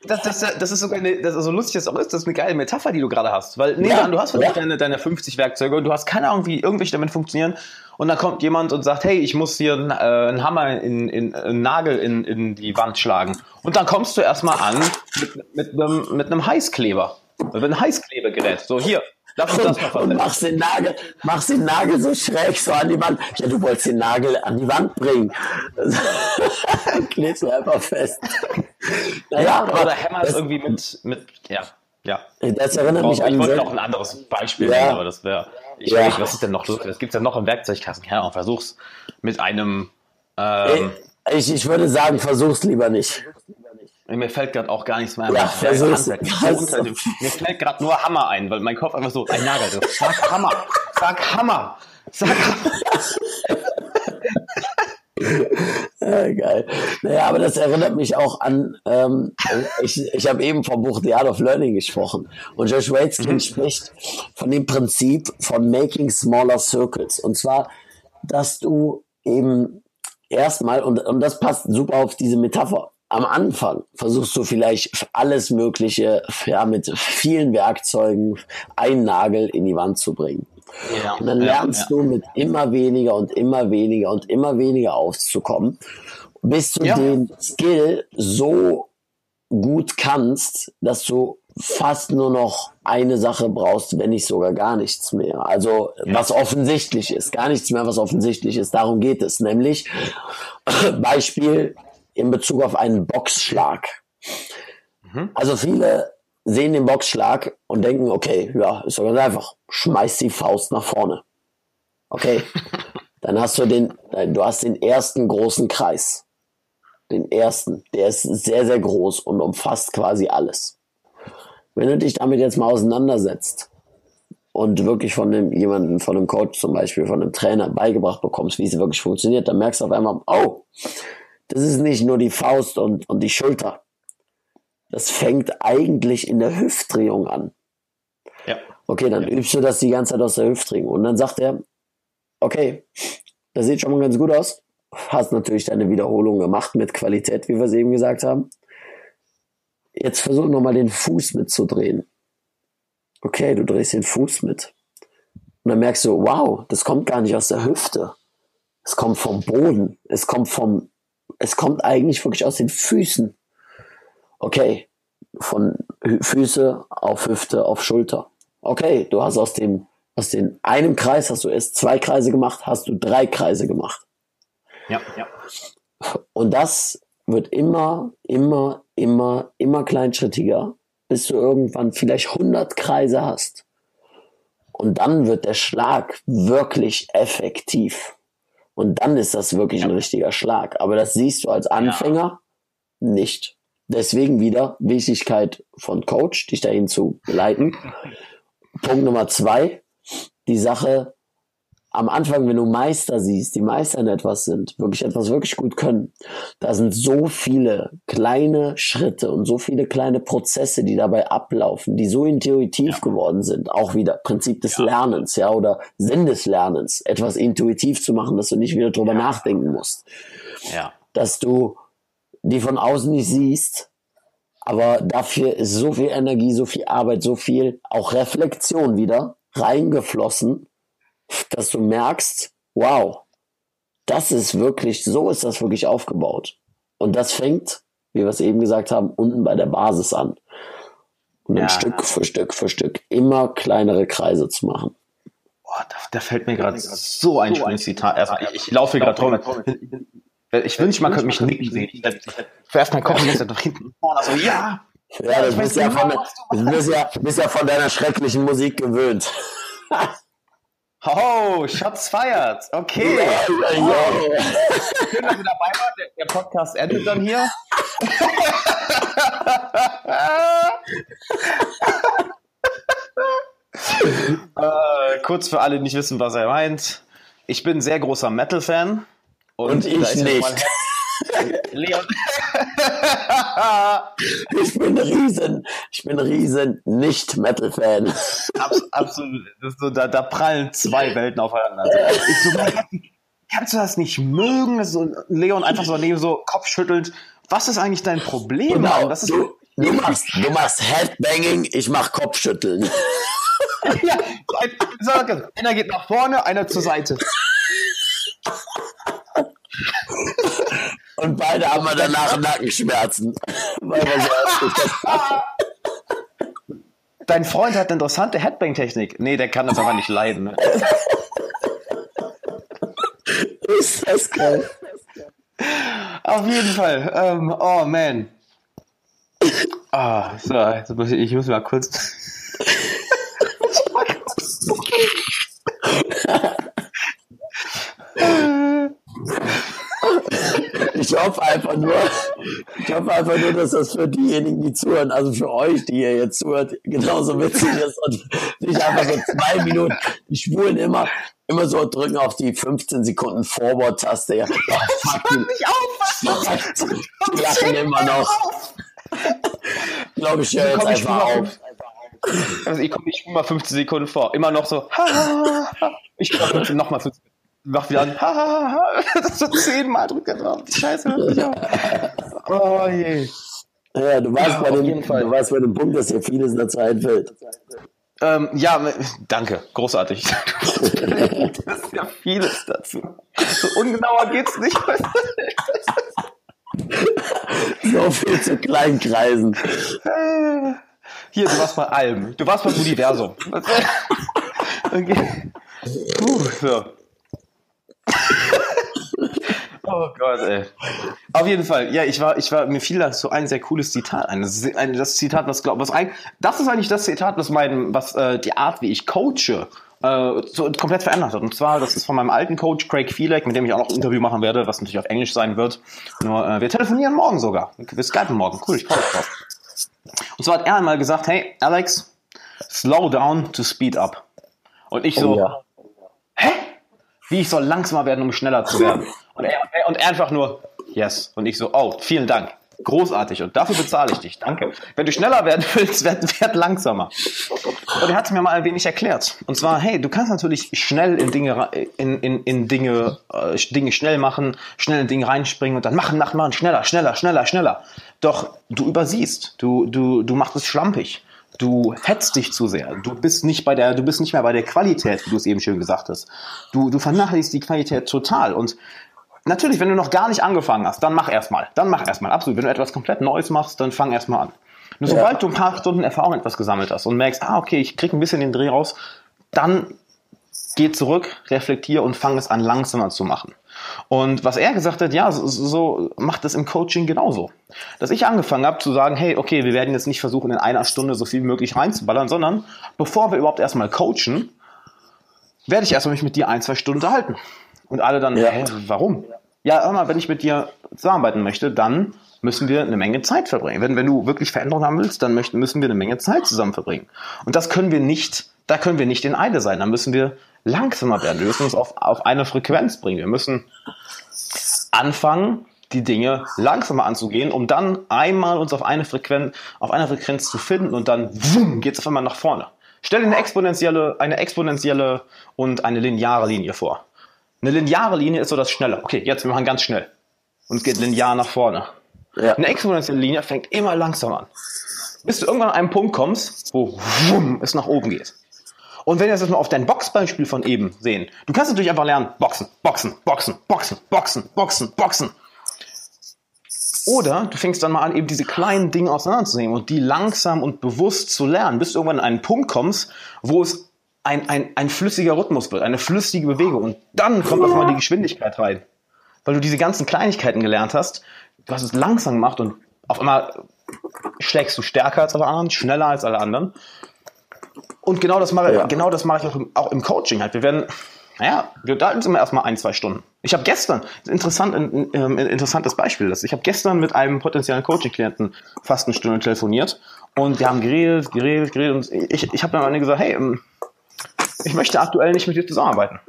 Das, das, das ist sogar eine, das ist so lustig, das auch ist, das ist eine geile Metapher, die du gerade hast. Weil, nee, ja, du hast vielleicht ja. deine, deine 50 Werkzeuge und du hast keine Ahnung, wie irgendwelche damit funktionieren. Und dann kommt jemand und sagt, hey, ich muss hier einen, äh, einen Hammer in, in, einen Nagel in, in die Wand schlagen. Und dann kommst du erstmal an mit, mit, einem, mit einem Heißkleber. Das wird ein Heißklebegerät. So, hier, lass uns das mal. Und machst den Nagel, machst den Nagel so schräg so an die Wand. Ja, du wolltest den Nagel an die Wand bringen. Klebst du einfach fest. Naja, ja, oder Hammer ist irgendwie mit, mit, ja, ja. Das erinnert mich an. Ich wollte noch ein anderes Beispiel ja. nehmen, aber das wäre, ich ja. weiß nicht, was ist denn noch, was gibt's denn noch im Werkzeugkasten? Ja, und versuch's mit einem, ähm, ich, ich würde sagen, versuch's lieber nicht. Mir fällt gerade auch gar nichts mehr ein. Ja, ist, das mir fällt gerade nur Hammer ein, weil mein Kopf einfach so, ein Nagel. So, sag Hammer, sag Hammer, sag Hammer. ja, geil. Naja, aber das erinnert mich auch an, ähm, ich, ich habe eben vom Buch The Art of Learning gesprochen und Josh Waitzkin mhm. spricht von dem Prinzip von Making Smaller Circles und zwar, dass du eben erstmal, und, und das passt super auf diese Metapher, am Anfang versuchst du vielleicht alles Mögliche, ja, mit vielen Werkzeugen einen Nagel in die Wand zu bringen. Ja, und dann lernst ja, du mit immer weniger und immer weniger und immer weniger aufzukommen, bis du den Skill so gut kannst, dass du fast nur noch eine Sache brauchst, wenn nicht sogar gar nichts mehr. Also was offensichtlich ist, gar nichts mehr, was offensichtlich ist. Darum geht es. Nämlich Beispiel in Bezug auf einen Boxschlag. Mhm. Also viele sehen den Boxschlag und denken, okay, ja, ist doch ganz einfach. Schmeiß die Faust nach vorne. Okay. Dann hast du den, du hast den ersten großen Kreis. Den ersten. Der ist sehr, sehr groß und umfasst quasi alles. Wenn du dich damit jetzt mal auseinandersetzt und wirklich von dem, jemanden, von einem Coach zum Beispiel, von einem Trainer beigebracht bekommst, wie es wirklich funktioniert, dann merkst du auf einmal, oh, das ist nicht nur die Faust und, und die Schulter. Das fängt eigentlich in der Hüftdrehung an. Ja. Okay, dann ja. übst du das die ganze Zeit aus der Hüftdrehung. Und dann sagt er, okay, das sieht schon mal ganz gut aus. Hast natürlich deine Wiederholung gemacht mit Qualität, wie wir es eben gesagt haben. Jetzt versuch nochmal den Fuß mitzudrehen. Okay, du drehst den Fuß mit. Und dann merkst du, wow, das kommt gar nicht aus der Hüfte. Es kommt vom Boden. Es kommt vom es kommt eigentlich wirklich aus den Füßen. Okay, von Füße auf Hüfte auf Schulter. Okay, du hast aus dem aus dem einem Kreis hast du erst zwei Kreise gemacht, hast du drei Kreise gemacht. Ja, ja. Und das wird immer, immer, immer, immer kleinschrittiger, bis du irgendwann vielleicht 100 Kreise hast. Und dann wird der Schlag wirklich effektiv. Und dann ist das wirklich ein richtiger Schlag. Aber das siehst du als Anfänger ja. nicht. Deswegen wieder Wichtigkeit von Coach, dich dahin zu leiten. Punkt Nummer zwei, die Sache am Anfang, wenn du Meister siehst, die Meister in etwas sind, wirklich etwas wirklich gut können, da sind so viele kleine Schritte und so viele kleine Prozesse, die dabei ablaufen, die so intuitiv ja. geworden sind. Auch wieder Prinzip des ja. Lernens, ja, oder Sinn des Lernens, etwas intuitiv zu machen, dass du nicht wieder drüber ja. nachdenken musst. Ja. dass du die von außen nicht siehst, aber dafür ist so viel Energie, so viel Arbeit, so viel auch Reflexion wieder reingeflossen, dass du merkst, wow, das ist wirklich, so ist das wirklich aufgebaut. Und das fängt, wie wir es eben gesagt haben, unten bei der Basis an. Und dann Ja. Stück für Stück für Stück immer kleinere Kreise zu machen. Boah, da, da fällt mir gerade so ein schönes Zitat. Erstmal, ich, ich laufe hier gerade rum. Ich wünschte, man könnte mich nicken sehen. Ich werfe meinen Kopf jetzt nach hinten und vorne. Also, ja, Ja, du ich bist ja, genau, von, du bist ja, bist ja von deiner schrecklichen Musik gewöhnt. Oh, Shots feiert. Okay. Ja, Schön, dass ihr dabei wart. Der, der Podcast endet dann hier. äh, kurz für alle, die nicht wissen, was er meint. Ich bin ein sehr großer Metal-Fan. Und ich ist jetzt nicht. Leon. Ich bin riesen, ich bin riesen Nicht-Metal-Fan. Abs absolut. So, da, da prallen zwei Welten aufeinander. Also, ich so, kannst du das nicht mögen? So, Leon einfach so neben so kopfschüttelnd. Was ist eigentlich dein Problem? Mann? Das ist, du, du, machst, du machst Headbanging, ich mach Kopfschütteln. ja, ein, so, okay. einer geht nach vorne, einer zur Seite. Und beide haben wir danach Nackenschmerzen. Weil wir so. Dein Freund hat eine interessante Headbang-Technik. Nee, der kann das aber nicht leiden. Ne? Ist das geil. Auf jeden Fall. Ähm, oh man. Ah, so, jetzt muss ich, ich muss mal kurz. Ich hoffe einfach nur, ich hoffe einfach nur, dass das für diejenigen, die zuhören, also für euch, die ihr jetzt zuhört, genauso witzig ist und nicht einfach so zwei Minuten, die Schwulen immer, immer so drücken auf die 15 Sekunden Forward-Taste. Ja, oh, fuck, nicht auf! die lachen immer noch. Ich glaube, ich höre jetzt Komm, ich einfach auf. Also ich komme ich spule mal 15 Sekunden vor. Immer noch so. Ha, ha, ha. Ich komme 15, nochmal 15. Mach wieder an. Ha, ha, ha. Das zehnmal drückt er drauf. Scheiße, hört nicht auf. Oh je. Ja, du weißt, Ja, bei dem, jeden Fall. du weißt bei dem Punkt, dass dir vieles dazu einfällt. Ähm, ja, danke. Großartig. das ist ja vieles dazu. So ungenauer geht's nicht. So viel zu kleinen Kreisen. Hier, du warst bei allem. Du warst beim Universum. Okay. Puh, so. Oh Gott, ey. Auf jeden Fall, ja, ich war, ich war, mir fiel dazu ein sehr cooles Zitat ein. Das, ist ein, das Zitat, was glaub, was ein, das ist eigentlich das Zitat, was mein, was äh, die Art, wie ich coache, äh, so, komplett verändert hat. Und zwar, das ist von meinem alten Coach Craig Fielek, mit dem ich auch noch ein Interview machen werde, was natürlich auf Englisch sein wird. Nur, äh, wir telefonieren morgen sogar. Wir skypen morgen. Cool, ich freue mich drauf. Und zwar hat er einmal gesagt, hey, Alex, slow down to speed up. Und ich so, Oh ja. hä? Wie ich soll langsamer werden, um schneller zu werden? Und er, und er einfach nur, yes. Und ich so, oh, vielen Dank. Großartig. Und dafür bezahle ich dich. Danke. Wenn du schneller werden willst, werd, werd langsamer. Und er hat es mir mal ein wenig erklärt. Und zwar, hey, du kannst natürlich schnell in Dinge, in, in, in Dinge, äh, Dinge schnell machen, schnell in Dinge reinspringen und dann machen, machen, machen, schneller, schneller, schneller, schneller. Doch du übersiehst. Du, du, du machst es schlampig. Du hetzt dich zu sehr. Du bist nicht bei der, du bist nicht mehr bei der Qualität, wie du es eben schön gesagt hast. Du, du vernachlässigst die Qualität total. Und natürlich, wenn du noch gar nicht angefangen hast, dann mach erstmal. Dann mach erstmal. Absolut. Wenn du etwas komplett Neues machst, dann fang erstmal an. Nur sobald du ein paar Stunden Erfahrung etwas gesammelt hast und merkst, ah, okay, ich krieg ein bisschen den Dreh raus, dann geh zurück, reflektier und fang es an, langsamer zu machen. Und was er gesagt hat, ja, so, so macht es im Coaching genauso. Dass ich angefangen habe zu sagen, hey, okay, wir werden jetzt nicht versuchen, in einer Stunde so viel wie möglich reinzuballern, sondern bevor wir überhaupt erstmal coachen, werde ich erstmal mich mit dir ein, zwei Stunden unterhalten. Und alle dann, Ja. hä, warum? Ja, hör mal, wenn ich mit dir zusammenarbeiten möchte, dann müssen wir eine Menge Zeit verbringen. Wenn, wenn du wirklich Veränderungen haben willst, dann möchten, müssen wir eine Menge Zeit zusammen verbringen. Und das können wir nicht, da können wir nicht in Eile sein. Da müssen wir langsamer werden. Wir müssen uns auf, auf eine Frequenz bringen. Wir müssen anfangen, die Dinge langsamer anzugehen, um dann einmal uns auf eine Frequenz, auf einer Frequenz zu finden und dann wumm, geht's auf einmal nach vorne. Stell dir eine exponentielle, eine exponentielle und eine lineare Linie vor. Eine lineare Linie ist so das Schnelle. Okay, jetzt wir machen ganz schnell. und es geht linear nach vorne. Ja. Eine exponentielle Linie fängt immer langsam an. Bis du irgendwann an einen Punkt kommst, wo es nach oben geht. Und wenn wir das mal auf dein Boxbeispiel von eben sehen, du kannst natürlich einfach lernen, boxen, boxen, boxen, boxen, boxen, boxen, boxen. Oder du fängst dann mal an, eben diese kleinen Dinge auseinanderzunehmen und die langsam und bewusst zu lernen, bis du irgendwann an einen Punkt kommst, wo es ein, ein, ein flüssiger Rhythmus wird, eine flüssige Bewegung. Und dann kommt auf einmal die Geschwindigkeit rein. Weil du diese ganzen Kleinigkeiten gelernt hast, du hast es langsam gemacht und auf einmal schlägst du stärker als alle anderen, schneller als alle anderen. Und genau das mache, ja. genau das mache ich auch im, auch im Coaching halt. Wir werden, naja, wir unterhalten uns immer erstmal ein, zwei Stunden. Ich habe gestern, interessant, ein, ein, ein interessantes Beispiel, das, ich habe gestern mit einem potenziellen Coaching-Klienten fast eine Stunde telefoniert und wir haben geredet, geredet, geredet und ich, ich habe dann am Ende gesagt, hey, ähm, ich möchte aktuell nicht mit dir zusammenarbeiten.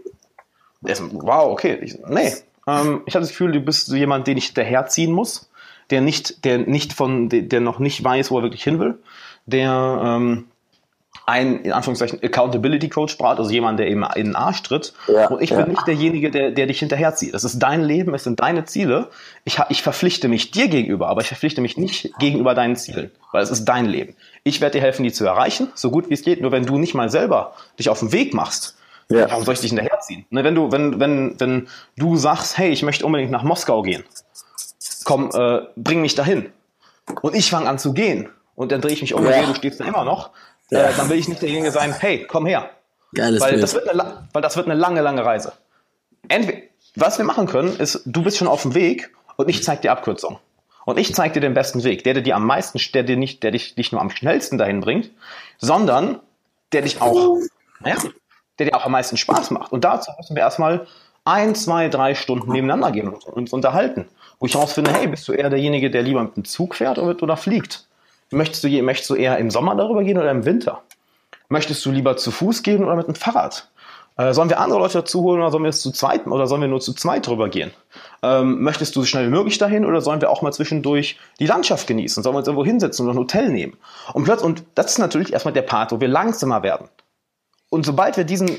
Der ist, wow, okay. Ich, nee, ähm, ich habe das Gefühl, du bist so jemand, den ich hinterherziehen muss, der nicht, der nicht von, der noch nicht weiß, wo er wirklich hin will, der ähm, ein, in Anführungszeichen, Accountability Coach braucht, also jemand, der eben in den Arsch tritt. Ja, und ich ja. bin nicht derjenige, der, der dich hinterherzieht. Das ist dein Leben, es sind deine Ziele. Ich, ich verpflichte mich dir gegenüber, aber ich verpflichte mich nicht gegenüber deinen Zielen, weil es ist dein Leben. Ich werde dir helfen, die zu erreichen, so gut wie es geht. Nur wenn du nicht mal selber dich auf den Weg machst, ja. warum soll ich dich hinterherziehen? Ne, wenn du, wenn, wenn, wenn du sagst, hey, ich möchte unbedingt nach Moskau gehen, komm, äh, bring mich dahin. Und ich fange an zu gehen. Und dann drehe ich mich um und sehe, du stehst da immer noch ja. äh, dann will ich nicht derjenige sein, hey, komm her. Geiles weil, das wird eine, weil das wird eine lange, lange Reise. Entweder, was wir machen können, ist, du bist schon auf dem Weg und ich zeige dir Abkürzung. Und ich zeige dir den besten Weg, der, der dir am meisten, der dir nicht, der dich nicht nur am schnellsten dahin bringt, sondern der dich auch, naja, der dir auch am meisten Spaß macht. Und dazu müssen wir erstmal ein, zwei, drei Stunden nebeneinander gehen und uns unterhalten. Wo ich herausfinde, hey, bist du eher derjenige, der lieber mit dem Zug fährt oder, oder fliegt? Möchtest du, möchtest du eher im Sommer darüber gehen oder im Winter? Möchtest du lieber zu Fuß gehen oder mit dem Fahrrad? Äh, sollen wir andere Leute dazu holen oder sollen wir es zu zweit oder sollen wir nur zu zweit drüber gehen? Ähm, möchtest du so schnell wie möglich dahin oder sollen wir auch mal zwischendurch die Landschaft genießen? Sollen wir uns irgendwo hinsetzen und ein Hotel nehmen? Und plötzlich, und das ist natürlich erstmal der Part, wo wir langsamer werden. Und sobald wir diesen,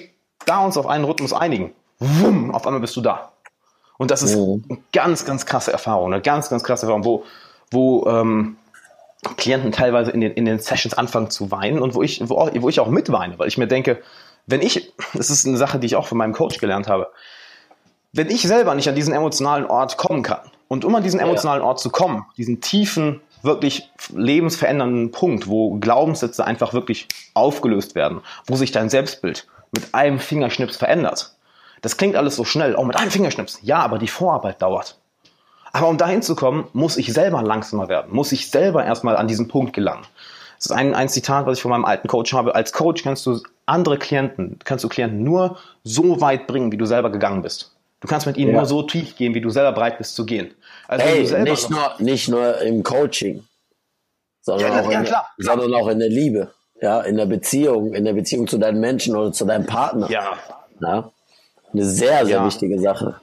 da uns auf einen Rhythmus einigen, wumm, auf einmal bist du da. Und das ist mhm. eine ganz, ganz krasse Erfahrung, eine ganz, ganz krasse Erfahrung, wo, wo ähm, Klienten teilweise in den, in den Sessions anfangen zu weinen und wo ich, wo, wo ich auch mitweine, weil ich mir denke, wenn ich, das ist eine Sache, die ich auch von meinem Coach gelernt habe, wenn ich selber nicht an diesen emotionalen Ort kommen kann und um an diesen emotionalen Ort zu kommen, diesen tiefen, wirklich lebensverändernden Punkt, wo Glaubenssätze einfach wirklich aufgelöst werden, wo sich dein Selbstbild mit einem Fingerschnips verändert. Das klingt alles so schnell, auch mit einem Fingerschnips. Ja, aber die Vorarbeit dauert. Aber um dahin zu kommen, muss ich selber langsamer werden, muss ich selber erstmal an diesen Punkt gelangen. Das ist ein, ein Zitat, was ich von meinem alten Coach habe. Als Coach kannst du andere Klienten, kannst du Klienten nur so weit bringen, wie du selber gegangen bist. Du kannst mit ihnen ja. nur so tief gehen, wie du selber bereit bist zu gehen. Also hey, nicht, nur, nicht nur im Coaching, sondern, ja, auch ja, in, klar, sondern auch in der Liebe, ja, in der Beziehung, in der Beziehung zu deinen Menschen oder zu deinem Partner. Ja. ja? Eine sehr, sehr wichtige Sache.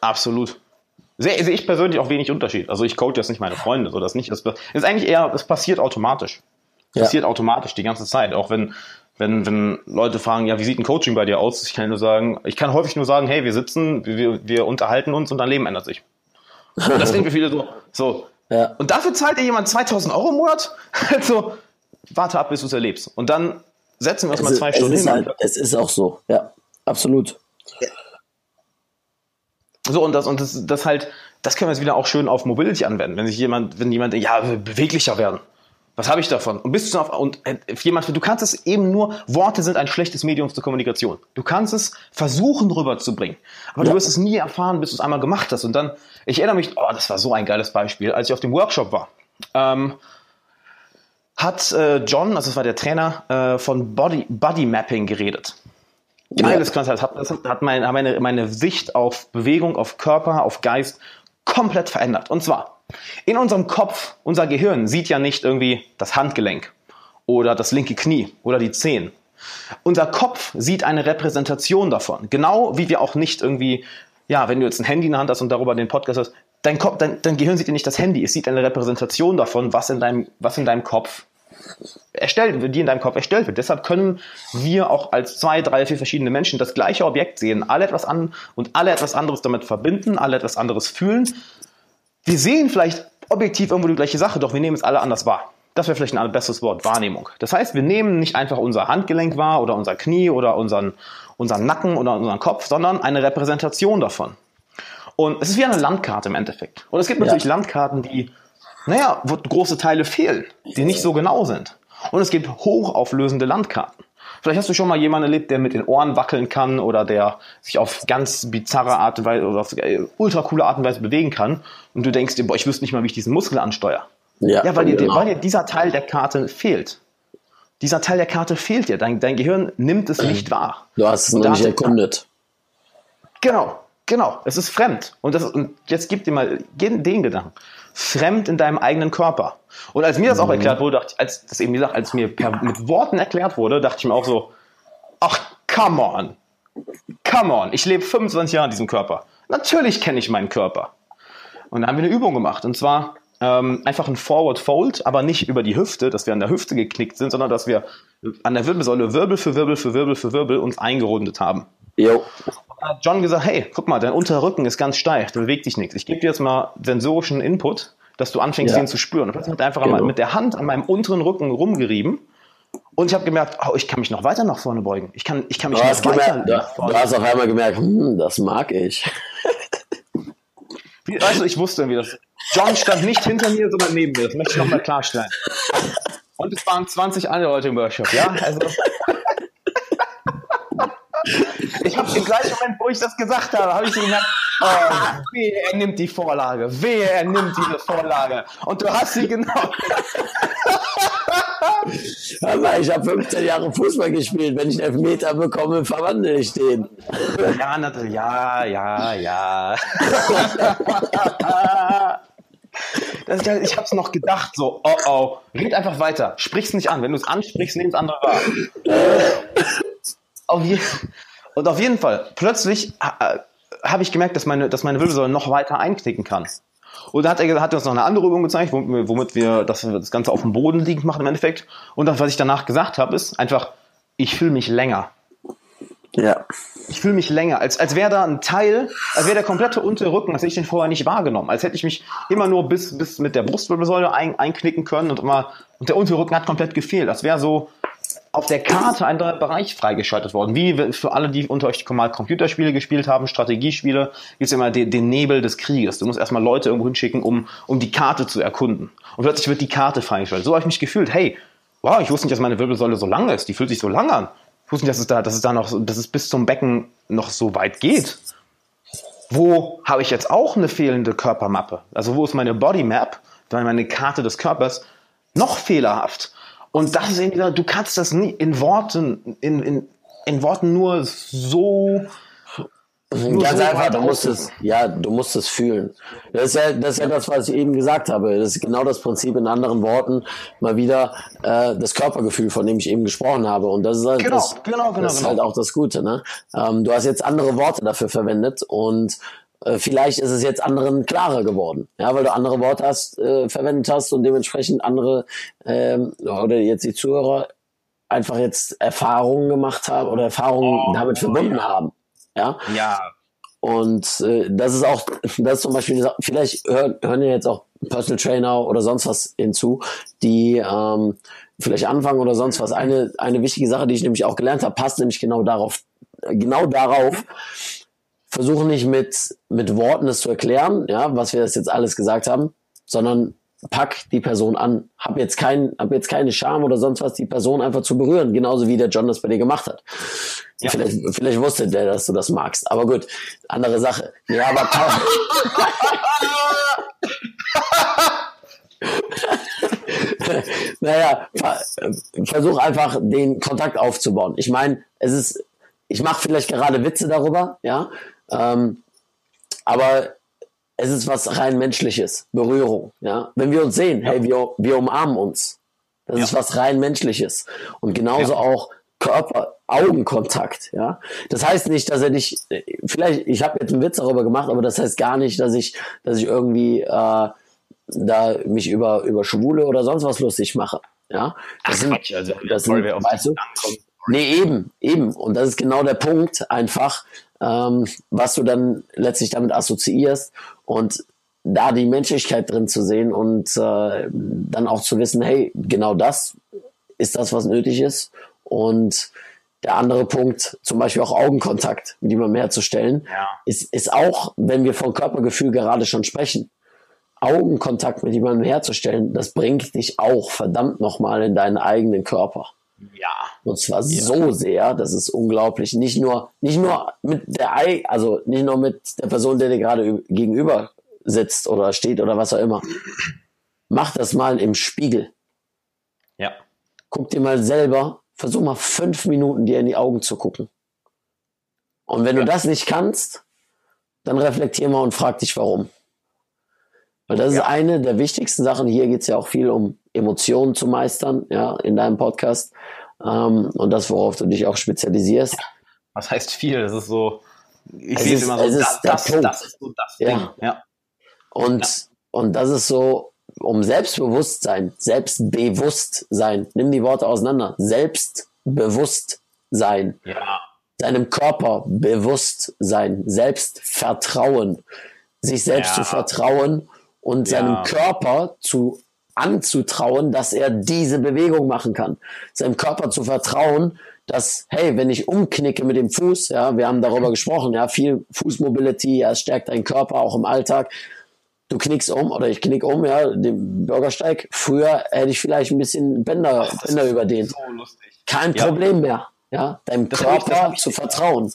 Absolut sehe, sehe ich persönlich auch wenig Unterschied. Also ich coach jetzt nicht meine Freunde, so das nicht. Es ist eigentlich eher, es passiert automatisch. Es ja. passiert automatisch die ganze Zeit. Auch wenn, wenn, wenn Leute fragen, ja, wie sieht ein Coaching bei dir aus? Ich kann nur sagen, ich kann häufig nur sagen, hey, wir sitzen, wir, wir unterhalten uns und dein Leben ändert sich. Und das denken viele so, so. Ja. Und dafür zahlt dir jemand 2000 Euro im Monat? Also, warte ab, bis du es erlebst. Und dann setzen wir uns es mal zwei ist, Stunden es hin. Halt, es ist auch so, ja, absolut. So, und das, und das, das halt, das können wir jetzt wieder auch schön auf Mobility anwenden. Wenn sich jemand, wenn jemand, ja, beweglicher werden. Was habe ich davon? Und bist du auf, und äh, jemand, du kannst es eben nur, Worte sind ein schlechtes Medium zur Kommunikation. Du kannst es versuchen rüberzubringen. Aber ja. du wirst es nie erfahren, bis du es einmal gemacht hast. Und dann, ich erinnere mich, oh, das war so ein geiles Beispiel, als ich auf dem Workshop war. Ähm, hat äh, John, also das war der Trainer, äh, von Body, Body Mapping geredet. Geiles ja. Konzept. Hat, das hat meine, meine, meine Sicht auf Bewegung, auf Körper, auf Geist komplett verändert. Und zwar, in unserem Kopf, unser Gehirn sieht ja nicht irgendwie das Handgelenk oder das linke Knie oder die Zehen. Unser Kopf sieht eine Repräsentation davon. Genau wie wir auch nicht irgendwie, ja, wenn du jetzt ein Handy in der Hand hast und darüber den Podcast hast, dein, Kopf, dein, dein Gehirn sieht ja nicht das Handy, es sieht eine Repräsentation davon, was in deinem, was in deinem Kopf erstellt, die in deinem Kopf erstellt wird. Deshalb können wir auch als zwei, drei, vier verschiedene Menschen das gleiche Objekt sehen, alle etwas an und alle etwas anderes damit verbinden, alle etwas anderes fühlen. Wir sehen vielleicht objektiv irgendwo die gleiche Sache, doch wir nehmen es alle anders wahr. Das wäre vielleicht ein besseres Wort, Wahrnehmung. Das heißt, wir nehmen nicht einfach unser Handgelenk wahr oder unser Knie oder unseren, unseren Nacken oder unseren Kopf, sondern eine Repräsentation davon. Und es ist wie eine Landkarte im Endeffekt. Und es gibt natürlich ja. Landkarten, die naja, wo große Teile fehlen, die nicht so genau sind. Und es gibt hochauflösende Landkarten. Vielleicht hast du schon mal jemanden erlebt, der mit den Ohren wackeln kann oder der sich auf ganz bizarre Art und Weise oder auf äh, ultra coole Art und Weise bewegen kann und du denkst dir, boah, ich wüsste nicht mal, wie ich diesen Muskel ansteuere. Ja, ja weil, dir, genau. weil dir dieser Teil der Karte fehlt. Dieser Teil der Karte fehlt dir. Dein, dein Gehirn nimmt es nicht wahr. Du hast es noch nicht erkundet. Genau, genau. Es ist fremd. Und, das, und jetzt gib dir mal den Gedanken fremd in deinem eigenen Körper. Und als mir das auch mhm. erklärt wurde, dachte ich, als das eben gesagt, als mir per, mit Worten erklärt wurde, dachte ich mir auch so, ach, come on. Come on. Ich lebe 25 Jahre in diesem Körper. Natürlich kenne ich meinen Körper. Und dann haben wir eine Übung gemacht. Und zwar ähm, einfach ein Forward Fold, aber nicht über die Hüfte, dass wir an der Hüfte geknickt sind, sondern dass wir an der Wirbelsäule Wirbel für Wirbel für Wirbel für Wirbel uns eingerundet haben. Jo hat John gesagt, hey, guck mal, dein unterer Rücken ist ganz steif, du bewegt dich nichts. Ich gebe dir jetzt mal sensorischen Input, dass du anfängst, ja. den zu spüren. Und plötzlich hat er einfach genau. mal mit der Hand an meinem unteren Rücken rumgerieben. Und ich habe gemerkt, oh, ich kann mich noch weiter nach vorne beugen. Ich kann, ich kann mich du noch weiter gemerkt, nach vorne. Du hast auf einmal gemerkt, hm, das mag ich. Wie, weißt du, ich wusste irgendwie, dass John stand nicht hinter mir, sondern neben mir. Das möchte ich nochmal klarstellen. Und es waren 20 andere Leute im Workshop, ja? Also. Im gleichen Moment, wo ich das gesagt habe, habe ich so gemerkt, oh, wehe, er nimmt die Vorlage, wehe, er nimmt diese Vorlage. Und du hast sie genau. Aber ich habe 15 Jahre Fußball gespielt. Wenn ich einen Elfmeter bekomme, verwandle ich den. Ja, natürlich. Ja, ja, ja. Das, ich habe es noch gedacht, so, oh oh, red einfach weiter, sprich's nicht an. Wenn du es ansprichst, nimm es andere wahr. Auf je und auf jeden Fall, plötzlich äh, habe ich gemerkt, dass meine, dass meine Wirbelsäule noch weiter einknicken kann. Und dann hat er, hat er uns noch eine andere Übung gezeigt, womit wir das, das Ganze auf dem Boden liegend machen im Endeffekt. Und das, was ich danach gesagt habe, ist einfach, ich fühle mich länger. Ja. Ich fühle mich länger, als, als wäre da ein Teil, als wäre der komplette untere Rücken, als hätte ich den vorher nicht wahrgenommen. Als hätte ich mich immer nur bis, bis mit der Brustwirbelsäule ein, einknicken können und immer, und der untere Rücken hat komplett gefehlt. Das wäre so, auf der Karte ein neuer Bereich freigeschaltet worden. Wie für alle, die unter euch mal Computerspiele gespielt haben, Strategiespiele, gibt es immer den, den, Nebel des Krieges. Du musst erstmal Leute irgendwo hinschicken, um, um die Karte zu erkunden. Und plötzlich wird die Karte freigeschaltet. So habe ich mich gefühlt. Hey, wow, ich wusste nicht, dass meine Wirbelsäule so lang ist. Die fühlt sich so lang an. Ich wusste nicht, dass es da, dass es da noch, dass es bis zum Becken noch so weit geht. Wo habe ich jetzt auch eine fehlende Körpermappe? Also wo ist meine Bodymap, meine Karte des Körpers, noch fehlerhaft? Und das ist eben wieder, du kannst das nie in Worten, in, in, in Worten nur so nur Ganz so einfach, du musst es, ja, du musst es fühlen. Das ist, ja, das ist ja das, was ich eben gesagt habe. Das ist genau das Prinzip in anderen Worten, mal wieder äh, das Körpergefühl, von dem ich eben gesprochen habe. Und das ist halt, genau, das, genau, genau, das ist genau. halt auch das Gute. Ne? Ähm, du hast jetzt andere Worte dafür verwendet und vielleicht ist es jetzt anderen klarer geworden, ja, weil du andere Worte hast, äh, verwendet hast und dementsprechend andere ähm, oder jetzt die Zuhörer einfach jetzt Erfahrungen gemacht haben oder Erfahrungen oh, damit verbunden ja. haben. Ja. Ja. Und äh, das ist auch, das ist zum Beispiel, vielleicht hören, hören ja jetzt auch Personal Trainer oder sonst was hinzu, die ähm, vielleicht anfangen oder sonst was. Eine, eine wichtige Sache, die ich nämlich auch gelernt habe, passt nämlich genau darauf, genau darauf, versuche nicht mit, mit Worten es zu erklären, ja, was wir das jetzt alles gesagt haben, sondern pack die Person an. Hab jetzt kein, hab jetzt keine Scham oder sonst was, die Person einfach zu berühren, genauso wie der John das bei dir gemacht hat. Ja. Vielleicht, vielleicht wusste der, dass du das magst. Aber gut, andere Sache. Ja, aber naja, versuch einfach den Kontakt aufzubauen. Ich meine, es ist, ich mache vielleicht gerade Witze darüber, ja, ähm, aber es ist was rein menschliches, Berührung. Ja? Wenn wir uns sehen, ja. hey, wir, wir umarmen uns. Das ja. ist was rein menschliches. Und genauso ja. auch Körper, Augenkontakt, ja. Das heißt nicht, dass er dich, vielleicht, ich habe jetzt einen Witz darüber gemacht, aber das heißt gar nicht, dass ich, dass ich irgendwie äh, da mich über über Schwule oder sonst was lustig mache. Ja, das Ach, sind, Quatsch, also, das sind, weißt du, nee, eben, eben. Und das ist genau der Punkt, einfach, ähm, was du dann letztlich damit assoziierst und da die Menschlichkeit drin zu sehen und äh, dann auch zu wissen, hey, genau das ist das, was nötig ist. Und der andere Punkt, zum Beispiel auch Augenkontakt mit jemandem herzustellen, ja. ist, ist auch, wenn wir von Körpergefühl gerade schon sprechen, Augenkontakt mit jemandem herzustellen, das bringt dich auch verdammt nochmal in deinen eigenen Körper. Ja. Und zwar ja. so sehr, das ist unglaublich. Nicht nur, nicht nur mit der, also nicht nur mit der Person, der dir gerade gegenüber sitzt oder steht oder was auch immer. Mach das mal im Spiegel. Ja. Guck dir mal selber, versuch mal fünf Minuten dir in die Augen zu gucken. Und wenn ja. du das nicht kannst, dann reflektier mal und frag dich, warum. Weil das ja. ist eine der wichtigsten Sachen. Hier geht es ja auch viel um Emotionen zu meistern, ja, in deinem Podcast. Ähm, und das, worauf du dich auch spezialisierst. Was heißt viel? Das ist so, ich sehe es immer so, das, das, das, ist so das ja. Ding. Ja. Und, ja. und das ist so, um Selbstbewusstsein, Selbstbewusstsein, nimm die Worte auseinander, Selbstbewusstsein, ja. deinem Körper bewusst sein, Selbstvertrauen, sich selbst ja. zu vertrauen und seinem Körper zu anzutrauen, dass er diese Bewegung machen kann. Seinem Körper zu vertrauen, dass, hey, wenn ich umknicke mit dem Fuß, ja, wir haben darüber gesprochen, ja, viel Fußmobility, ja, es stärkt deinen Körper auch im Alltag. Du knickst um oder ich knick um, ja, den Bürgersteig. Früher hätte ich vielleicht ein bisschen Bänder, Ach, Bänder überdehnt. So Kein ja. Problem mehr, ja, deinem das Körper ich, zu vertrauen.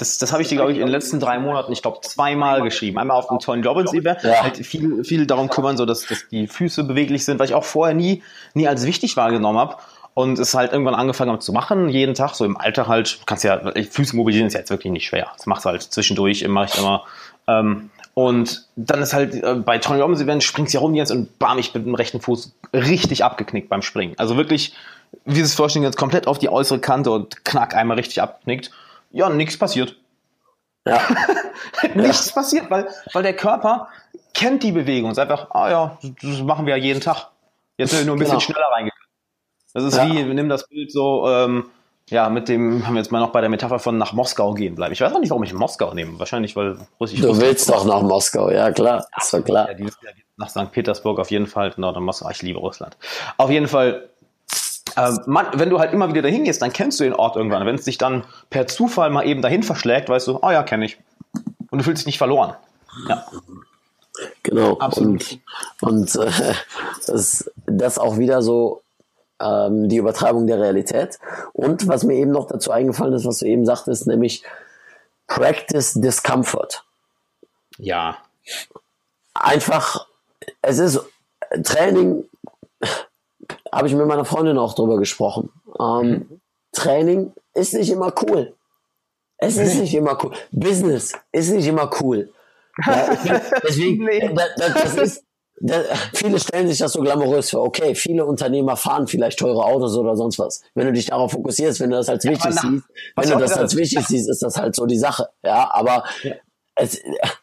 Das, das habe ich dir, glaube ich, in den letzten drei Monaten, ich glaube, zweimal geschrieben. Einmal auf dem Tony Robbins Event, ja. halt viel, viel darum kümmern, so dass, dass die Füße beweglich sind, weil ich auch vorher nie, nie als wichtig wahrgenommen habe und es halt irgendwann angefangen habe zu machen, jeden Tag, so im Alter halt, kannst ja, Füße mobilisieren ist ja jetzt wirklich nicht schwer. Das machst du halt zwischendurch, mache ich immer. Ähm, und dann ist halt äh, bei Tony Robbins Event springst du rum jetzt und bam, ich bin mit dem rechten Fuß richtig abgeknickt beim Springen. Also wirklich, wie Sie es vorstellen, jetzt komplett auf die äußere Kante und knack einmal richtig abgeknickt ja, nichts passiert. Ja. nichts ja. passiert, weil, weil der Körper kennt die Bewegung. Es ist einfach, ah ja, das machen wir ja jeden Tag. Jetzt sind wir nur ein bisschen genau. schneller reingegangen. Das ist ja. wie, wir nehmen das Bild so, ähm, ja, mit dem, haben wir jetzt mal noch bei der Metapher von nach Moskau gehen bleiben. Ich weiß auch nicht, warum ich Moskau nehme. Wahrscheinlich, weil Russisch. Du willst doch nach Moskau, ja klar, ist doch klar. Ja, die, nach St. Petersburg auf jeden Fall, genau, dann Moskau. Ich liebe Russland. Auf jeden Fall, äh, man, wenn du halt immer wieder dahin gehst, dann kennst du den Ort irgendwann. Wenn es dich dann per Zufall mal eben dahin verschlägt, weißt du, oh ja, kenne ich. Und du fühlst dich nicht verloren. Ja. Genau. Absolut. Und, und äh, das, das auch wieder so ähm, die Übertreibung der Realität. Und was mir eben noch dazu eingefallen ist, was du eben sagtest, nämlich Practice Discomfort. Ja. Einfach, es ist Training habe ich mit meiner Freundin auch drüber gesprochen. Ähm. Training ist nicht immer cool. Es ist nicht immer cool. Business ist nicht immer cool. Ja, deswegen, nee. das, das ist, das, viele stellen sich das so glamourös vor. Okay, viele Unternehmer fahren vielleicht teure Autos oder sonst was. Wenn du dich darauf fokussierst, wenn du das als ja, wichtig siehst, wenn du das als wichtig siehst, ist das halt so die Sache. Ja, aber ja. Es,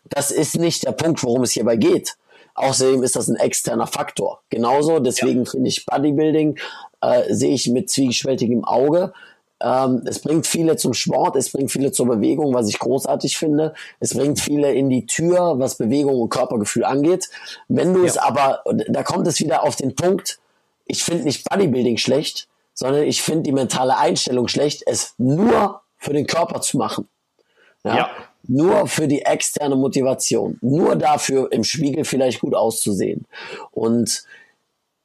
das ist nicht der Punkt, worum es hierbei geht. Außerdem ist das ein externer Faktor. Genauso, deswegen ja. finde ich Bodybuilding, äh, sehe ich mit zwiespältigem Auge. Ähm, es bringt viele zum Sport, es bringt viele zur Bewegung, was ich großartig finde. Es bringt viele in die Tür, was Bewegung und Körpergefühl angeht. Wenn du ja. es aber, da kommt es wieder auf den Punkt, ich finde nicht Bodybuilding schlecht, sondern ich finde die mentale Einstellung schlecht, es nur für den Körper zu machen. Ja. ja nur für die externe Motivation, nur dafür im Spiegel vielleicht gut auszusehen. Und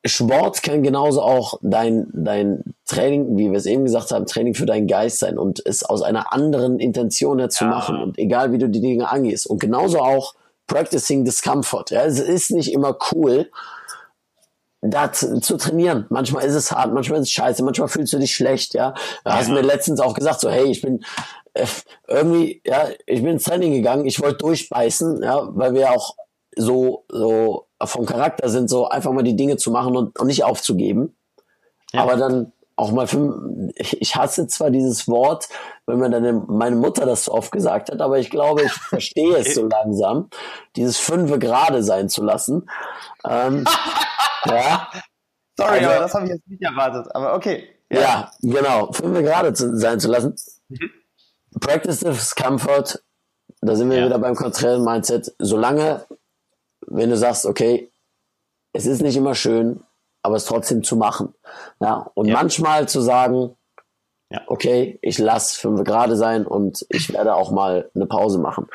Sport kann genauso auch dein, dein Training, wie wir es eben gesagt haben, Training für deinen Geist sein und es aus einer anderen Intention her zu ja. machen und egal wie du die Dinge angehst. Und genauso auch Practicing Discomfort. Ja, es ist nicht immer cool, da zu, trainieren. Manchmal ist es hart, manchmal ist es scheiße, manchmal fühlst du dich schlecht, ja. Du ja. hast mir letztens auch gesagt, so, hey, ich bin irgendwie, ja, ich bin ins Training gegangen, ich wollte durchbeißen, ja, weil wir auch so, so vom Charakter sind, so einfach mal die Dinge zu machen und, und nicht aufzugeben. Ja. Aber dann auch mal für, ich hasse zwar dieses Wort, wenn mir dann meine Mutter das so oft gesagt hat, aber ich glaube, ich verstehe es so langsam, dieses fünfe gerade sein zu lassen. Ähm, ja. Sorry, also, aber das habe ich jetzt nicht erwartet. Aber okay. Ja, ja genau. Fünf gerade sein zu lassen. Mhm. Practice Discomfort. Da sind wir ja. wieder beim konträren Mindset. Solange, wenn du sagst, okay, es ist nicht immer schön, aber es trotzdem zu machen. Ja, und ja. manchmal zu sagen, ja. okay, ich lasse fünf gerade sein und ich werde auch mal eine Pause machen.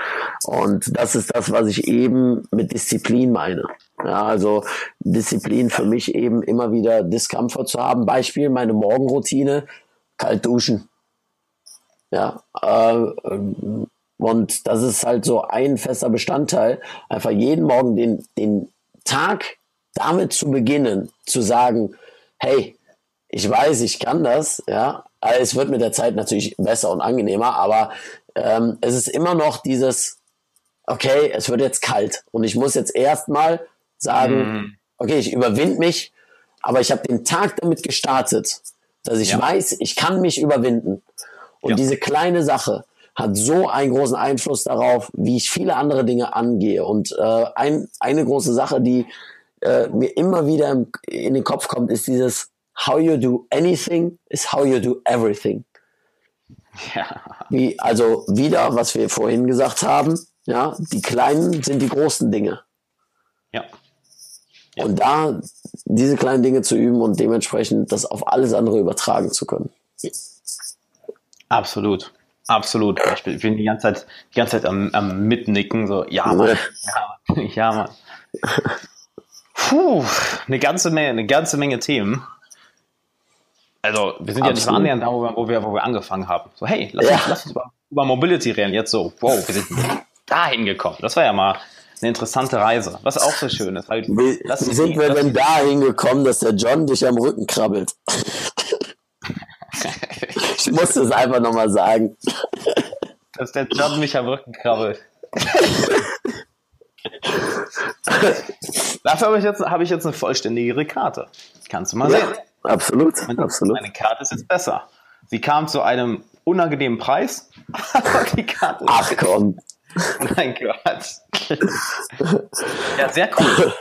Und das ist das, was ich eben mit Disziplin meine. Ja, also Disziplin für mich eben immer wieder Discomfort zu haben. Beispiel meine Morgenroutine, kalt duschen. Ja, äh, und das ist halt so ein fester Bestandteil, einfach jeden Morgen den, den Tag damit zu beginnen, zu sagen, hey, ich weiß, ich kann das, ja, also es wird mit der Zeit natürlich besser und angenehmer, aber ähm, es ist immer noch dieses, okay, es wird jetzt kalt und ich muss jetzt erstmal sagen, mm. okay, ich überwinde mich, aber ich habe den Tag damit gestartet, dass ich ja. weiß, ich kann mich überwinden. Und ja. diese kleine Sache hat so einen großen Einfluss darauf, wie ich viele andere Dinge angehe. Und äh, ein, eine große Sache, die äh, mir immer wieder im, in den Kopf kommt, ist dieses How you do anything is how you do everything. Ja. Wie, also wieder, was wir vorhin gesagt haben, ja, die kleinen sind die großen Dinge. Ja. ja. Und da diese kleinen Dinge zu üben und dementsprechend das auf alles andere übertragen zu können. Absolut. Absolut. Ich bin die ganze Zeit, die ganze Zeit am, am Mitnicken, so, ja, Mann, ja, ja, Mann. Puh, eine ganze Menge, eine ganze Menge Themen. Also, wir sind Absolut. ja nicht so annähernd da, wo wir, wo wir angefangen haben. So, hey, lass, ja. uns, lass uns über, über Mobility reden. Jetzt so, wow, wir sind dahin gekommen. Das war ja mal eine interessante Reise. Was auch so schön ist. Halt, wie sind wir denn dahin gekommen, dass der John dich am Rücken krabbelt? ich musste es einfach nochmal sagen. Dass der John mich am Rücken krabbelt. Dafür habe ich, jetzt, ich jetzt eine vollständigere Karte. Kannst du mal ja, sehen. Absolut, meine, absolut. Meine Karte ist jetzt besser. Sie kam zu einem unangenehmen Preis, aber die Karte Ach komm. Mein Gott. ja, sehr cool.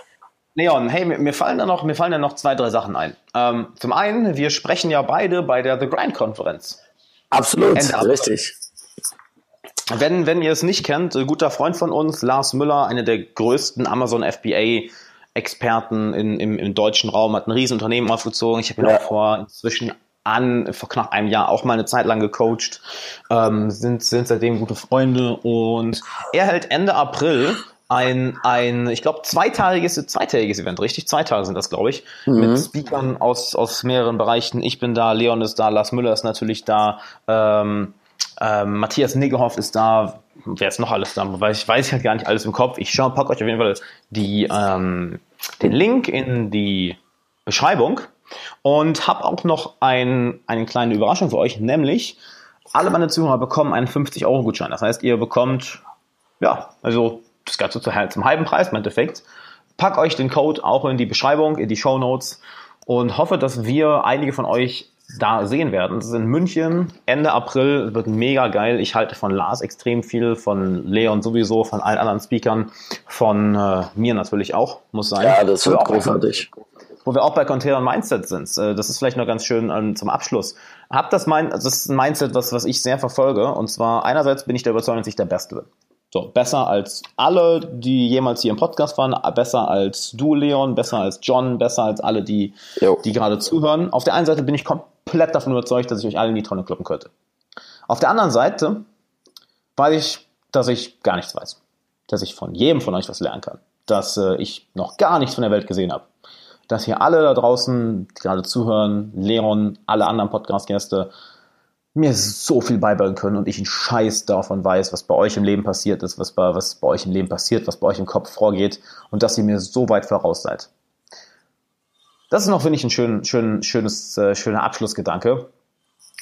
Leon, hey, mir, mir, fallen da noch, mir fallen da noch zwei, drei Sachen ein. Ähm, zum einen, wir sprechen ja beide bei der The Grind Konferenz. Absolut, richtig. Wenn, wenn ihr es nicht kennt, ein guter Freund von uns, Lars Müller, einer der größten Amazon FBA Experten in, im, im deutschen Raum, hat ein Riesenunternehmen aufgezogen. Ich habe ihn ja. auch vor inzwischen an, vor knapp einem Jahr auch mal eine Zeit lang gecoacht, ähm, sind, sind seitdem gute Freunde und er hält Ende April ein, ein ich glaube, zweiteiliges, zweitägiges Event, richtig? Zwei Tage sind das, glaube ich, mhm. mit Speakern aus, aus mehreren Bereichen. Ich bin da, Leon ist da, Lars Müller ist natürlich da, ähm, ähm, Matthias Niggehoff ist da, wer ist noch alles da? Weil ich weiß ja gar nicht alles im Kopf. Ich schaue, packe euch auf jeden Fall die, ähm, den Link in die Beschreibung und habe auch noch ein, eine kleine Überraschung für euch, nämlich alle meine Zuhörer bekommen einen 50-Euro-Gutschein. Das heißt, ihr bekommt, ja, also das Ganze zum halben Preis im Endeffekt. Pack euch den Code auch in die Beschreibung, in die Show Notes und hoffe, dass wir einige von euch da sehen werden. Das ist in München Ende April, wird mega geil. Ich halte von Lars extrem viel, von Leon sowieso, von allen anderen Speakern, von äh, mir natürlich auch, muss sein. Ja, das wird großartig. wo wir auch bei Container Mindset sind. Äh, das ist vielleicht noch ganz schön ähm, zum Abschluss. Hab das, mein, das ist ein Mindset, was, was ich sehr verfolge. Und zwar einerseits bin ich der Überzeugung, dass ich der Beste bin. So, besser als alle, die jemals hier im Podcast waren, besser als du, Leon, besser als John, besser als alle, die, die gerade zuhören. Auf der einen Seite bin ich komplett davon überzeugt, dass ich euch alle in die Tonne kloppen könnte. Auf der anderen Seite weiß ich, dass ich gar nichts weiß. Dass ich von jedem von euch was lernen kann. Dass äh, ich noch gar nichts von der Welt gesehen habe. Dass hier alle da draußen, die gerade zuhören, Leon, alle anderen Podcast-Gäste, mir so viel beibringen können und ich einen Scheiß davon weiß, was bei euch im Leben passiert ist, was bei, was bei euch im Leben passiert, was bei euch im Kopf vorgeht und dass ihr mir so weit voraus seid. Das ist noch, finde ich, ein schön, schön, schönes, äh, schöner Abschlussgedanke.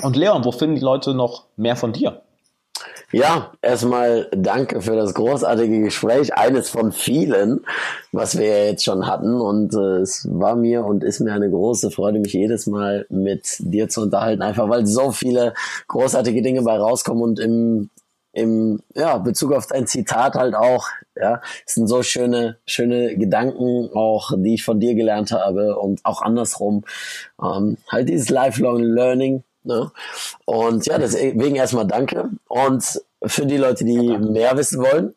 Und Leon, wo finden die Leute noch mehr von dir? Ja, erstmal danke für das großartige Gespräch. Eines von vielen, was wir ja jetzt schon hatten. Und äh, es war mir und ist mir eine große Freude, mich jedes Mal mit dir zu unterhalten. Einfach weil so viele großartige Dinge bei rauskommen und im im ja, Bezug auf dein Zitat halt auch, ja, es sind so schöne, schöne Gedanken auch, die ich von dir gelernt habe und auch andersrum. Ähm, halt dieses Lifelong Learning. Ne? Und ja, deswegen erstmal danke. Und für die Leute, die mehr wissen wollen,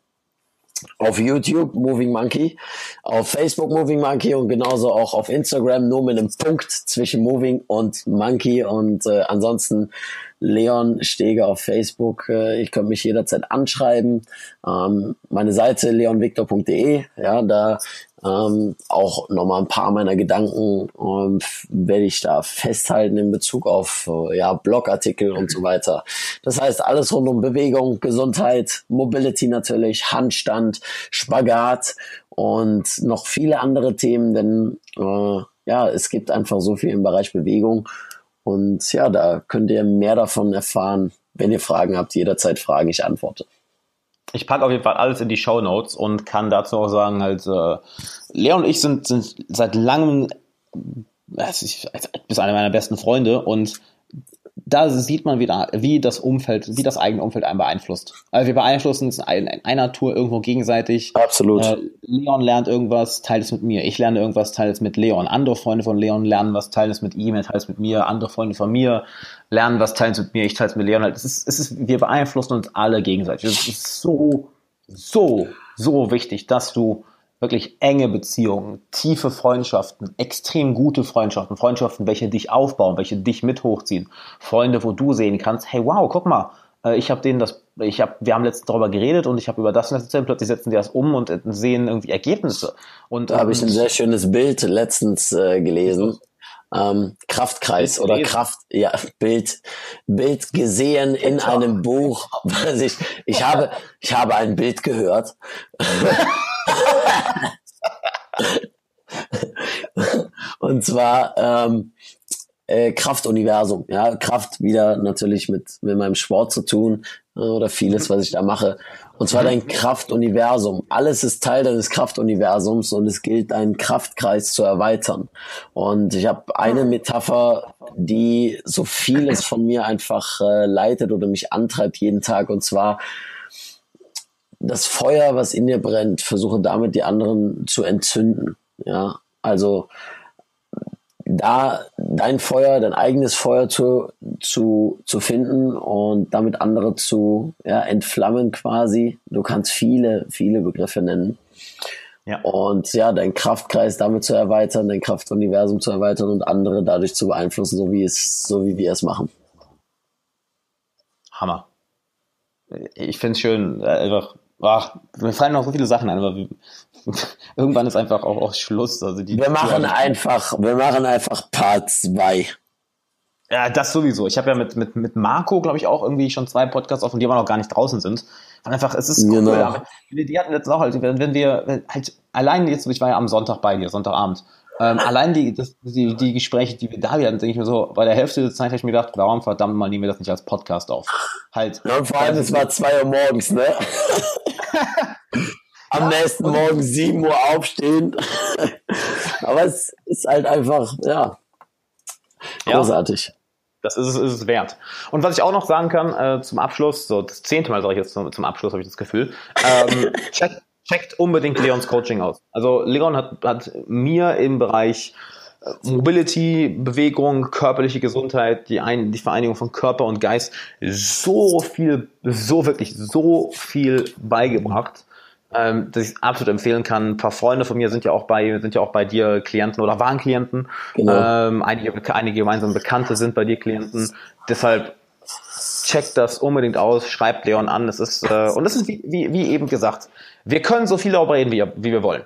auf YouTube Moving Monkey, auf Facebook Moving Monkey und genauso auch auf Instagram, nur mit einem Punkt zwischen Moving und Monkey. Und äh, ansonsten Leon Steger auf Facebook. Äh, ich könnte mich jederzeit anschreiben. Ähm, meine Seite leonvictor.de, ja, da ähm, auch nochmal ein paar meiner Gedanken ähm, werde ich da festhalten in Bezug auf äh, ja, Blogartikel und so weiter. Das heißt, alles rund um Bewegung, Gesundheit, Mobility natürlich, Handstand, Spagat und noch viele andere Themen, denn äh, ja, es gibt einfach so viel im Bereich Bewegung. Und ja, da könnt ihr mehr davon erfahren. Wenn ihr Fragen habt, jederzeit fragen, ich antworte. Ich packe auf jeden Fall alles in die Show Notes und kann dazu auch sagen, halt, äh, Leon und ich sind, sind seit langem, äh, bis einer meiner besten Freunde und da sieht man wieder, wie das Umfeld, wie das eigene Umfeld einen beeinflusst. Also wir beeinflussen uns in einer Tour irgendwo gegenseitig. Absolut. Äh, Leon lernt irgendwas, teilt es mit mir. Ich lerne irgendwas, teile es mit Leon. Andere Freunde von Leon lernen was, teilen es mit ihm, er teilt es mit mir. Andere Freunde von mir lernen was, teilen es mit mir, ich teile es mit Leon. Es ist, es ist, wir beeinflussen uns alle gegenseitig. Es ist so, so, so wichtig, dass du wirklich enge Beziehungen, tiefe Freundschaften, extrem gute Freundschaften, Freundschaften, welche dich aufbauen, welche dich mit hochziehen, Freunde, wo du sehen kannst, hey wow, guck mal, äh, ich habe denen das, ich habe, wir haben letztens darüber geredet und ich habe über das erzählt, plötzlich setzen die das um und sehen irgendwie Ergebnisse. Und da habe ich ein sehr schönes Bild letztens äh, gelesen. Ähm, Kraftkreis oder Kraft, ja, Bild, Bild gesehen in einem Buch. Was ich, ich habe, ich habe ein Bild gehört. Und zwar ähm, äh, Kraftuniversum. Ja, Kraft wieder natürlich mit, mit meinem Sport zu tun äh, oder vieles, was ich da mache. Und zwar dein Kraftuniversum. Alles ist Teil deines Kraftuniversums und es gilt, deinen Kraftkreis zu erweitern. Und ich habe eine Metapher, die so vieles von mir einfach äh, leitet oder mich antreibt jeden Tag. Und zwar das Feuer, was in dir brennt, versuche damit die anderen zu entzünden. Ja, also da dein Feuer, dein eigenes Feuer zu, zu, zu finden und damit andere zu ja, entflammen quasi. Du kannst viele, viele Begriffe nennen. Ja. Und ja, dein Kraftkreis damit zu erweitern, dein Kraftuniversum zu erweitern und andere dadurch zu beeinflussen, so wie es, so wie wir es machen. Hammer. Ich finde es schön, äh, einfach Ach, mir fallen noch so viele Sachen ein, aber irgendwann ist einfach auch, auch Schluss. Also die, wir machen die, einfach, wir machen einfach Part 2. Ja, das sowieso. Ich habe ja mit, mit, mit Marco, glaube ich, auch irgendwie schon zwei Podcasts offen, die aber noch gar nicht draußen sind. Und einfach, es ist cool. Genau. Die hatten jetzt auch halt, wenn, wenn wir halt allein jetzt, ich war ja am Sonntag bei dir, Sonntagabend, ähm, allein die, das, die, die Gespräche, die wir da hatten, denke ich mir so, bei der Hälfte der Zeit habe ich mir gedacht, warum verdammt mal nehmen wir das nicht als Podcast auf? Halt. Ja, und vor allem, es war zwei Uhr morgens, ne? Am nächsten Morgen sieben Uhr aufstehen. Aber es ist halt einfach, ja, großartig. Ja, das ist, ist es wert. Und was ich auch noch sagen kann äh, zum Abschluss, so das zehnte Mal sage ich jetzt zum, zum Abschluss, habe ich das Gefühl, ähm, check, checkt unbedingt Leons Coaching aus. Also Leon hat, hat mir im Bereich äh, Mobility, Bewegung, körperliche Gesundheit, die, ein, die Vereinigung von Körper und Geist so viel, so wirklich so viel beigebracht, ähm, dass ich es absolut empfehlen kann. Ein paar Freunde von mir sind ja auch bei, sind ja auch bei dir Klienten oder waren Klienten. Genau. Ähm, einige, einige gemeinsame Bekannte sind bei dir Klienten. Deshalb checkt das unbedingt aus, schreibt Leon an. Das ist, äh, und das ist wie, wie, wie eben gesagt, wir können so viel darüber reden, wie, wie wir wollen.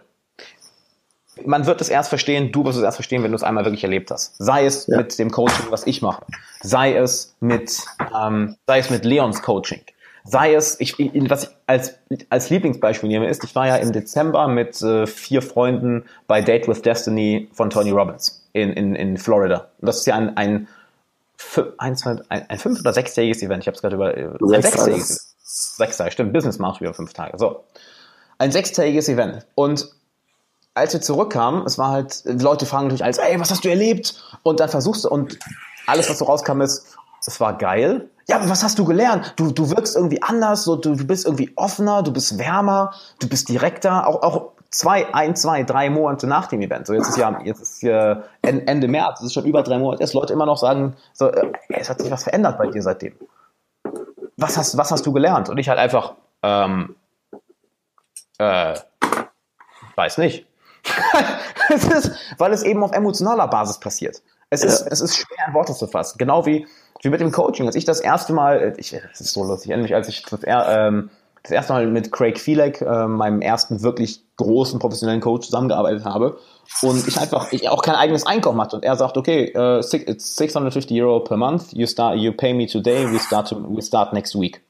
Man wird es erst verstehen, du wirst es erst verstehen, wenn du es einmal wirklich erlebt hast. Sei es ja. mit dem Coaching, was ich mache, sei es mit, ähm, sei es mit Leons Coaching, sei es, ich, was ich als, als Lieblingsbeispiel nehme, ist, ich war ja im Dezember mit äh, vier Freunden bei Date with Destiny von Tony Robbins in, in, in Florida. Und das ist ja ein, ein ein, zwei, ein, ein fünf- oder sechstägiges Event. Ich habe es gerade über ein sechstägiges. Sechs Tage, stimmt. Business du über fünf Tage. So. Ein sechstägiges Event. Und als wir zurückkamen, es war halt, die Leute fragen natürlich alles, ey, was hast du erlebt? Und dann versuchst du, und alles, was so rauskam, ist, es war geil. Ja, aber was hast du gelernt? Du, du wirkst irgendwie anders, so, du, du bist irgendwie offener, du bist wärmer, du bist direkter, auch, auch zwei, ein, zwei, drei Monate nach dem Event. So, jetzt ist ja, jetzt ist ja Ende März, es ist schon über drei Monate, dass Leute immer noch sagen, so, äh, es hat sich was verändert bei dir seitdem. Was hast, was hast du gelernt? Und ich halt einfach, ähm, äh, weiß nicht. es ist, weil es eben auf emotionaler Basis passiert. Es ist, es ist schwer in Worte zu fassen. Genau wie, wie mit dem Coaching. Als ich das erste Mal, ich, das ist so lustig, endlich, als ich das, ähm, das erste Mal mit Craig Fielek, äh, meinem ersten wirklich großen professionellen Coach, zusammengearbeitet habe und ich einfach ich auch kein eigenes Einkommen hatte und er sagt, okay, uh, it's 650 Euro per month, you start, you pay me today, we start, to, we start next week.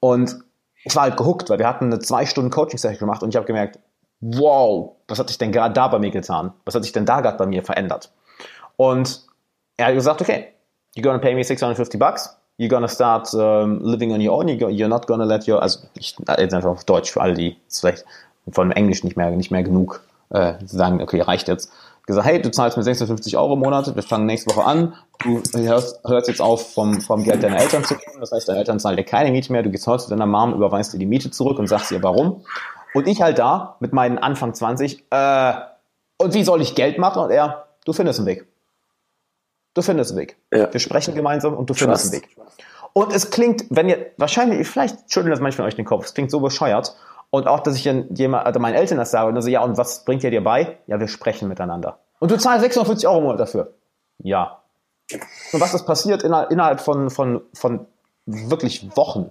Und ich war halt gehuckt, weil wir hatten eine zwei Stunden Coaching-Session gemacht und ich habe gemerkt, wow, was hat sich denn gerade da bei mir getan? Was hat sich denn da gerade bei mir verändert? Und er hat gesagt, okay, you're gonna pay me 650 bucks, you're gonna start um, living on your own, you're not gonna let your, also ich, jetzt einfach auf Deutsch für alle, die vielleicht von Englisch nicht mehr, nicht mehr genug äh, sagen, okay, reicht jetzt. Gesagt, hey, du zahlst mir 650 Euro im Monat, wir fangen nächste Woche an, du hörst, hörst jetzt auf, vom, vom Geld deiner Eltern zu geben, das heißt, deine Eltern zahlen dir keine Miete mehr, du gehst heute zu deiner Mom, überweist dir die Miete zurück und sagst ihr warum. Und ich halt da mit meinen Anfang 20, äh, und wie soll ich Geld machen? Und er, du findest einen Weg. Du findest einen Weg. Ja. Wir sprechen gemeinsam und du findest Trust. einen Weg. Und es klingt, wenn ihr, wahrscheinlich, vielleicht schütteln das manchmal euch den Kopf, es klingt so bescheuert. Und auch, dass ich jemand, also meinen Eltern das sage und dann so, ja, und was bringt ihr dir bei? Ja, wir sprechen miteinander. Und du zahlst 650 Euro im Monat dafür. Ja. Und was ist passiert innerhalb von, von, von wirklich Wochen,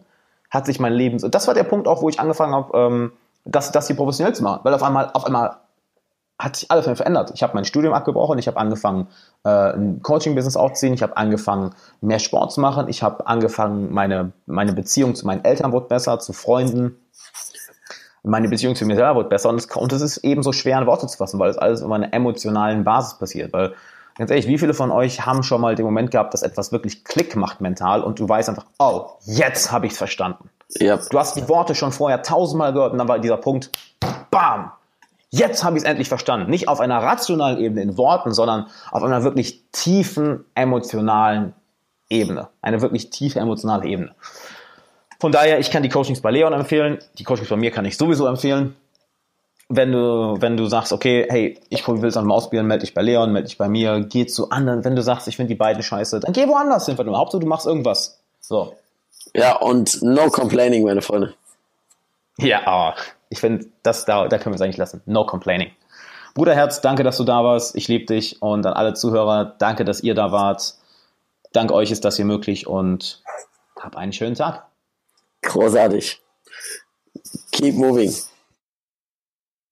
hat sich mein Leben, das war der Punkt auch, wo ich angefangen habe, ähm, das, das hier professionell zu machen. Weil auf einmal, auf einmal hat sich alles verändert. Ich habe mein Studium abgebrochen, ich habe angefangen, äh, ein Coaching-Business aufzuziehen, ich habe angefangen, mehr Sport zu machen, ich habe angefangen, meine, meine Beziehung zu meinen Eltern wurde besser, zu Freunden. Meine Beziehung zu mir selber wurde besser und es, und es ist eben so schwer in Worte zu fassen, weil es alles auf einer emotionalen Basis passiert. Weil, ganz ehrlich, wie viele von euch haben schon mal den Moment gehabt, dass etwas wirklich Klick macht mental und du weißt einfach, oh, jetzt habe ich es verstanden. Yep. Du hast die Worte schon vorher tausendmal gehört und dann war dieser Punkt, bam, Jetzt habe ich es endlich verstanden. Nicht auf einer rationalen Ebene in Worten, sondern auf einer wirklich tiefen emotionalen Ebene. Eine wirklich tiefe emotionale Ebene. Von daher, ich kann die Coachings bei Leon empfehlen. Die Coachings bei mir kann ich sowieso empfehlen. Wenn du, wenn du sagst, okay, hey, ich will es einmal ausprobieren, melde dich bei Leon, melde dich bei mir, geh zu anderen. Wenn du sagst, ich finde die beiden scheiße, dann geh woanders hin. Hauptsache, du machst irgendwas. So. Ja, und no complaining, meine Freunde. Ja, oh, ich finde, das da, da können wir es eigentlich lassen. No complaining. Bruderherz, danke, dass du da warst. Ich liebe dich und an alle Zuhörer, danke, dass ihr da wart. Dank euch ist das hier möglich und hab einen schönen Tag. Großartig. Keep moving.